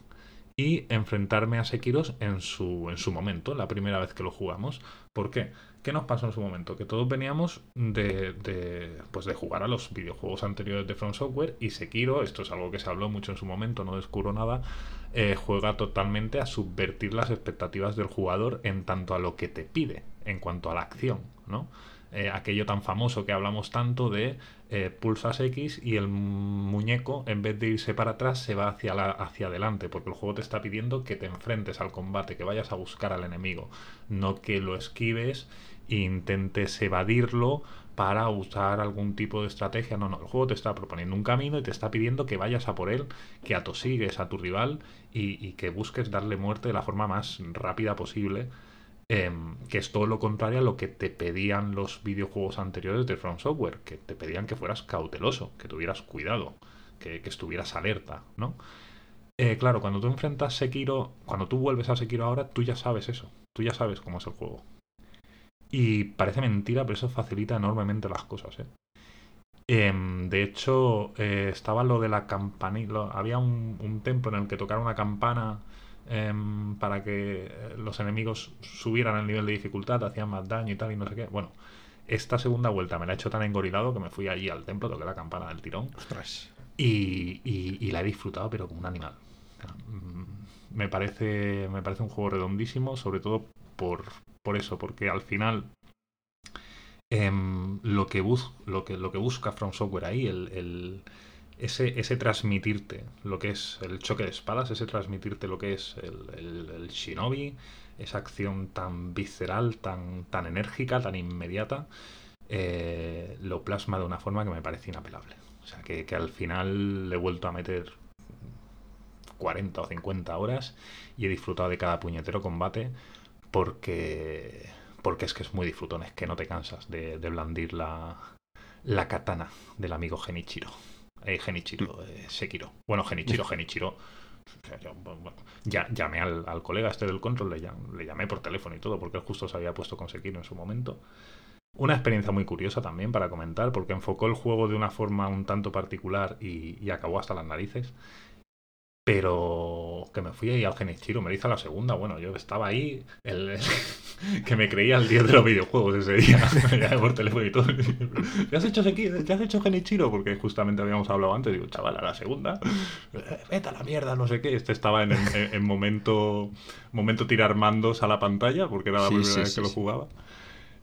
y enfrentarme a Sekiro en su, en su momento, la primera vez que lo jugamos. ¿Por qué? ¿Qué nos pasó en su momento? Que todos veníamos de, de, pues de jugar a los videojuegos anteriores de From Software y Sekiro, esto es algo que se habló mucho en su momento, no descubro nada, eh, juega totalmente a subvertir las expectativas del jugador en tanto a lo que te pide, en cuanto a la acción, ¿no? eh, aquello tan famoso que hablamos tanto de eh, pulsas X y el muñeco, en vez de irse para atrás, se va hacia, la, hacia adelante, porque el juego te está pidiendo que te enfrentes al combate, que vayas a buscar al enemigo, no que lo esquives e intentes evadirlo para usar algún tipo de estrategia. No, no, el juego te está proponiendo un camino y te está pidiendo que vayas a por él, que atosigues a tu rival y, que busques darle muerte de la forma más rápida posible Em, que es todo lo contrario a lo que te pedían los videojuegos anteriores de From Software, que te pedían que fueras cauteloso, que tuvieras cuidado, que, estuvieras alerta, ¿no? Eh, claro, cuando tú enfrentas Sekiro, cuando tú vuelves a Sekiro ahora, tú ya sabes eso, tú ya sabes cómo es el juego. Y parece mentira, pero eso facilita enormemente las cosas, ¿eh? Em, de hecho, eh, estaba lo de la campanilla. Había un, un, templo en el que tocar una campana Em, para que eh, los enemigos subieran el nivel de dificultad, hacían más daño y tal, y no sé qué. Bueno, esta segunda vuelta me la he hecho tan engorilado que me fui allí al templo, toqué la campana del tirón. Y, y, la he disfrutado, pero como un animal. Mm, me parece, me parece un juego redondísimo, sobre todo por, eso, porque al final em, lo, que busca From Software ahí, ese, transmitirte lo que es el choque de espadas, ese transmitirte lo que es el, shinobi, esa acción tan visceral, tan, tan enérgica, tan inmediata, eh, lo plasma de una forma que me parece inapelable. O sea, que, al final le he vuelto a meter 40 o 50 horas y he disfrutado de cada puñetero combate porque, porque es que es muy disfrutón, es que no te cansas de, blandir la, la katana del amigo Genichiro. Eh, Genichiro, eh, Sekiro. Bueno, Genichiro, Genichiro. Ya, llamé al, colega este del control, le, llamé por teléfono y todo, porque él justo se había puesto con Sekiro en su momento. Una experiencia muy curiosa también para comentar, porque enfocó el juego de una forma un tanto particular y acabó hasta las narices. Pero que me fui ahí al Genichiro, me hizo la segunda. Bueno, yo estaba ahí, el, que me creía el dios de los videojuegos ese día, por teléfono y todo. ¿Ya has hecho ¿Ya has hecho Genichiro? Porque justamente habíamos hablado antes. Digo, chaval, a la segunda, vete a la mierda, no sé qué. Este estaba en, en, momento, momento tirar mandos a la pantalla, porque era la primera vez que lo jugaba.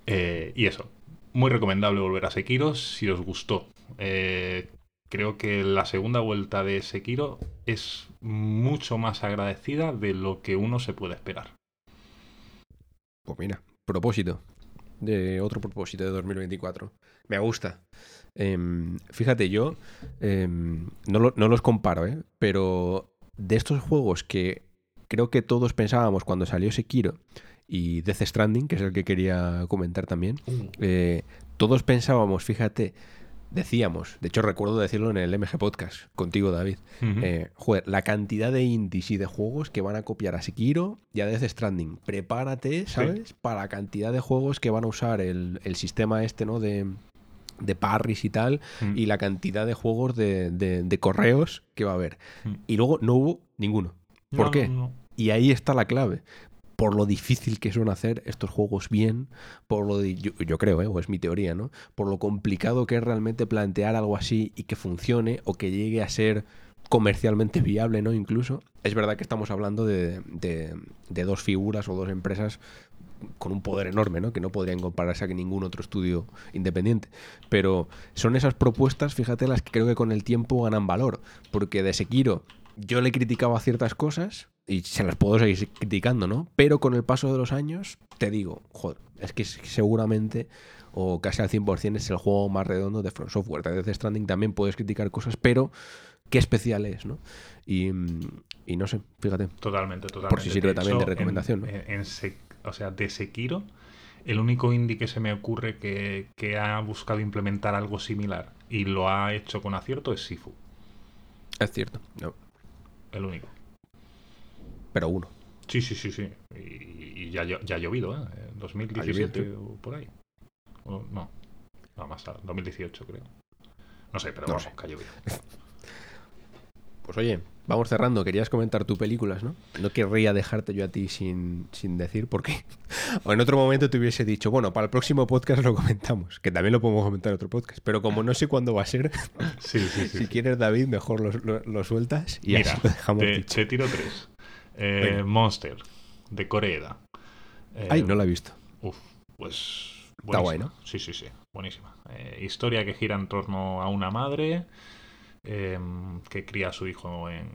Eh, y eso, muy recomendable volver a Sekiro si os gustó. Eh, creo que la segunda vuelta de Sekiro es mucho más agradecida de lo que uno se puede esperar. Pues mira, propósito. De otro propósito de 2024. Me gusta. Em, fíjate, yo em, no, no, los comparo, ¿eh? pero de estos juegos que creo que todos pensábamos cuando salió Sekiro y Death Stranding, que es el que quería comentar también, mm. eh, todos pensábamos, fíjate, decíamos, de hecho recuerdo decirlo en el MG Podcast contigo, David, eh, joder, la cantidad de indies y de juegos que van a copiar a Sekiro y a Death Stranding. Prepárate, ¿sabes? Para la cantidad de juegos que van a usar el, sistema este, ¿no? De, de parries y tal, mm. y la cantidad de juegos de, correos que va a haber. Mm. Y luego no hubo ninguno. ¿Por qué? y ahí está la clave por lo difícil que son hacer estos juegos bien, por lo yo, creo, ¿eh? o es mi teoría, ¿no? Por lo complicado que es realmente plantear algo así y que funcione o que llegue a ser comercialmente viable, ¿no? Incluso. Es verdad que estamos hablando de, dos figuras o dos empresas con un poder enorme, ¿no? Que no podrían compararse a ningún otro estudio independiente. Pero son esas propuestas, fíjate, las que creo que con el tiempo ganan valor. Porque de Sekiro yo le criticaba ciertas cosas, y se las puedo seguir criticando, ¿no? Pero con el paso de los años, te digo, joder, es que seguramente, o casi al 100%, es el juego más redondo de Front Software. De Death Stranding también puedes criticar cosas, pero qué especial es, ¿no? Y, no sé, fíjate. Totalmente, totalmente. Por si sirve también de recomendación, en, o sea, de Sekiro, el único indie que se me ocurre que, que ha buscado implementar algo similar y lo ha hecho con acierto es Sifu. Es cierto, no. El único pero uno. Sí, sí, sí, sí. Y, ya, ya, ha llovido, ¿eh? 2017 o por ahí. no, no, más tarde, 2018 creo. No sé, pero no sé. que ha llovido. Pues oye, vamos cerrando. Querías comentar tu películas, ¿no? No querría dejarte yo a ti sin, sin decir porque o en otro momento te hubiese dicho, bueno, para el próximo podcast lo comentamos, que también lo podemos comentar en otro podcast, pero como no sé cuándo va a ser, sí, sí, si quieres David, mejor lo, sueltas y así lo dejamos. Te, tiro tres. Eh, Monster, de Corea. Ay, no la he visto. Uf, pues Está guay, ¿no? Sí, sí, sí. Buenísima. Eh, historia que gira en torno a una madre em, que cría a su hijo en,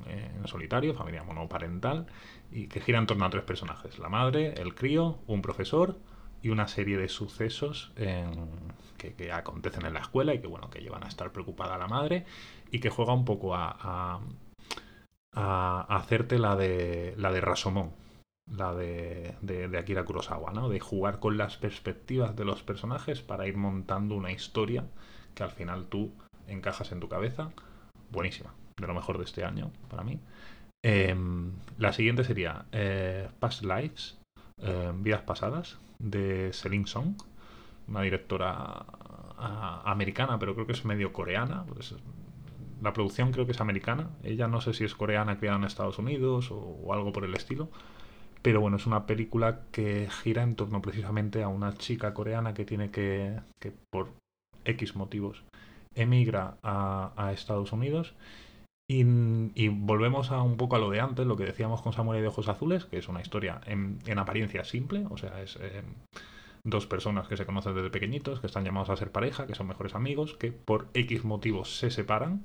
solitario, familia monoparental, y que gira en torno a tres personajes. La madre, el crío, un profesor y una serie de sucesos que, acontecen en la escuela y que, bueno, que llevan a estar preocupada la madre y que juega un poco a, a, hacerte la de, la de Rasomón, la de, de, Akira Kurosawa, ¿no? De jugar con las perspectivas de los personajes para ir montando una historia que al final tú encajas en tu cabeza. Buenísima, de lo mejor de este año para mí. Em, la siguiente sería eh, Past Lives, em, Vidas Pasadas, de Celine Song, una directora americana, pero creo que es medio coreana. Pues, la producción creo que es americana. Ella no sé si es coreana criada en Estados Unidos o, algo por el estilo. Pero bueno, es una película que gira en torno precisamente a una chica coreana que tiene que, que por X motivos, emigra a, Estados Unidos. Y, volvemos a un poco a lo de antes, lo que decíamos con Samurai de Ojos Azules, que es una historia en, apariencia simple, o sea, es eh, dos personas que se conocen desde pequeñitos, que están llamados a ser pareja, que son mejores amigos, que por X motivos se separan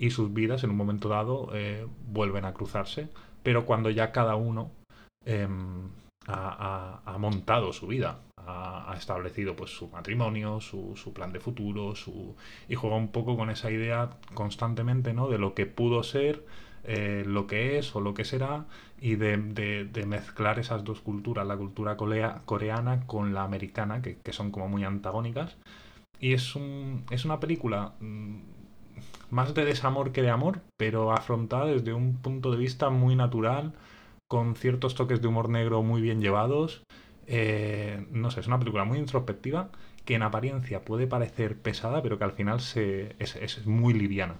y sus vidas en un momento dado eh, vuelven a cruzarse, pero cuando ya cada uno em, ha, montado su vida, ha, establecido pues su matrimonio, su, su, plan de futuro, su y juega un poco con esa idea constantemente, ¿no? De lo que pudo ser, eh, lo que es o lo que será y de, mezclar esas dos culturas, la cultura coreana con la americana, que, son como muy antagónicas. Y es, un, es una película mm, más de desamor que de amor, pero afrontada desde un punto de vista muy natural, con ciertos toques de humor negro muy bien llevados. Eh, no sé, es una película muy introspectiva que en apariencia puede parecer pesada, pero que al final se, es, es muy liviana,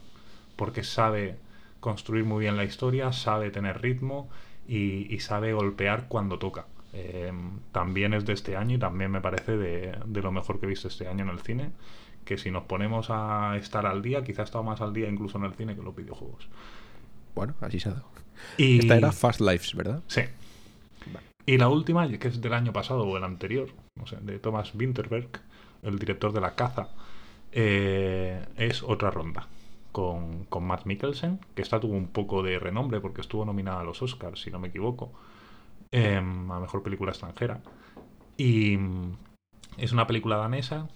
porque sabe construir muy bien la historia, sabe tener ritmo y, sabe golpear cuando toca. Eh, también es de este año y también me parece de, lo mejor que he visto este año en el cine. Que si nos ponemos a estar al día, quizá ha estado más al día incluso en el cine que en los videojuegos. Bueno, así se ha dado. Y... Esta era Fast Lives, ¿verdad? Sí. Y la última, que es del año pasado o el anterior, de Thomas Winterberg, el director de La Caza, eh, es otra ronda con, con, Matt Mikkelsen, que esta tuvo un poco de renombre porque estuvo nominada a los Oscars, si no me equivoco, em, a Mejor Película Extranjera. Y es una película danesa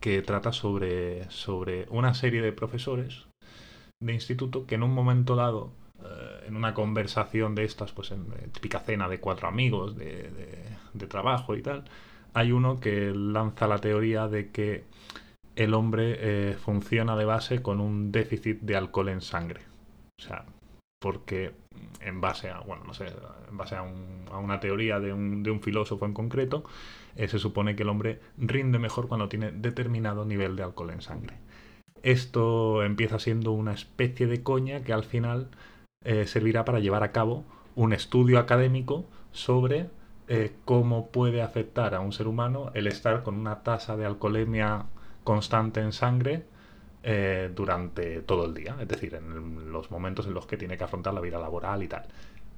que trata sobre, sobre una serie de profesores de instituto que en un momento dado, eh, en una conversación de estas, pues en típica cena de cuatro amigos de, de trabajo y tal, hay uno que lanza la teoría de que el hombre eh, funciona de base con un déficit de alcohol en sangre. O sea, porque en base a, bueno, no sé, en base a, una teoría de un, de un, filósofo en concreto, eh, se supone que el hombre rinde mejor cuando tiene determinado nivel de alcohol en sangre. Esto empieza siendo una especie de coña que al final eh, servirá para llevar a cabo un estudio académico sobre cómo puede afectar a un ser humano el estar con una tasa de alcoholemia constante en sangre eh, durante todo el día, es decir, en los momentos en los que tiene que afrontar la vida laboral y tal.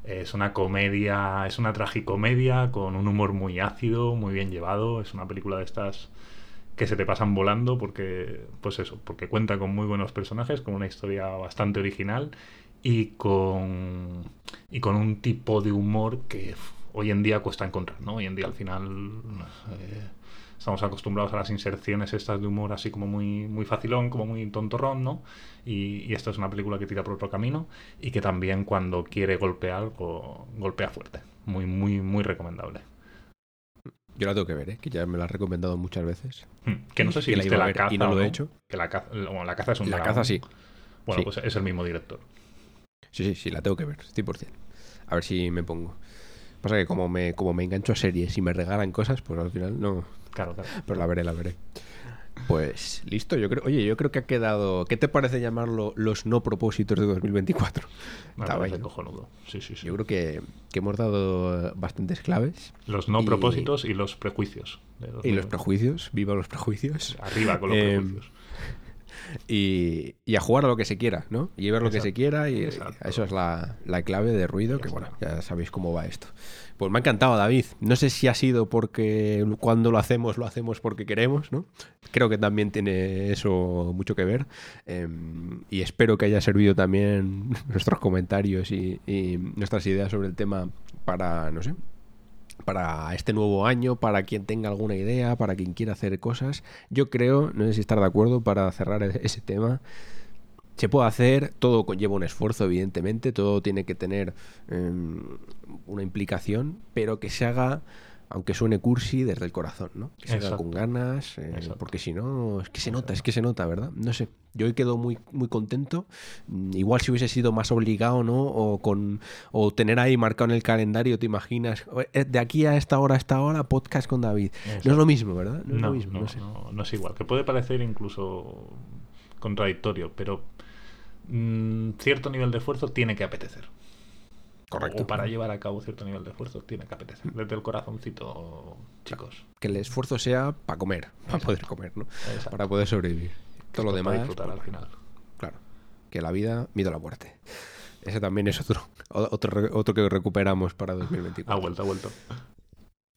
Es una comedia, es una tragicomedia con un humor muy ácido, muy bien llevado. Es una película de estas que se te pasan volando porque, pues eso, porque cuenta con muy buenos personajes, con una historia bastante original y con, y con un tipo de humor que hoy en día cuesta encontrar, ¿no? Hoy en día al final eh, estamos acostumbrados a las inserciones estas de humor así como muy, muy facilón, como muy tontorrón, ¿no? Y, esta es una película que tira por otro camino y que también cuando quiere golpear, golpea fuerte. Muy, muy, muy recomendable. Yo la tengo que ver, ¿eh? que ya me la has recomendado muchas veces. Hmm, que no sé si la, caza y no lo he hecho. Que la caza, bueno, la caza es un La caza sí. Bueno, pues es el mismo director. Sí, sí, sí, la tengo que ver, 100%. A ver si me pongo. Pasa que como me, como me engancho a series y me regalan cosas, pues al final no, Claro, claro. Pero la veré, la veré. Pues listo, yo creo, oye, yo creo que ha quedado. ¿Qué te parece llamarlo los no propósitos de 2024? Estaba cojonudo. Sí, sí, sí. Yo creo que, hemos dado bastantes claves. Los no propósitos y los prejuicios. Y los prejuicios, viva los prejuicios. Arriba con los eh, prejuicios. Y, a jugar a lo que se quiera, ¿no? Y ver lo que se quiera y eso es la, clave de ruido, que bueno, ya sabéis cómo va esto. Pues me ha encantado, David. No sé si ha sido porque cuando lo hacemos, lo hacemos porque queremos, ¿no? Creo que también tiene eso mucho que ver. Em, y espero que haya servido también nuestros comentarios y, y nuestras ideas sobre el tema para, no sé, para este nuevo año, para quien tenga alguna idea, para quien quiera hacer cosas. Yo creo, no sé si estar de acuerdo para cerrar e-, ese tema. Se puede hacer, todo conlleva un esfuerzo, evidentemente, todo tiene que tener em, una implicación, pero que se haga aunque suene cursi, desde el corazón, ¿no? Que se haga con ganas, eh, porque si no, es que se nota, es que se nota, ¿verdad? No sé, yo hoy quedo muy, muy contento. Mm, igual si hubiese sido más obligado, ¿no? O, con, o tener ahí marcado en el calendario, ¿te imaginas? Eh, de aquí a esta hora, a esta hora, podcast con David. No es lo mismo, ¿verdad? No, es lo mismo, no, es igual, que puede parecer incluso contradictorio, pero mm, cierto nivel de esfuerzo tiene que apetecer. Correcto. O para llevar a cabo cierto nivel de esfuerzo tiene que apetecer. Desde el corazoncito, chicos. Que el esfuerzo sea para comer, para poder comer, ¿no? Para poder sobrevivir. Todo lo demás. Para disfrutar al final. Claro. Que la vida, miedo a la muerte. Ese también es otro, otro, otro que recuperamos para 2024. Ha vuelto, ha vuelto.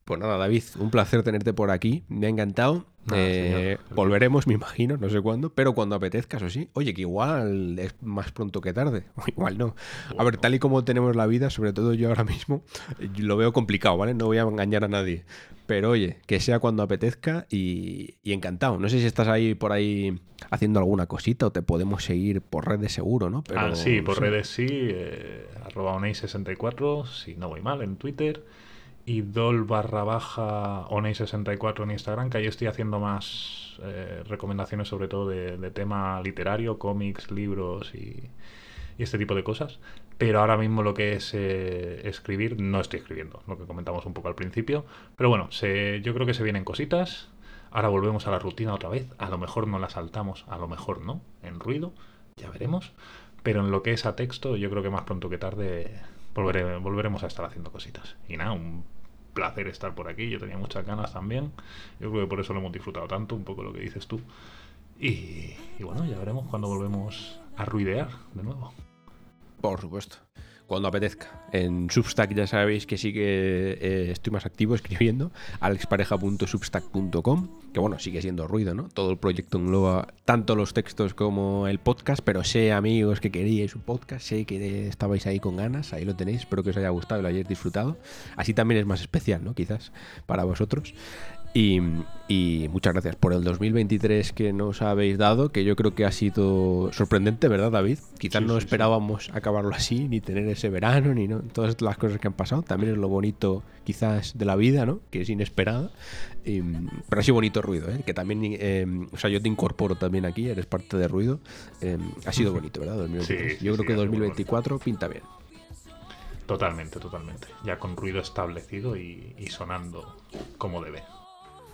Pues nada, David, un placer tenerte por aquí. Me ha encantado. Eh, volveremos, me imagino, no sé cuándo, pero cuando apetezca, eso sí. Oye, que igual es más pronto que tarde, o igual no. A ver, tal y como tenemos la vida, sobre todo yo ahora mismo, lo veo complicado, ¿vale? No voy a engañar a nadie. Pero oye, que sea cuando apetezca y, encantado. No sé si estás ahí por ahí haciendo alguna cosita o te podemos seguir por redes seguro, ¿no? Pero, ah, sí, por redes sí, eh, arroba 64 si no voy mal, en Twitter idol barra baja oney64 en Instagram, que ahí estoy haciendo más eh, recomendaciones sobre todo de, tema literario, cómics, libros y, este tipo de cosas. Pero ahora mismo lo que es eh, escribir, no estoy escribiendo, lo que comentamos un poco al principio. Pero bueno, yo creo que se vienen cositas. Ahora volvemos a la rutina otra vez. A lo mejor no la saltamos, a lo mejor no, en ruido, ya veremos. Pero en lo que es a texto, yo creo que más pronto que tarde volveremos a estar haciendo cositas. Y nada, un placer estar por aquí. Yo tenía muchas ganas también. Yo creo que por eso lo hemos disfrutado tanto, un poco lo que dices tú. Y, bueno, ya veremos cuando volvemos a ruidear de nuevo. Por supuesto cuando apetezca. En Substack ya sabéis que sí que eh, estoy más activo escribiendo, alexpareja.substack.com, que bueno, sigue siendo ruido, ¿no? Todo el proyecto engloba tanto los textos como el podcast, pero sé amigos que queríais un podcast, sé que estabais ahí con ganas, ahí lo tenéis, espero que os haya gustado y lo hayáis disfrutado. Así también es más especial, ¿no? Quizás para vosotros. Y, muchas gracias por el 2023 que nos habéis dado, que yo creo que ha sido sorprendente, ¿verdad, David? Quizás no esperábamos acabarlo así, ni tener ese verano, ni no, todas las cosas que han pasado. También es lo bonito, quizás, de la vida, ¿no? Que es inesperada. pero ha sido bonito ruido, ¿eh? Que también, em, o sea, yo te incorporo también aquí, eres parte de ruido. Em, ha sido bonito, ¿verdad? yo creo que 2024 pinta bien. Totalmente, totalmente. Ya con ruido establecido y sonando como debe.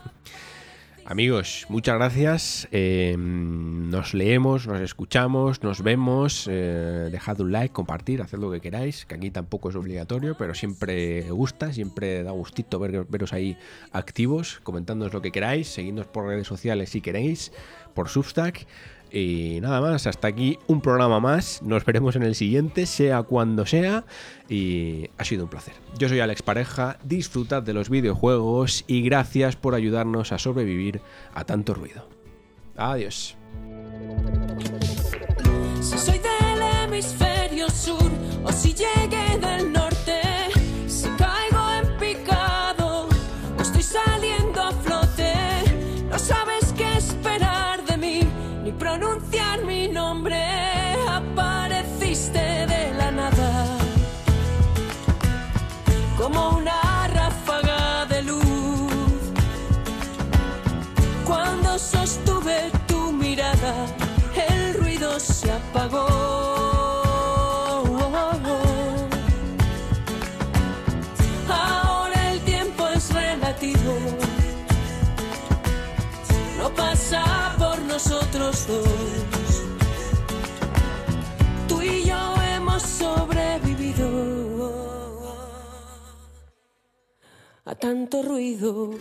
Amigos, muchas gracias. Eh, nos leemos, nos escuchamos, nos vemos. Eh, dejad un like, compartir, haced lo que queráis, que aquí tampoco es obligatorio, pero siempre gusta, siempre da gustito veros ahí activos, comentándonos lo que queráis, seguidnos por redes sociales si queréis, por Substack. Y nada más, hasta aquí un programa más. Nos veremos en el siguiente, sea cuando sea. Y ha sido un placer. Yo soy Alex Pareja, disfrutad de los videojuegos y gracias por ayudarnos a sobrevivir a tanto ruido. Adiós. Soy del hemisferio sur o si tanto ruido.